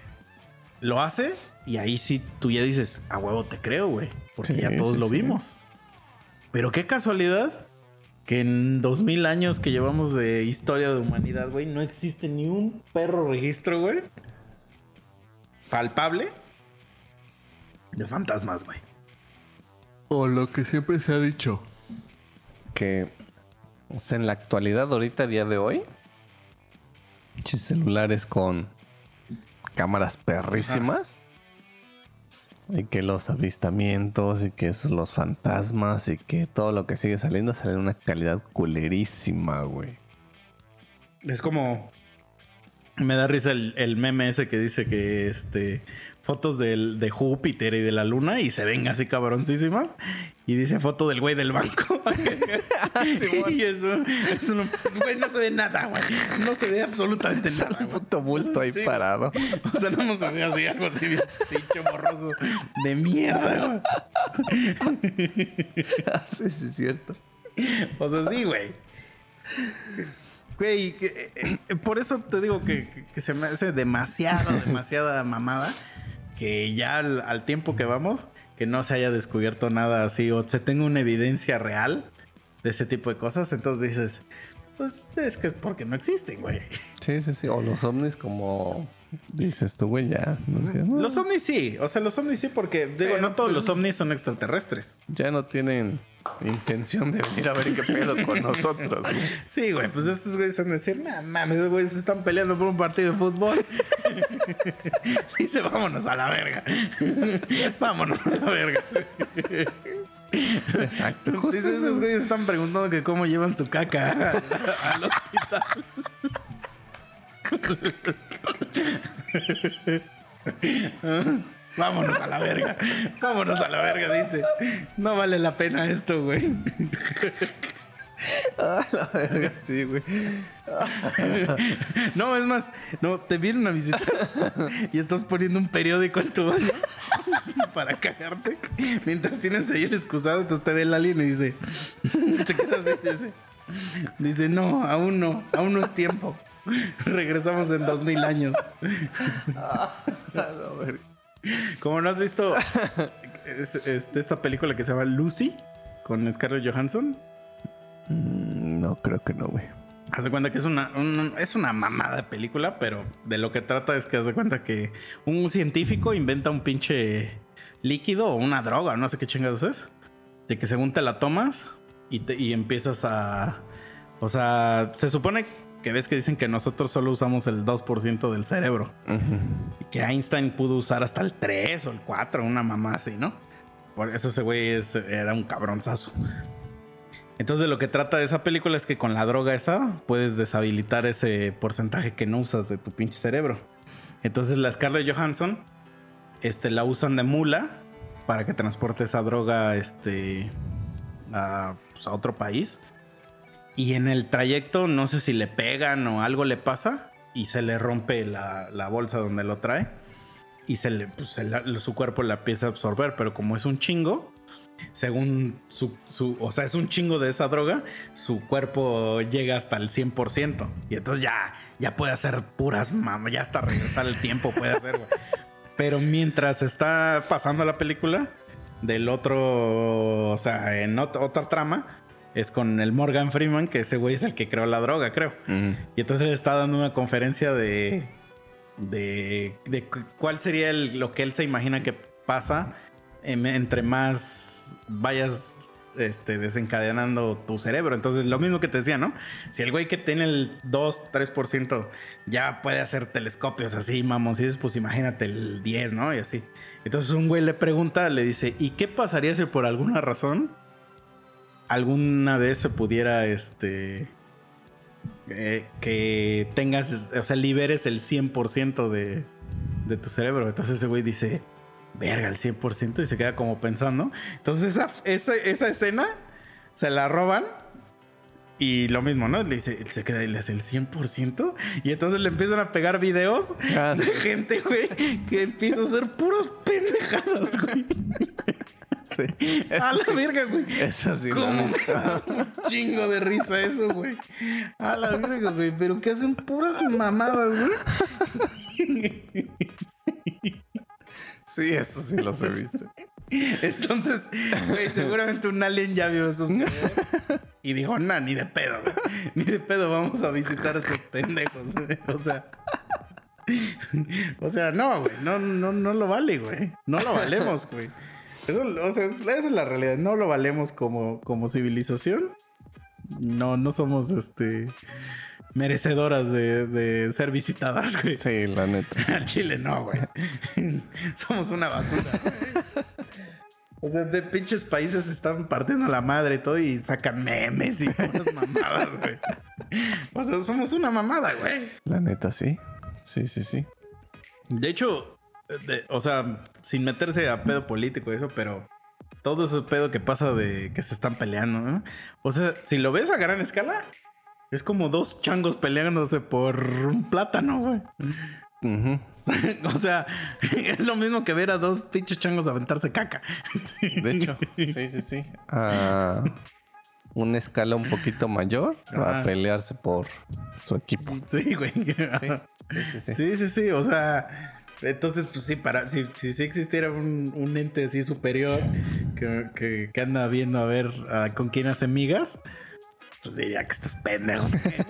lo hace y ahí sí tú ya dices, a huevo te creo, güey. Porque Sí, ya todos sí, lo sí. vimos. Pero qué casualidad que en 2000 años que llevamos de historia de humanidad, güey, no existe ni un perro registro, güey. Palpable. De fantasmas, güey. O lo que siempre se ha dicho. Que o sea, en la actualidad, ahorita, a día de hoy, celulares con cámaras perrísimas. Y que los avistamientos y que esos, los fantasmas y que todo lo que sigue saliendo sale en una calidad culerísima, güey. Es como. Me da risa el, el meme ese que dice que este. Fotos del- de Júpiter y de la luna y se ven así cabroncísimas. Y dice foto del güey del banco. y eso, eso no, güey, no se ve nada, güey. No se ve absolutamente nada. Un güey. puto bulto ahí Sí. parado. O sea, no se ve así, algo así, bien pinche borroso de mierda, sí, sí, es cierto. güey. O sea, sí, güey. Güey, que, eh, eh, por eso te digo que, que- que se me hace demasiado, demasiada mamada que ya al, tiempo que vamos, que no se haya descubierto nada así o se tenga una evidencia real de ese tipo de cosas. Entonces dices, Pues es que es porque no existen, güey. Sí, sí, sí. O los ovnis como dices tú, güey, ya. no sé, no, Los ovnis sí, o sea, los ovnis sí, porque digo, Pero, no todos pues, los ovnis son extraterrestres. Ya no tienen intención de venir a ver qué pedo con nosotros, güey. Sí, güey, pues estos güeyes van a decir, nah, mames, esos güeyes se están peleando por un partido de fútbol. Dice, vámonos a la verga. vámonos a la verga. Exacto. justo Dice, eso. esos güeyes están preguntando que cómo llevan su caca al, al hospital. Vámonos a la verga. Vámonos a la verga, dice. No vale la pena esto, güey. Ah, la verga, sí, güey. No, es más, no, te vienen a visitar y estás poniendo un periódico en tu baño para cagarte. Mientras tienes ahí el excusado, entonces te ve el alien y dice, se queda así, dice, dice, no, aún no, aún no es tiempo. Regresamos en dos mil años. Ah. Como no has visto es- este, esta película que se llama Lucy con Scarlett Johansson, Mm, No, creo que no, güey. Hace cuenta que es una, un- es una mamada de película, pero de lo que trata es que hace cuenta que un científico inventa un pinche líquido o una droga, no sé qué chingados es, de que según te la tomas y, te- y empiezas a... O sea, se supone que ves que dicen que nosotros solo usamos el 2% del cerebro y que Einstein pudo usar hasta el 3 o el 4, una mamá así, ¿no? Por eso ese güey es- era un cabronzazo. Entonces de lo que trata esa película es que con la droga esa puedes deshabilitar ese porcentaje que no usas de tu pinche cerebro. Entonces la Scarlett Johansson este, la usan de mula para que transporte esa droga este, a, pues, a otro país. Y en el trayecto no sé si le pegan o algo le pasa y se le rompe la, la bolsa donde lo trae. Y se le, pues, se su cuerpo la empieza a absorber, pero como es un chingo, según su, su- o sea, es un chingo de esa droga, su cuerpo llega hasta el 100%. Y entonces ya, ya puede hacer puras mamas, ya hasta regresar el tiempo puede hacer, güey. Pero mientras está pasando la película, del otro, o sea, en ot- otra trama, es con el Morgan Freeman, que ese güey es el que creó la droga, creo. Y entonces él está dando una conferencia de, de, de cu- cuál sería el- lo que él se imagina que pasa entre más vayas este, desencadenando tu cerebro. Entonces, lo mismo que te decía, ¿no? Si el güey que tiene el 2, 3% ya puede hacer telescopios así, mamoncitos, pues imagínate el 10, ¿no? Y así. Entonces un güey le pregunta, le dice, ¿y qué pasaría si por alguna razón alguna vez se pudiera, este, eh, que tengas, o sea, liberes el 100% de, de tu cerebro. Entonces ese güey dice, verga, el 100% y se queda como pensando. Entonces esa, esa, esa escena se la roban. Y lo mismo, ¿no? Le dice, se queda y le hace el 100%. Y entonces le empiezan a pegar videos Ah, de sí. gente, güey, que empieza a hacer puras pendejadas, güey. Sí. A la sí, verga, güey. eso sí, ¿Cómo? Un chingo de risa eso, güey. A la verga, güey. Pero que hacen puras mamadas, güey. Sí, eso sí los he visto. Entonces, güey, seguramente un alien ya vio esos videos y dijo, nah, ni de pedo, güey. Ni de pedo vamos a visitar a estos pendejos, güey. O sea. O sea, no, güey. No, no, no lo vale, güey. No lo valemos, güey. Eso, o sea, esa es la realidad. No lo valemos como, como civilización. No, no somos este merecedoras de, de ser visitadas, güey. Sí, la neta. Al Chile no, güey. Somos una basura. O sea, de pinches países se están partiendo la madre y todo y sacan memes y puras mamadas, güey. O sea, somos una mamada, güey. La neta, sí. Sí, sí, sí. De hecho, de- o sea, sin meterse a pedo político y eso, pero todo ese pedo que pasa de que se están peleando, ¿no? O sea, si lo ves a gran escala, es como dos changos peleándose por un plátano, güey. O sea, es lo mismo que ver a dos pinches changos aventarse caca. De hecho, sí, sí, sí. A una escala un poquito mayor para pelearse por su equipo. Sí, güey. Sí, sí, sí. sí. Sí, sí, sí. O sea, entonces, pues sí, para, si, si, existiera un, un ente así superior que, que, que anda viendo a ver con quién hace migas, Pues diría que estos pendejos, ¿qué,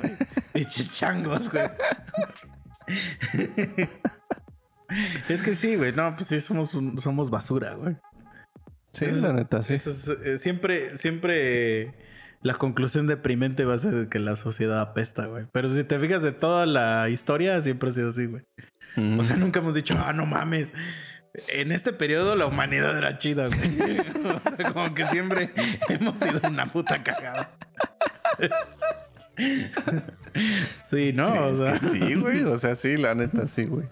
güey. Changos, güey. es que sí, güey. No, pues sí, somos, un- somos basura, güey. Sí, Eso es- la neta, sí. Eso es, eh, siempre, siempre la conclusión deprimente va a ser que la sociedad apesta, güey. Pero si te fijas de toda la historia, siempre ha sido así, güey. Mm. O sea, nunca hemos dicho, ah, no mames. En este periodo la humanidad era chida, güey. o sea, como que siempre hemos sido una puta cagada. sí, ¿no? Sí, o sea, sí, güey. O sea, sí, la neta, sí, güey.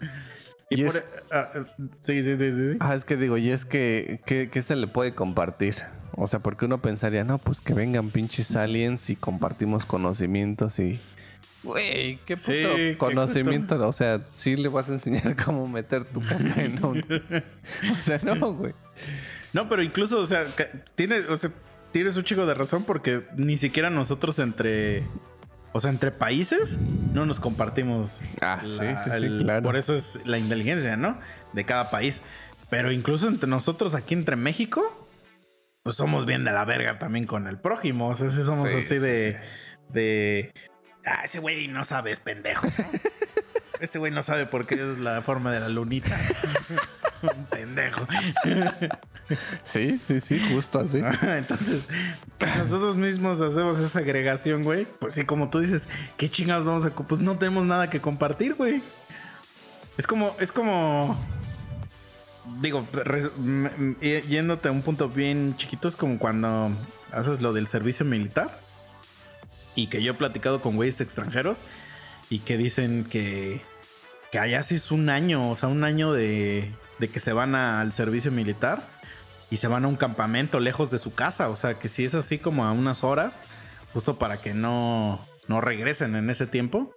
Y Y por- es- ah, ah, sí, sí, sí, sí. Ah, es que digo, y es que, ¿qué, qué se le puede compartir? O sea, porque uno pensaría, no, pues que vengan pinches aliens y compartimos conocimientos y... Güey, qué puto Sí, qué conocimiento. O sea, sí le vas a enseñar cómo meter tu caca en un... O sea, no, güey. No, pero incluso, o sea, tiene, o sea, tienes un chico de razón porque ni siquiera nosotros entre, o sea, entre países no nos compartimos. Ah, sí, sí, sí, claro. Por eso es la inteligencia, ¿no? De cada país. Pero incluso entre nosotros aquí entre México, pues somos bien de la verga también con el prójimo. O sea, sí somos Sí, así sí, de, sí. de, ah, ese güey no sabe, es pendejo. Ese güey no sabe por qué es la forma de la lunita. Un pendejo. Sí, sí, sí, justo así. Ajá, Entonces, nosotros mismos hacemos esa agregación, güey. Pues sí, como tú dices, ¿qué chingados vamos a... Pues no tenemos nada que compartir, güey. Es como, es como... Digo, res- yéndote a un punto bien chiquito, es como cuando haces lo del servicio militar. Y que yo he platicado con güeyes extranjeros y que dicen que, que allá sí es un año, o sea, un año de, de que se van al servicio militar y se van a un campamento lejos de su casa. O sea, que si es así como a unas horas, justo para que no, no regresen en ese tiempo.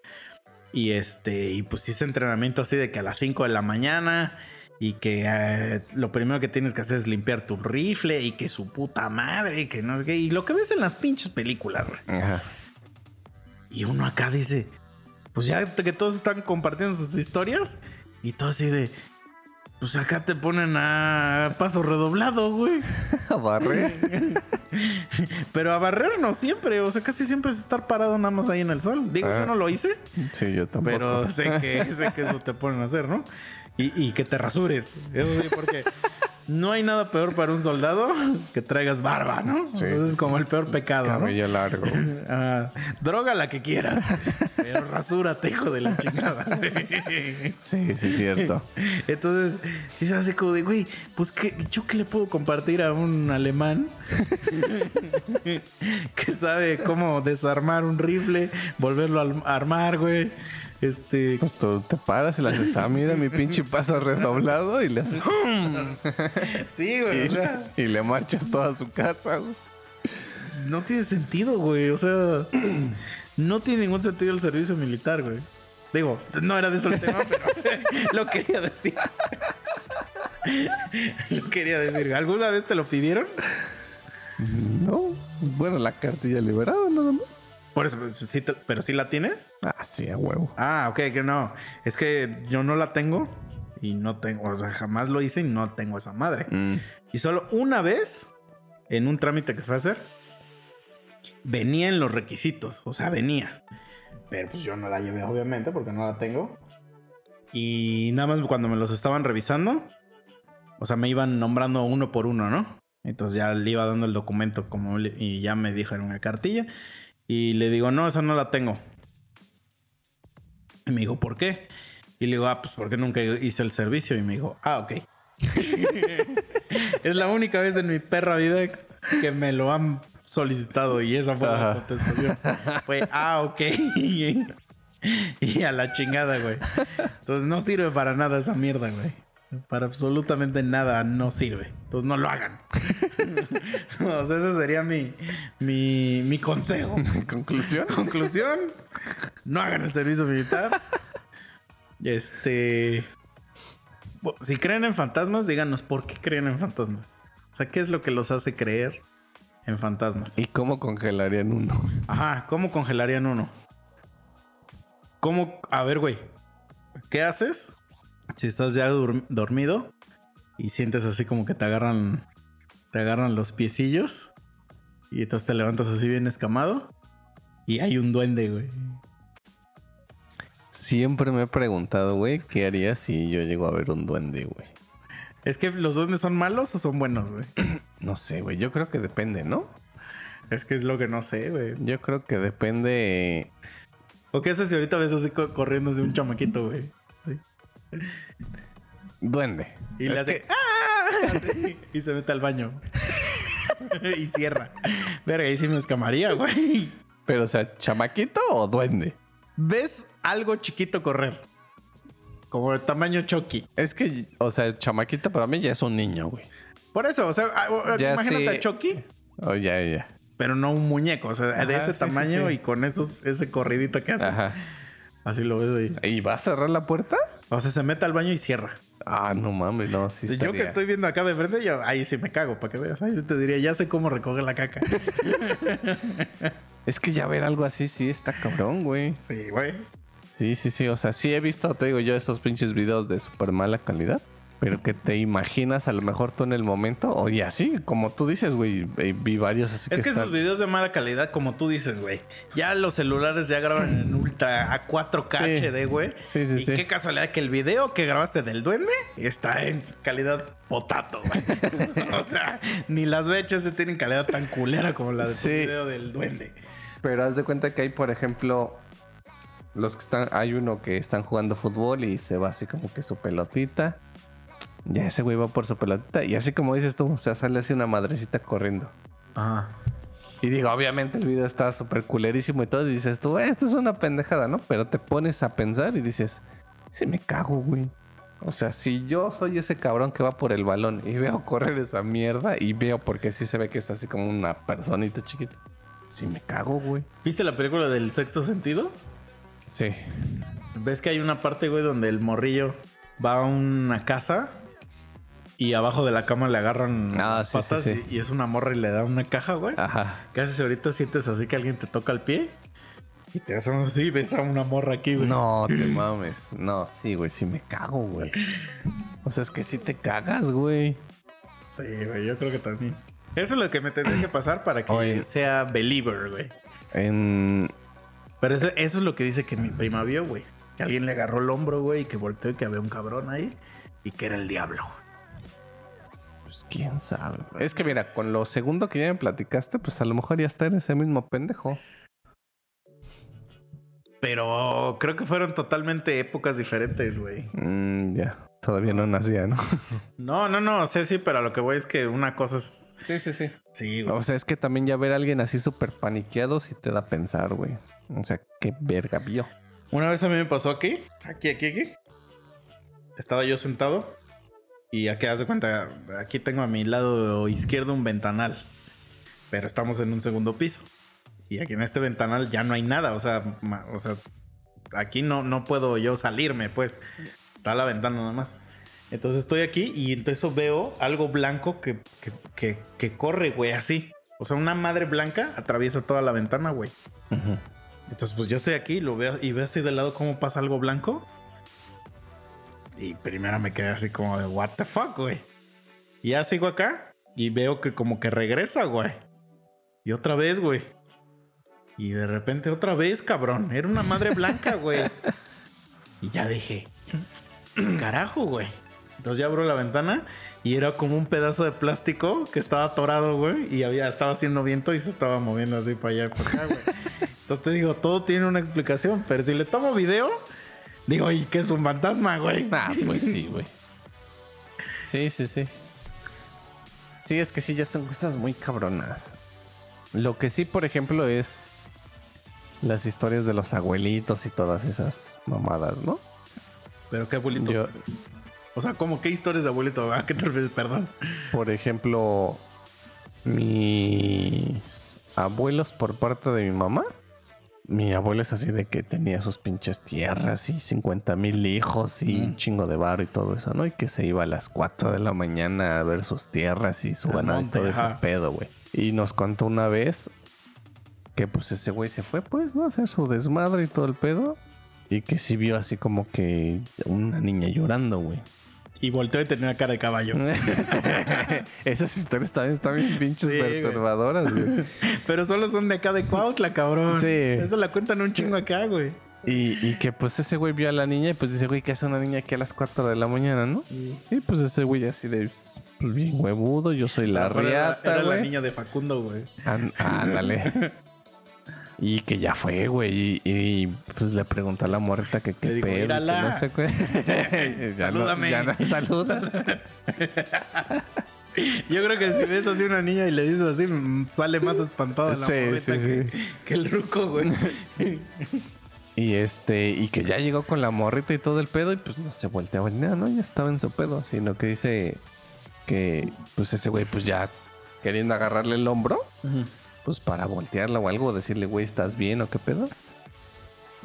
Y este, y pues es entrenamiento así de que a las 5 de la mañana y que eh, lo primero que tienes que hacer es limpiar tu rifle y que su puta madre que no. Y lo que ves en las pinches películas. Ajá. Y uno acá dice, pues ya que todos están compartiendo sus historias y todo así de, pues acá te ponen a paso redoblado, güey. Barre. Pero a barrer no siempre, o sea, casi siempre es estar parado nada más ahí en el sol. Digo, Ah. yo no lo hice, Sí, yo tampoco. pero sé que, sé que eso te ponen a hacer, ¿no? Y, y que te rasures, eso sí, porque no hay nada peor para un soldado que traigas barba, ¿no? Sí, Eso es como el peor pecado, ¿no? Cabello largo. Ah, droga la que quieras, pero rasúrate, hijo de la chingada. Sí, sí, cierto. Entonces, sí se hace como de, güey, pues ¿qué, yo qué le puedo compartir a un alemán que sabe cómo desarmar un rifle, volverlo a armar, güey. Este, Pues tú te paras y le haces, ah, mira mi pinche paso redoblado y le haces, sí, güey, o sea, y, y le marchas toda su casa, güey. no tiene sentido, güey. O sea, no tiene ningún sentido el servicio militar, güey. Digo, no era de eso el tema, pero lo quería decir. lo quería decir. ¿Alguna vez te lo pidieron? No, bueno, la cartilla liberada nada más. Por eso, pues, sí te- pero sí la tienes. Ah, sí, a huevo. Ah, ok, que no. Es que yo no la tengo y no tengo, o sea, jamás lo hice y no tengo esa madre. Mm. Y solo una vez, en un trámite que fue a hacer, venía en los requisitos, o sea, venía. Pero pues yo no la llevé, obviamente, porque no la tengo. Y nada más cuando me los estaban revisando, o sea, me iban nombrando uno por uno, ¿no? Entonces ya le iba dando el documento como y ya me dijo en una cartilla. Y le digo, no, esa no la tengo. Y me dijo, ¿por qué? Y le digo, ah, pues porque nunca hice el servicio. Y me dijo, ah, ok. es la única vez en mi perra vida que me lo han solicitado y esa fue la Ajá. contestación. Fue, ah, ok. y a la chingada, güey. Entonces no sirve para nada esa mierda, güey. Para absolutamente nada no sirve. Entonces no lo hagan. o sea, ese sería mi, mi, mi consejo. Conclusión. Conclusión, no hagan el servicio militar. Este. Si creen en fantasmas, díganos por qué creen en fantasmas. O sea, ¿qué es lo que los hace creer en fantasmas? ¿Y cómo congelarían uno? Ajá, ¿cómo congelarían uno? ¿Cómo? A ver, güey. ¿Qué haces si estás ya dormido y sientes así como que te agarran, te agarran los piecillos y entonces te levantas así bien escamado y hay un duende, güey. Siempre me he preguntado, güey, ¿qué haría si yo llego a ver un duende, güey? Es que los duendes son malos o son buenos, güey. No sé, güey. Yo creo que depende, ¿no? Es que es lo que no sé, güey. Yo creo que depende. ¿O qué haces si ahorita ves así co- corriendo así un chamaquito, güey? Sí. Duende. Y Es le hace que- ¡Ah! Y se mete al baño. y cierra. Verga, ahí sí me escamaría, güey. Pero, o sea, ¿chamaquito o duende? ¿Ves algo chiquito correr? Como el tamaño Chucky. Es que, o sea, el chamaquito para mí ya es un niño, güey. Por eso, o sea, ah, ah, Ya imagínate sí. a Chucky, Oh, ya, ya. pero no un muñeco, o sea, de ese sí, tamaño sí. y con esos, ese corridito que hace. Ajá. Así lo ves ahí. ¿Y va a cerrar la puerta? O sea, se mete al baño y cierra. Ah, no mames, no, sí yo que estoy viendo acá de frente, yo ahí sí me cago, para que veas. Ahí sí te diría, ya sé cómo recoger la caca. Es que ya ver algo así sí está cabrón, güey. sí, güey. Sí, sí, sí. O sea, sí he visto, te digo yo, esos pinches videos de súper mala calidad. Pero que te imaginas a lo mejor tú en el momento. Oye, así, como tú dices, güey. eh, Vi varios así Es que están- esos videos de mala calidad, como tú dices, güey. Ya los celulares ya graban en ultra a 4K Sí. HD, güey. Sí, sí, y sí. qué casualidad que el video que grabaste del duende está en calidad potato, güey. o sea, ni las VHS tienen calidad tan culera como la de tu Sí. video del duende. Pero haz de cuenta que hay, por ejemplo, los que están, hay uno que están jugando fútbol y se va así como que su pelotita. Ya ese güey va por su pelotita y así como dices tú, o sea, sale así una madrecita corriendo. Ajá. Y digo, obviamente el video está súper culerísimo y todo, y dices tú, "Eh, esto es una pendejada, ¿no? Pero te pones a pensar y dices, sí me cago, güey. O sea, si yo soy ese cabrón que va por el balón y veo correr esa mierda y veo porque sí se ve que es así como una personita chiquita, sí me cago, güey. ¿Viste la película del sexto sentido? Sí. ¿Ves que hay una parte, güey, donde el morrillo va a una casa y abajo de la cama le agarran Ah, las sí, sí, patas sí. Y, y es una morra y le da una caja, güey? Ajá. ¿Qué haces ahorita? Sientes así que alguien te toca el pie y te haces así y ves a una morra aquí, güey. No, te mames. No, sí, güey, sí me cago, güey. O sea, es que sí te cagas, güey. Sí, güey, yo creo que también. Eso es lo que me tendría que pasar para que Oye. sea believer, güey. En... Pero eso, eso es lo que dice que mi prima vio, güey. Que alguien le agarró el hombro, güey, y que volteó y que había un cabrón ahí y que era el diablo. Pues quién sabe. güey. Es que mira, con lo segundo que ya me platicaste, pues a lo mejor ya está en ese mismo pendejo. Pero creo que fueron totalmente épocas diferentes, güey. Mm, ya. Todavía no nacía, ¿no? No, no, no, sé sí, pero a lo que voy es que una cosa es. Sí, sí, sí. Sí, güey. O sea, es que también ya ver a alguien así súper paniqueado sí te da a pensar, güey. O sea, qué verga vio. Una vez a mí me pasó aquí, aquí, aquí, aquí. Estaba yo sentado y aquí haz de cuenta, aquí tengo a mi lado izquierdo un ventanal, pero estamos en un segundo piso. Y aquí en este ventanal ya no hay nada, o sea, ma- o sea, aquí no, no puedo yo salirme, pues. Está la ventana nada más. Entonces estoy aquí y entonces veo algo blanco que, que, que, que corre, güey, así. O sea, una madre blanca atraviesa toda la ventana, güey. Ujú. Entonces, pues yo estoy aquí lo veo, y veo así de lado cómo pasa algo blanco. Y primero me quedé así como de, ¿What the fuck, güey? Y ya sigo acá y veo que como que regresa, güey. Y otra vez, güey. Y de repente otra vez, cabrón. Era una madre blanca, güey. Y ya dije, carajo, güey. Entonces ya abro la ventana y era como un pedazo de plástico que estaba atorado, güey. Y había, estaba haciendo viento y se estaba moviendo así para allá y para acá, güey. Entonces te digo, todo tiene una explicación. Pero si le tomo video, digo, ¿y qué es un fantasma, güey? Ah, pues sí, güey. Sí, sí, sí. Sí, es que sí, ya son cosas muy cabronas. Lo que sí, por ejemplo, es las historias de los abuelitos y todas esas mamadas, ¿no? Pero qué abuelito. Yo, O sea, como qué historias de abuelito. ¿A qué te refieres? Perdón. por ejemplo, mis abuelos por parte de mi mamá. Mi abuelo es así de que tenía sus pinches tierras y 50 mil hijos y un chingo de bar y todo eso, ¿no? Y que se iba a las 4 de la mañana a ver sus tierras y su ganado y todo ese pedo, güey. Y nos contó una vez que pues ese güey se fue, pues, ¿no? A hacer su desmadre y todo el pedo. Y que sí vio así como que una niña llorando, güey. Y volteó y tenía cara de caballo. Esas historias también están bien pinches Sí, perturbadoras, güey. Pero solo son de acá de Cuautla, cabrón. Sí. Eso la cuentan un chingo acá, güey. Y, y que pues ese güey vio a la niña y pues dice, güey, ¿qué hace una niña aquí a las 4 de la mañana, no? Y pues ese güey así de, pues bien huevudo, yo soy la Pero era- riata, Era la niña de Facundo, güey. Án- Ándale. Y que ya fue, güey. Y, y, pues le preguntó a la morrita que qué pedo. que no sé ya no, Salúdame. ya no saluda. Yo creo que si ves así una niña y le dices así, sale más espantada la Sí, que, el ruco, güey. Y este, y que ya llegó con la morrita y todo el pedo, y pues no se volteaba ni nada, ¿no? Ya estaba en su pedo, sino que dice que pues ese güey, pues ya queriendo agarrarle el hombro, pues para voltearla o algo, decirle, güey, ¿estás bien o qué pedo?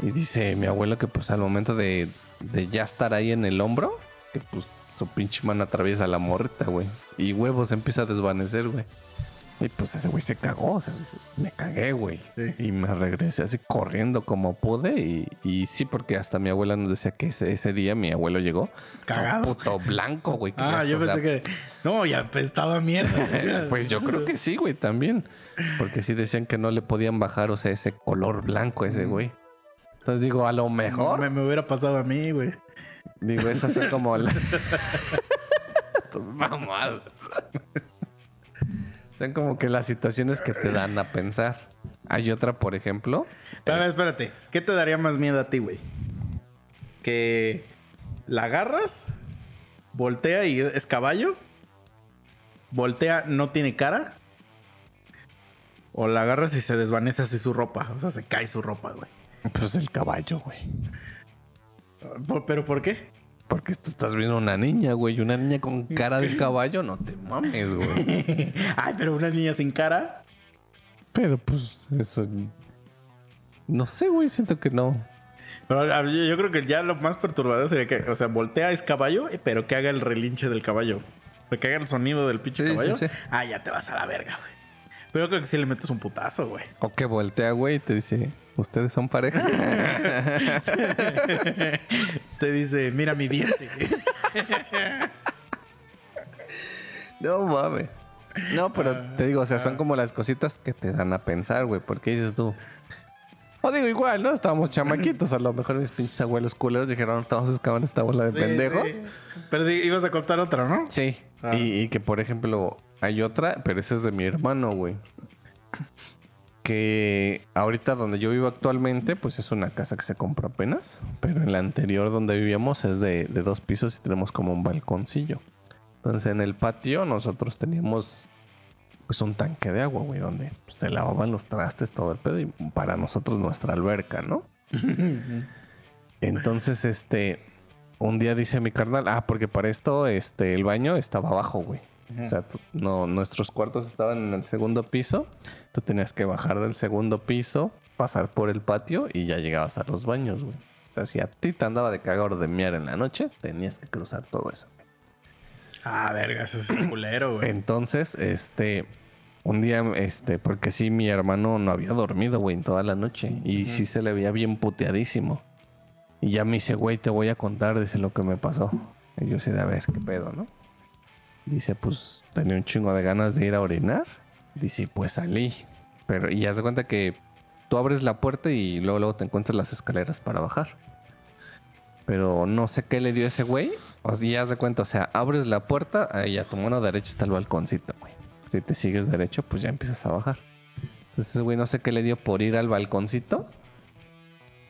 Y dice mi abuelo que pues al momento de, de ya estar ahí en el hombro, que pues su pinche mano atraviesa la morrita, güey. Y huevos empieza a desvanecer, güey. Y pues ese güey se cagó, o sea, me cagué, güey. Sí. Y me regresé así corriendo como pude. Y, y sí, porque hasta mi abuela nos decía que ese, ese día mi abuelo llegó. Cagado. Puto blanco, güey. Ah, ya, yo sea, pensé que. No, ya estaba mierda. Pues yo creo que sí, güey, también. Porque sí decían que no le podían bajar, o sea, ese color blanco ese güey. Entonces digo, a lo mejor. Me, me hubiera pasado a mí, güey. Digo, esas son como la... Tus mamadas. Son como que las situaciones que te dan a pensar. Hay otra, por ejemplo. A ver, es- espérate. ¿Qué te daría más miedo a ti, güey? ¿Que la agarras, voltea y es caballo? ¿Voltea, no tiene cara? ¿O la agarras y se desvanece así su ropa? O sea, se cae su ropa, güey. Pues el caballo, güey. ¿Por- ¿Pero por qué? Porque tú estás viendo una niña, güey. Una niña con cara de caballo, no te mames, güey. Ay, pero una niña sin cara. Pero pues eso... No sé, güey. Siento que no. Pero, yo, creo que ya lo más perturbador sería que, o sea, voltea es caballo, pero que haga el relinche del caballo. Que haga el sonido del pinche Sí, sí, caballo. sí. Ah, ya te vas a la verga, güey. Pero yo creo que sí le metes un putazo, güey. O que voltea, güey, y te dice... ¿Ustedes son pareja? Te dice, mira mi diente. No mames. No, pero te digo, o sea, son como las cositas que te dan a pensar, güey. Porque dices tú. O digo, igual, ¿no? Estábamos chamaquitos. A lo mejor mis pinches abuelos culeros dijeron, estamos excavando esta bola de pendejos. Sí, sí. Pero ibas a contar otra, ¿no? Sí. Ah. Y, y que, por ejemplo, hay otra, pero esa es de mi hermano, güey. Que ahorita donde yo vivo actualmente, pues es una casa que se compró apenas. Pero en la anterior donde vivíamos es de, de dos pisos y tenemos como un balconcillo. Entonces en el patio nosotros teníamos pues un tanque de agua, güey, donde se lavaban los trastes, todo el pedo. Y para nosotros nuestra alberca, ¿no? Entonces, este, un día dice mi carnal, ah, porque para esto, este, el baño estaba abajo, güey. O sea, tú- no, nuestros cuartos estaban en el segundo piso. Tú tenías que bajar del segundo piso, pasar por el patio y ya llegabas a los baños, güey. O sea, si a ti te andaba de cagar o de miar en la noche, tenías que cruzar todo eso. Ah, verga, eso es culero, güey. Entonces, este, un día, este, porque sí, mi hermano no había dormido, güey, en toda la noche. Y sí se le veía bien puteadísimo. Y ya me dice, güey, te voy a contar, dice lo que me pasó. Y yo sé de a ver, qué pedo, ¿no? Dice, pues, tenía un chingo de ganas de ir a orinar. Dice, pues salí. Pero, y haz de cuenta que tú abres la puerta y luego, luego te encuentras las escaleras para bajar. Pero no sé qué le dio ese güey. O sea, ya haz de cuenta, o sea, abres la puerta y a tu mano derecha está el balconcito, güey. Si te sigues derecho, pues ya empiezas a bajar. Entonces güey no sé qué le dio por ir al balconcito.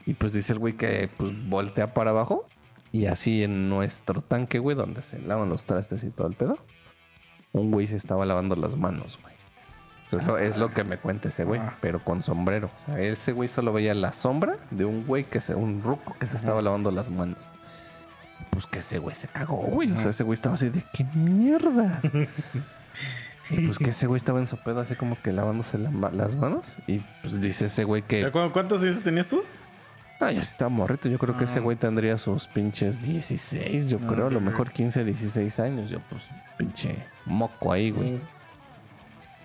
Y pues dice el güey que pues voltea para abajo. Y así en nuestro tanque, güey, donde se lavan los trastes y todo el pedo. Un güey se estaba lavando las manos, güey. Eso es, lo, es lo que me cuenta ese güey, Ah. pero con sombrero. O sea, ese güey solo veía la sombra de un güey que se, un ruco que se estaba lavando las manos. Pues que ese güey se cagó, güey. O sea, ese güey estaba así de qué mierda. Y pues que ese güey estaba en su pedo así como que lavándose la las manos. Y pues dice ese güey que. ¿Cu- ¿Cuántos años tenías tú? Ah, yo sí estaba morrito. Yo creo que ese Ah. güey tendría sus pinches 16, yo creo. A lo mejor 15, 16 años. Yo pues pinche moco ahí, güey.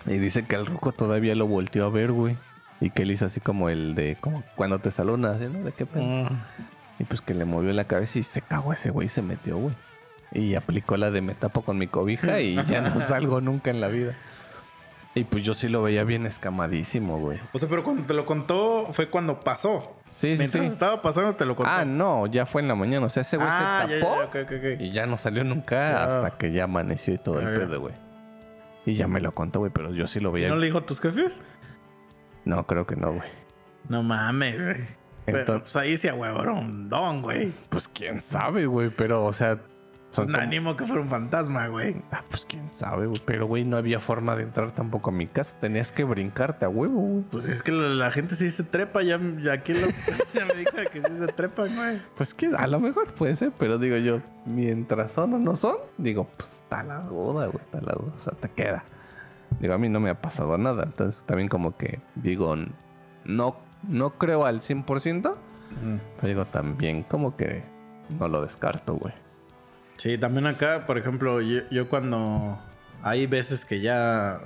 Y dice que el ruco todavía lo volteó a ver, güey. Y que él hizo así como el de, como cuando te saludan, así, ¿no? ¿De qué pedo? Mm. Y pues que le movió la cabeza y se cagó ese güey y se metió, güey. Y aplicó la de me tapo con mi cobija y ya no salgo nunca en la vida. Y pues yo sí lo veía bien escamadísimo, güey. O sea, pero cuando te lo contó fue cuando pasó. Sí, sí, Mientras sí. estaba pasando te lo contó. Ah, no, ya fue en la mañana. O sea, ese güey Ah, se ya, tapó ya, ok, ok, ok. y ya no salió nunca Ya. hasta que ya amaneció y todo el Ya, ya. pedo, güey. Y ya me lo contó, güey, pero yo sí lo veía. ¿No le dijo a tus jefes? No, creo que no, güey. No mames, güey. Pero Entonces- pues ahí sí un don, güey. Pues quién sabe, güey, pero, o sea, son ánimo que fuera un fantasma, güey. Ah, pues quién sabe, güey. Pero, güey, no había forma de entrar tampoco a mi casa. Tenías que brincarte a huevo, güey. Pues es que la, la gente sí se trepa, ya, ya aquí lo, ya me dijo que sí se trepan, güey. Pues que a lo mejor puede ser, pero digo yo, mientras son o no son, digo, pues está la duda, güey, está la duda. O sea, te queda. Digo, a mí no me ha pasado nada. Entonces, también como que, digo, no, no creo al 100%, pero digo, también como que no lo descarto, güey. Sí, también acá, por ejemplo, yo, yo cuando hay veces que ya,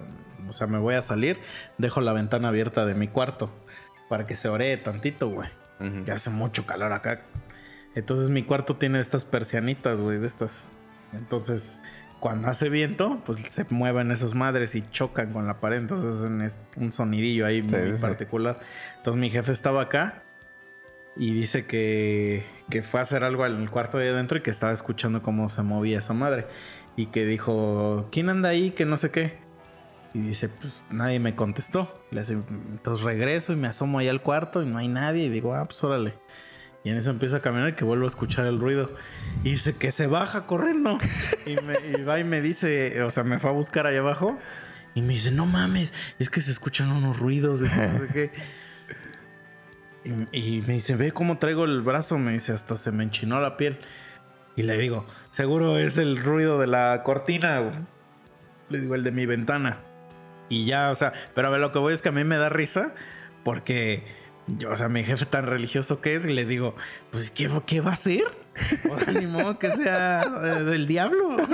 o sea, me voy a salir, dejo la ventana abierta de mi cuarto para que se oree tantito, güey. Ujú. Que hace mucho calor acá. Entonces mi cuarto tiene estas persianitas, güey, de estas. Entonces, cuando hace viento, pues se mueven esas madres y chocan con la pared. Entonces hacen un sonidillo ahí Sí, muy sí. particular. Entonces mi jefe estaba acá y dice que, que fue a hacer algo en el cuarto de adentro y que estaba escuchando cómo se movía esa madre. Y que dijo, ¿quién anda ahí? Que no sé qué. Y dice, pues nadie me contestó. Le hace, entonces regreso y me asomo ahí al cuarto y no hay nadie. Y digo, ah, pues órale. Y en eso empieza a caminar y que vuelvo a escuchar el ruido. Y dice que se baja corriendo. Y, me, y va y me dice, o sea, me fue a buscar allá abajo. Y me dice, no mames, es que se escuchan unos ruidos. y no sé qué. Y, y me dice, ve cómo traigo el brazo. Me dice, hasta se me enchinó la piel. Y le digo, seguro es el ruido de la cortina. güey". Le digo, el de mi ventana. Y ya, o sea, pero a ver, lo que voy es que a mí me da risa porque, yo, o sea, mi jefe tan religioso que es, y le digo, pues, ¿qué, qué va a hacer? O ni modo que sea eh, del diablo.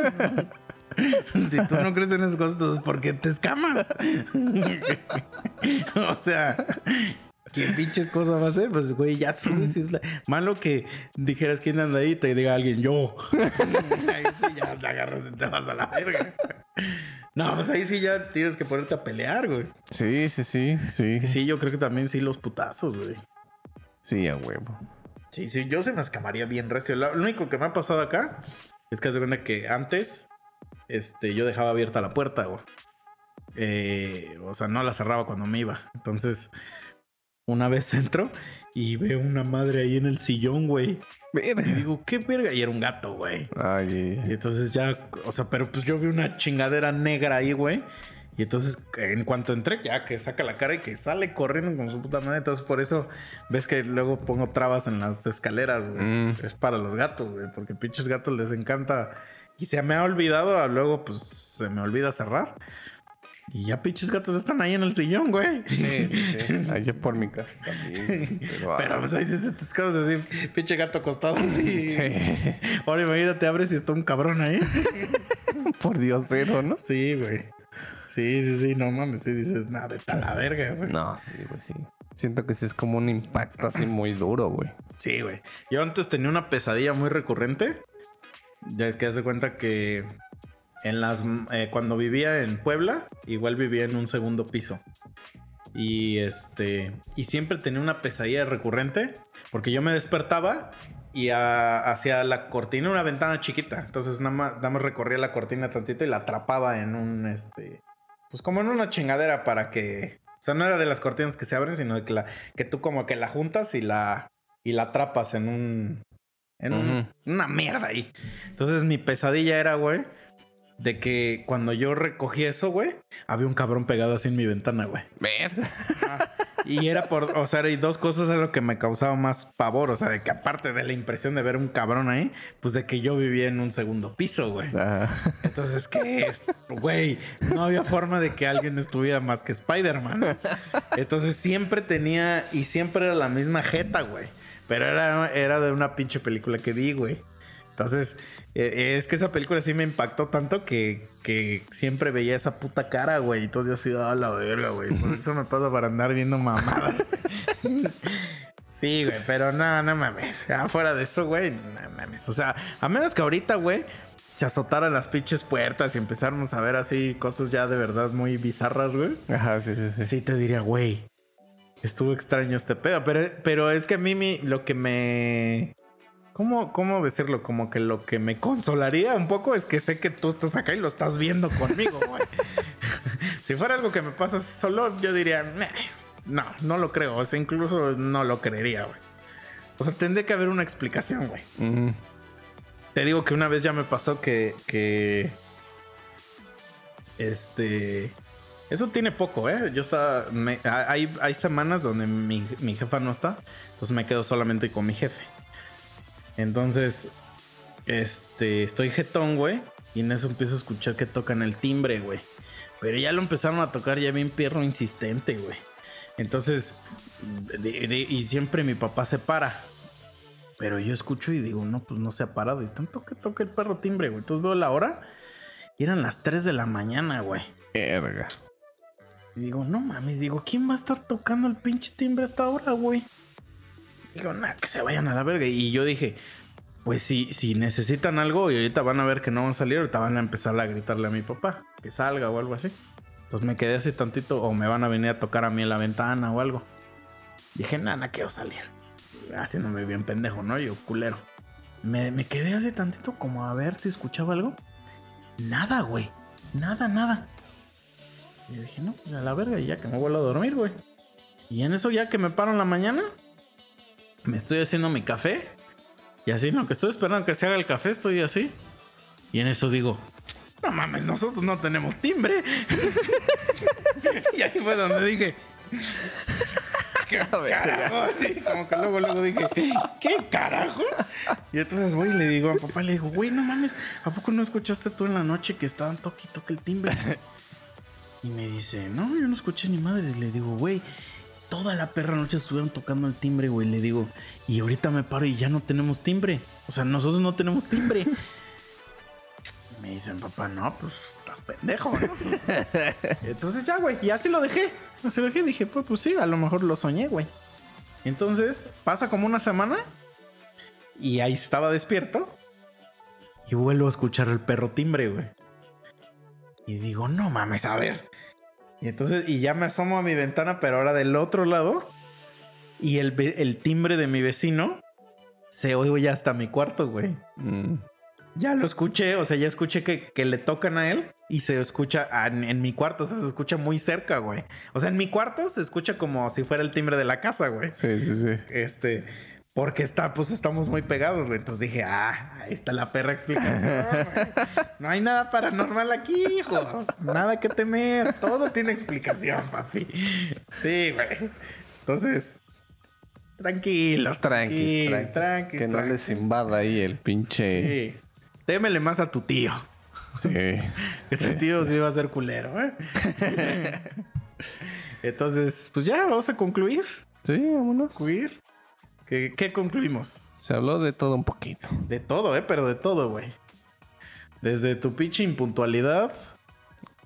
Si tú no crees en esas cosas, ¿por qué te escamas? o sea, ¿qué pinches cosas va a hacer? Pues, güey, ya subes. Es la- Malo que dijeras quién anda ahí y te diga alguien, yo. ahí sí ya te agarras y te vas a la verga. No, pues ahí sí ya tienes que ponerte a pelear, güey. Sí, sí, sí, sí. Es que sí, yo creo que también sí los putazos, güey. Sí, a huevo. Sí, sí, yo se me escamaría bien recio. Lo único que me ha pasado acá es que de cuenta que antes este, yo dejaba abierta la puerta, güey. Eh, o sea, no la cerraba cuando me iba. Entonces, una vez entro y veo una madre ahí en el sillón, güey. Y digo, ¿qué verga? Y era un gato, güey. Ay, Y entonces ya, o sea, pero pues yo vi una chingadera negra ahí, güey. Y entonces, en cuanto entré, ya que saca la cara y que sale corriendo con su puta madre. Entonces, por eso ves que luego pongo trabas en las escaleras, güey. Mm. Es para los gatos, güey. Porque pinches gatos les encanta. Y se me ha olvidado, luego pues se me olvida cerrar. Y ya pinches gatos están ahí en el sillón, güey. sí, sí, sí. Allá por mi casa también. Pero, Pero pues ahí sí te atascas así, pinche gato acostado así. Sí. Ahora imagínate, abres y está un cabrón ahí. por Dios, cero, ¿no? Sí, güey. Sí, sí, sí, no mames, sí dices, nada, vete a la verga, güey. No, sí, güey, sí. Siento que sí es como un impacto así muy duro, güey. Sí, güey. Yo antes tenía una pesadilla muy recurrente. Ya que hace cuenta que en las eh, cuando vivía en Puebla, igual vivía en un segundo piso. Y este y siempre tenía una pesadilla recurrente porque yo me despertaba y a- hacia la cortina una ventana chiquita. Entonces nada más, nada más recorría la cortina tantito y la atrapaba en un este pues como en una chingadera para que o sea, no era de las cortinas que se abren, sino de que la que tú como que la juntas y la y la atrapas en un en un- Ujú. una mierda ahí. Entonces mi pesadilla era, güey, de que cuando yo recogí eso, güey, había un cabrón pegado así en mi ventana, güey. Verga. Y era por, o sea, y dos cosas era lo que me causaba más pavor, o sea, de que aparte de la impresión de ver un cabrón ahí, pues de que yo vivía en un segundo piso, güey. Ah, Entonces, ¿qué es? Güey, no había forma de que alguien estuviera más que Spider-Man. Entonces siempre tenía, y siempre era la misma jeta, güey. Pero era, era de una pinche película que vi, güey. Entonces, eh, es que esa película sí me impactó tanto que, que siempre veía esa puta cara, güey. Y todo yo así, a la verga, güey. Por eso me pasa para andar viendo mamadas. sí, güey, pero no, no mames. Afuera de eso, güey, no mames. O sea, a menos que ahorita, güey, se azotaran las pinches puertas y empezáramos a ver así cosas ya de verdad muy bizarras, güey. Ajá, sí, sí, sí. Sí te diría, güey, estuvo extraño este pedo. Pero, pero es que a mí mi- lo que me... ¿Cómo, ¿Cómo decirlo? Como que lo que me consolaría un poco es que sé que tú estás acá y lo estás viendo conmigo, güey. si fuera algo que me pasa solo, yo diría, "Nah, no, no lo creo. O sea, incluso no lo creería, güey. O sea, tendría que haber una explicación, güey. Te digo que una vez ya me pasó que. que este. Eso tiene poco, ¿eh? Yo estaba. me- hay, hay semanas donde mi, mi jefa no está. Entonces me quedo solamente con mi jefe. Entonces. Este. Estoy jetón, güey. Y en eso empiezo a escuchar que tocan el timbre, güey. Pero ya lo empezaron a tocar ya bien perro insistente, güey. Entonces. de- de- y siempre mi papá se para. Pero yo escucho y digo, no, pues no se ha parado. Y están toque, toque el perro timbre, güey. Entonces veo la hora y eran las 3 de la mañana, güey. Verga. Y digo, no mames, digo, ¿quién va a estar tocando el pinche timbre a esta hora, güey? Digo, nah, que se vayan a la verga. Y yo dije, pues si, si necesitan algo y ahorita van a ver que no van a salir, ahorita van a empezar a gritarle a mi papá que salga o algo así. Entonces me quedé así tantito o me van a venir a tocar a mí en la ventana o algo. Dije, nada, quiero salir. Haciéndome bien pendejo, ¿no? Yo, culero. Me, me quedé así tantito como a ver si escuchaba algo. Nada, güey. Nada, nada. Y dije, no, pues a la verga, y ya que me vuelvo a dormir, güey. Y en eso, ya que me paro en la mañana, me estoy haciendo mi café. Y así, lo que estoy esperando que se haga el café, estoy así. Y en eso digo, no mames, nosotros no tenemos timbre. y ahí fue donde dije, ¿qué carajo? Así, como que luego, luego dije, ¿qué carajo? Y entonces voy y le digo a papá, le digo, güey, no mames, ¿a poco no escuchaste tú en la noche que estaban toque y toque el timbre? Y me dice, no, yo no escuché ni madre. Le digo, güey, toda la perra noche estuvieron tocando el timbre, güey. Le digo, y ahorita me paro y ya no tenemos timbre. O sea, nosotros no tenemos timbre. Y me dicen, papá, no, pues estás pendejo, ¿no? Entonces ya, güey, y así lo dejé. Así lo dejé. Dije, pues, pues sí, a lo mejor lo soñé, güey. Entonces pasa como una semana y ahí estaba despierto y vuelvo a escuchar el perro timbre, güey. Y digo, no mames, a ver. Y entonces, y ya me asomo a mi ventana, pero ahora del otro lado. Y el, el timbre de mi vecino se oye ya hasta mi cuarto, güey. Mm. Ya lo escuché, o sea, ya escuché que, que le tocan a él y se escucha a- en, en mi cuarto, o sea, se escucha muy cerca, güey. O sea, en mi cuarto se escucha como si fuera el timbre de la casa, güey. Sí, sí, sí. Este, porque está, pues estamos muy pegados, güey. Entonces dije, ah, ahí está la perra explicación. güey. No hay nada paranormal aquí, hijos. Nada que temer. Todo tiene explicación, papi. Sí, güey. Entonces, tranquilos, tranquilos, tranquis, que no les invada ahí el pinche. Sí. Témele más a tu tío. Sí. Que tu tío sí va a ser culero, ¿eh? Entonces, pues ya, vamos a concluir. Sí, vámonos. Concluir. ¿Qué, qué concluimos? Se habló de todo un poquito. De todo, ¿eh? Pero de todo, güey. Desde tu pinche impuntualidad.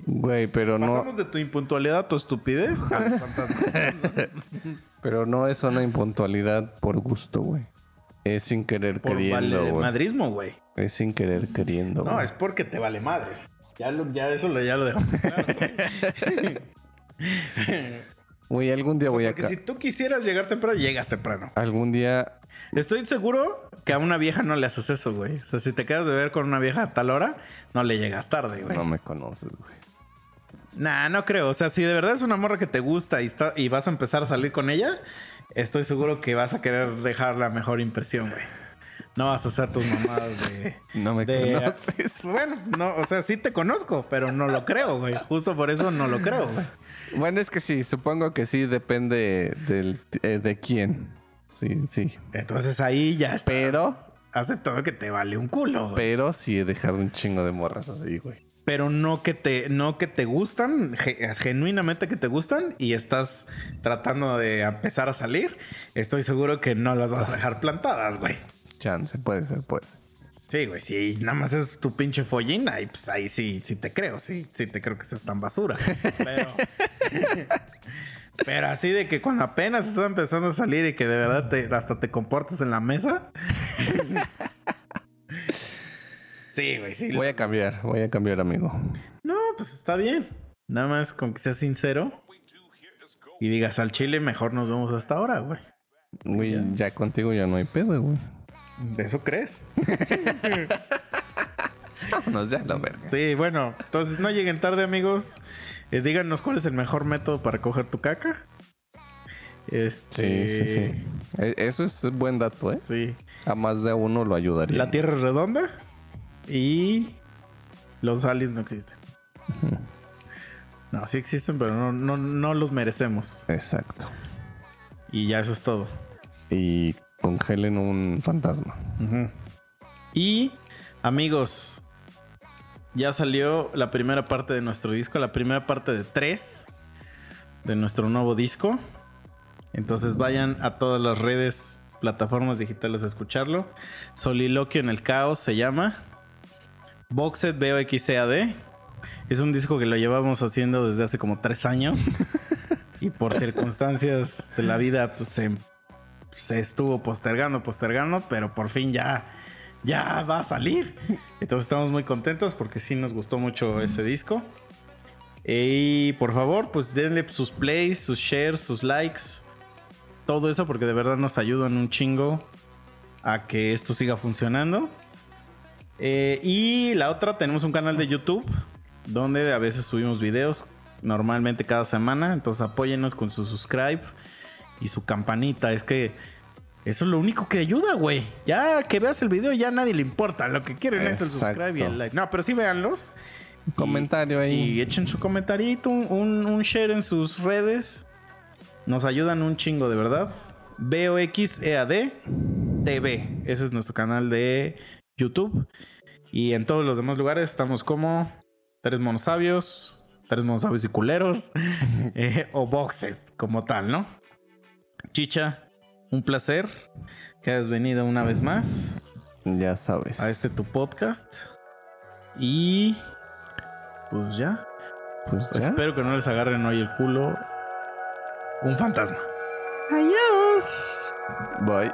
Güey, pero no, Pasamos de tu impuntualidad a tu estupidez. a los fantasmas. pero no es una impuntualidad por gusto, güey. Es sin querer Por queriendo, vale madrismo, güey. Es sin querer queriendo, No, es porque te vale madre. Ya, lo- ya eso lo, ya lo dejamos claro, güey. Algún día voy a... Porque si tú quisieras llegar temprano, llegas temprano. Algún día... Estoy seguro que a una vieja no le haces eso, güey. O sea, si te quedas de ver con una vieja a tal hora, no le llegas tarde, güey. No me conoces, güey. Nah, no creo. O sea, si de verdad es una morra que te gusta y, está, y vas a empezar a salir con ella, estoy seguro que vas a querer dejar la mejor impresión, güey. No vas a hacer tus mamadas de... No me de- conoces. Bueno, no, o sea, sí te conozco, pero no lo creo, güey. Justo por eso no lo creo, güey. Bueno, es que sí, supongo que sí depende del, eh, de quién. Sí, sí. Entonces ahí ya está. Pero, Aceptado que te vale un culo, güey. pero sí he dejado un chingo de morras así, güey. pero no que te no que te gustan ge- genuinamente que te gustan y estás tratando de empezar a salir estoy seguro que no las vas a dejar plantadas güey Chance, puede ser, puede ser. Sí güey si nada más es tu pinche follín ahí pues ahí sí sí te creo sí sí te creo que seas tan basura pero pero así de que cuando apenas estás empezando a salir y que de verdad te, hasta te comportas en la mesa Sí, güey, sí. Voy a cambiar, voy a cambiar, amigo. No, pues está bien. Nada más con que seas sincero y digas al chile, mejor nos vemos hasta ahora, güey. Güey, ya contigo ya no hay pedo, güey. ¿De eso crees? Vámonos ya, la verga. Sí, bueno, entonces no lleguen tarde, amigos. Eh, díganos cuál es el mejor método para coger tu caca. Sí, Este, sí, sí. E- Eso es buen dato, ¿eh? sí. A más de uno lo ayudaría. La Tierra es redonda y los aliens no existen. No, sí existen, pero no, no, no los merecemos. Exacto. Y ya eso es todo. Y congelen un fantasma. Y amigos, ya salió la primera parte de nuestro disco, la primera parte de tres de nuestro nuevo disco. Entonces vayan a todas las redes, plataformas digitales a escucharlo. Soliloquio en el caos se llama. Boxed BOXCAD. Es un disco que lo llevamos haciendo desde hace como tres años. y por circunstancias de la vida, pues se se estuvo postergando, postergando, pero por fin ya, ya va a salir. Entonces estamos muy contentos porque sí nos gustó mucho ese disco. Y por favor, pues denle sus plays, sus shares, sus likes, todo eso porque de verdad nos ayudan un chingo a que esto siga funcionando. Eh, y la otra, tenemos un canal de YouTube donde a veces subimos videos, normalmente cada semana. Entonces apóyennos con su subscribe y su campanita. Es que eso es lo único que ayuda, güey. Ya que veas el video, ya a nadie le importa. Lo que quieren es el subscribe y el like. No, pero sí véanlos. Un comentario ahí. Y echen su comentarito, un, un- un share en sus redes. Nos ayudan un chingo, de verdad. BOXEAD TV. Ese es nuestro canal de YouTube. Y en todos los demás lugares estamos como Tres Monosabios, Tres Monosabios y Culeros. eh, o Boxed, como tal, ¿no? Chicha, un placer que hayas venido una vez más Ya sabes. a este tu podcast. Y pues ya. Pues ya. Espero que no les agarren hoy el culo un fantasma. Adiós. Bye.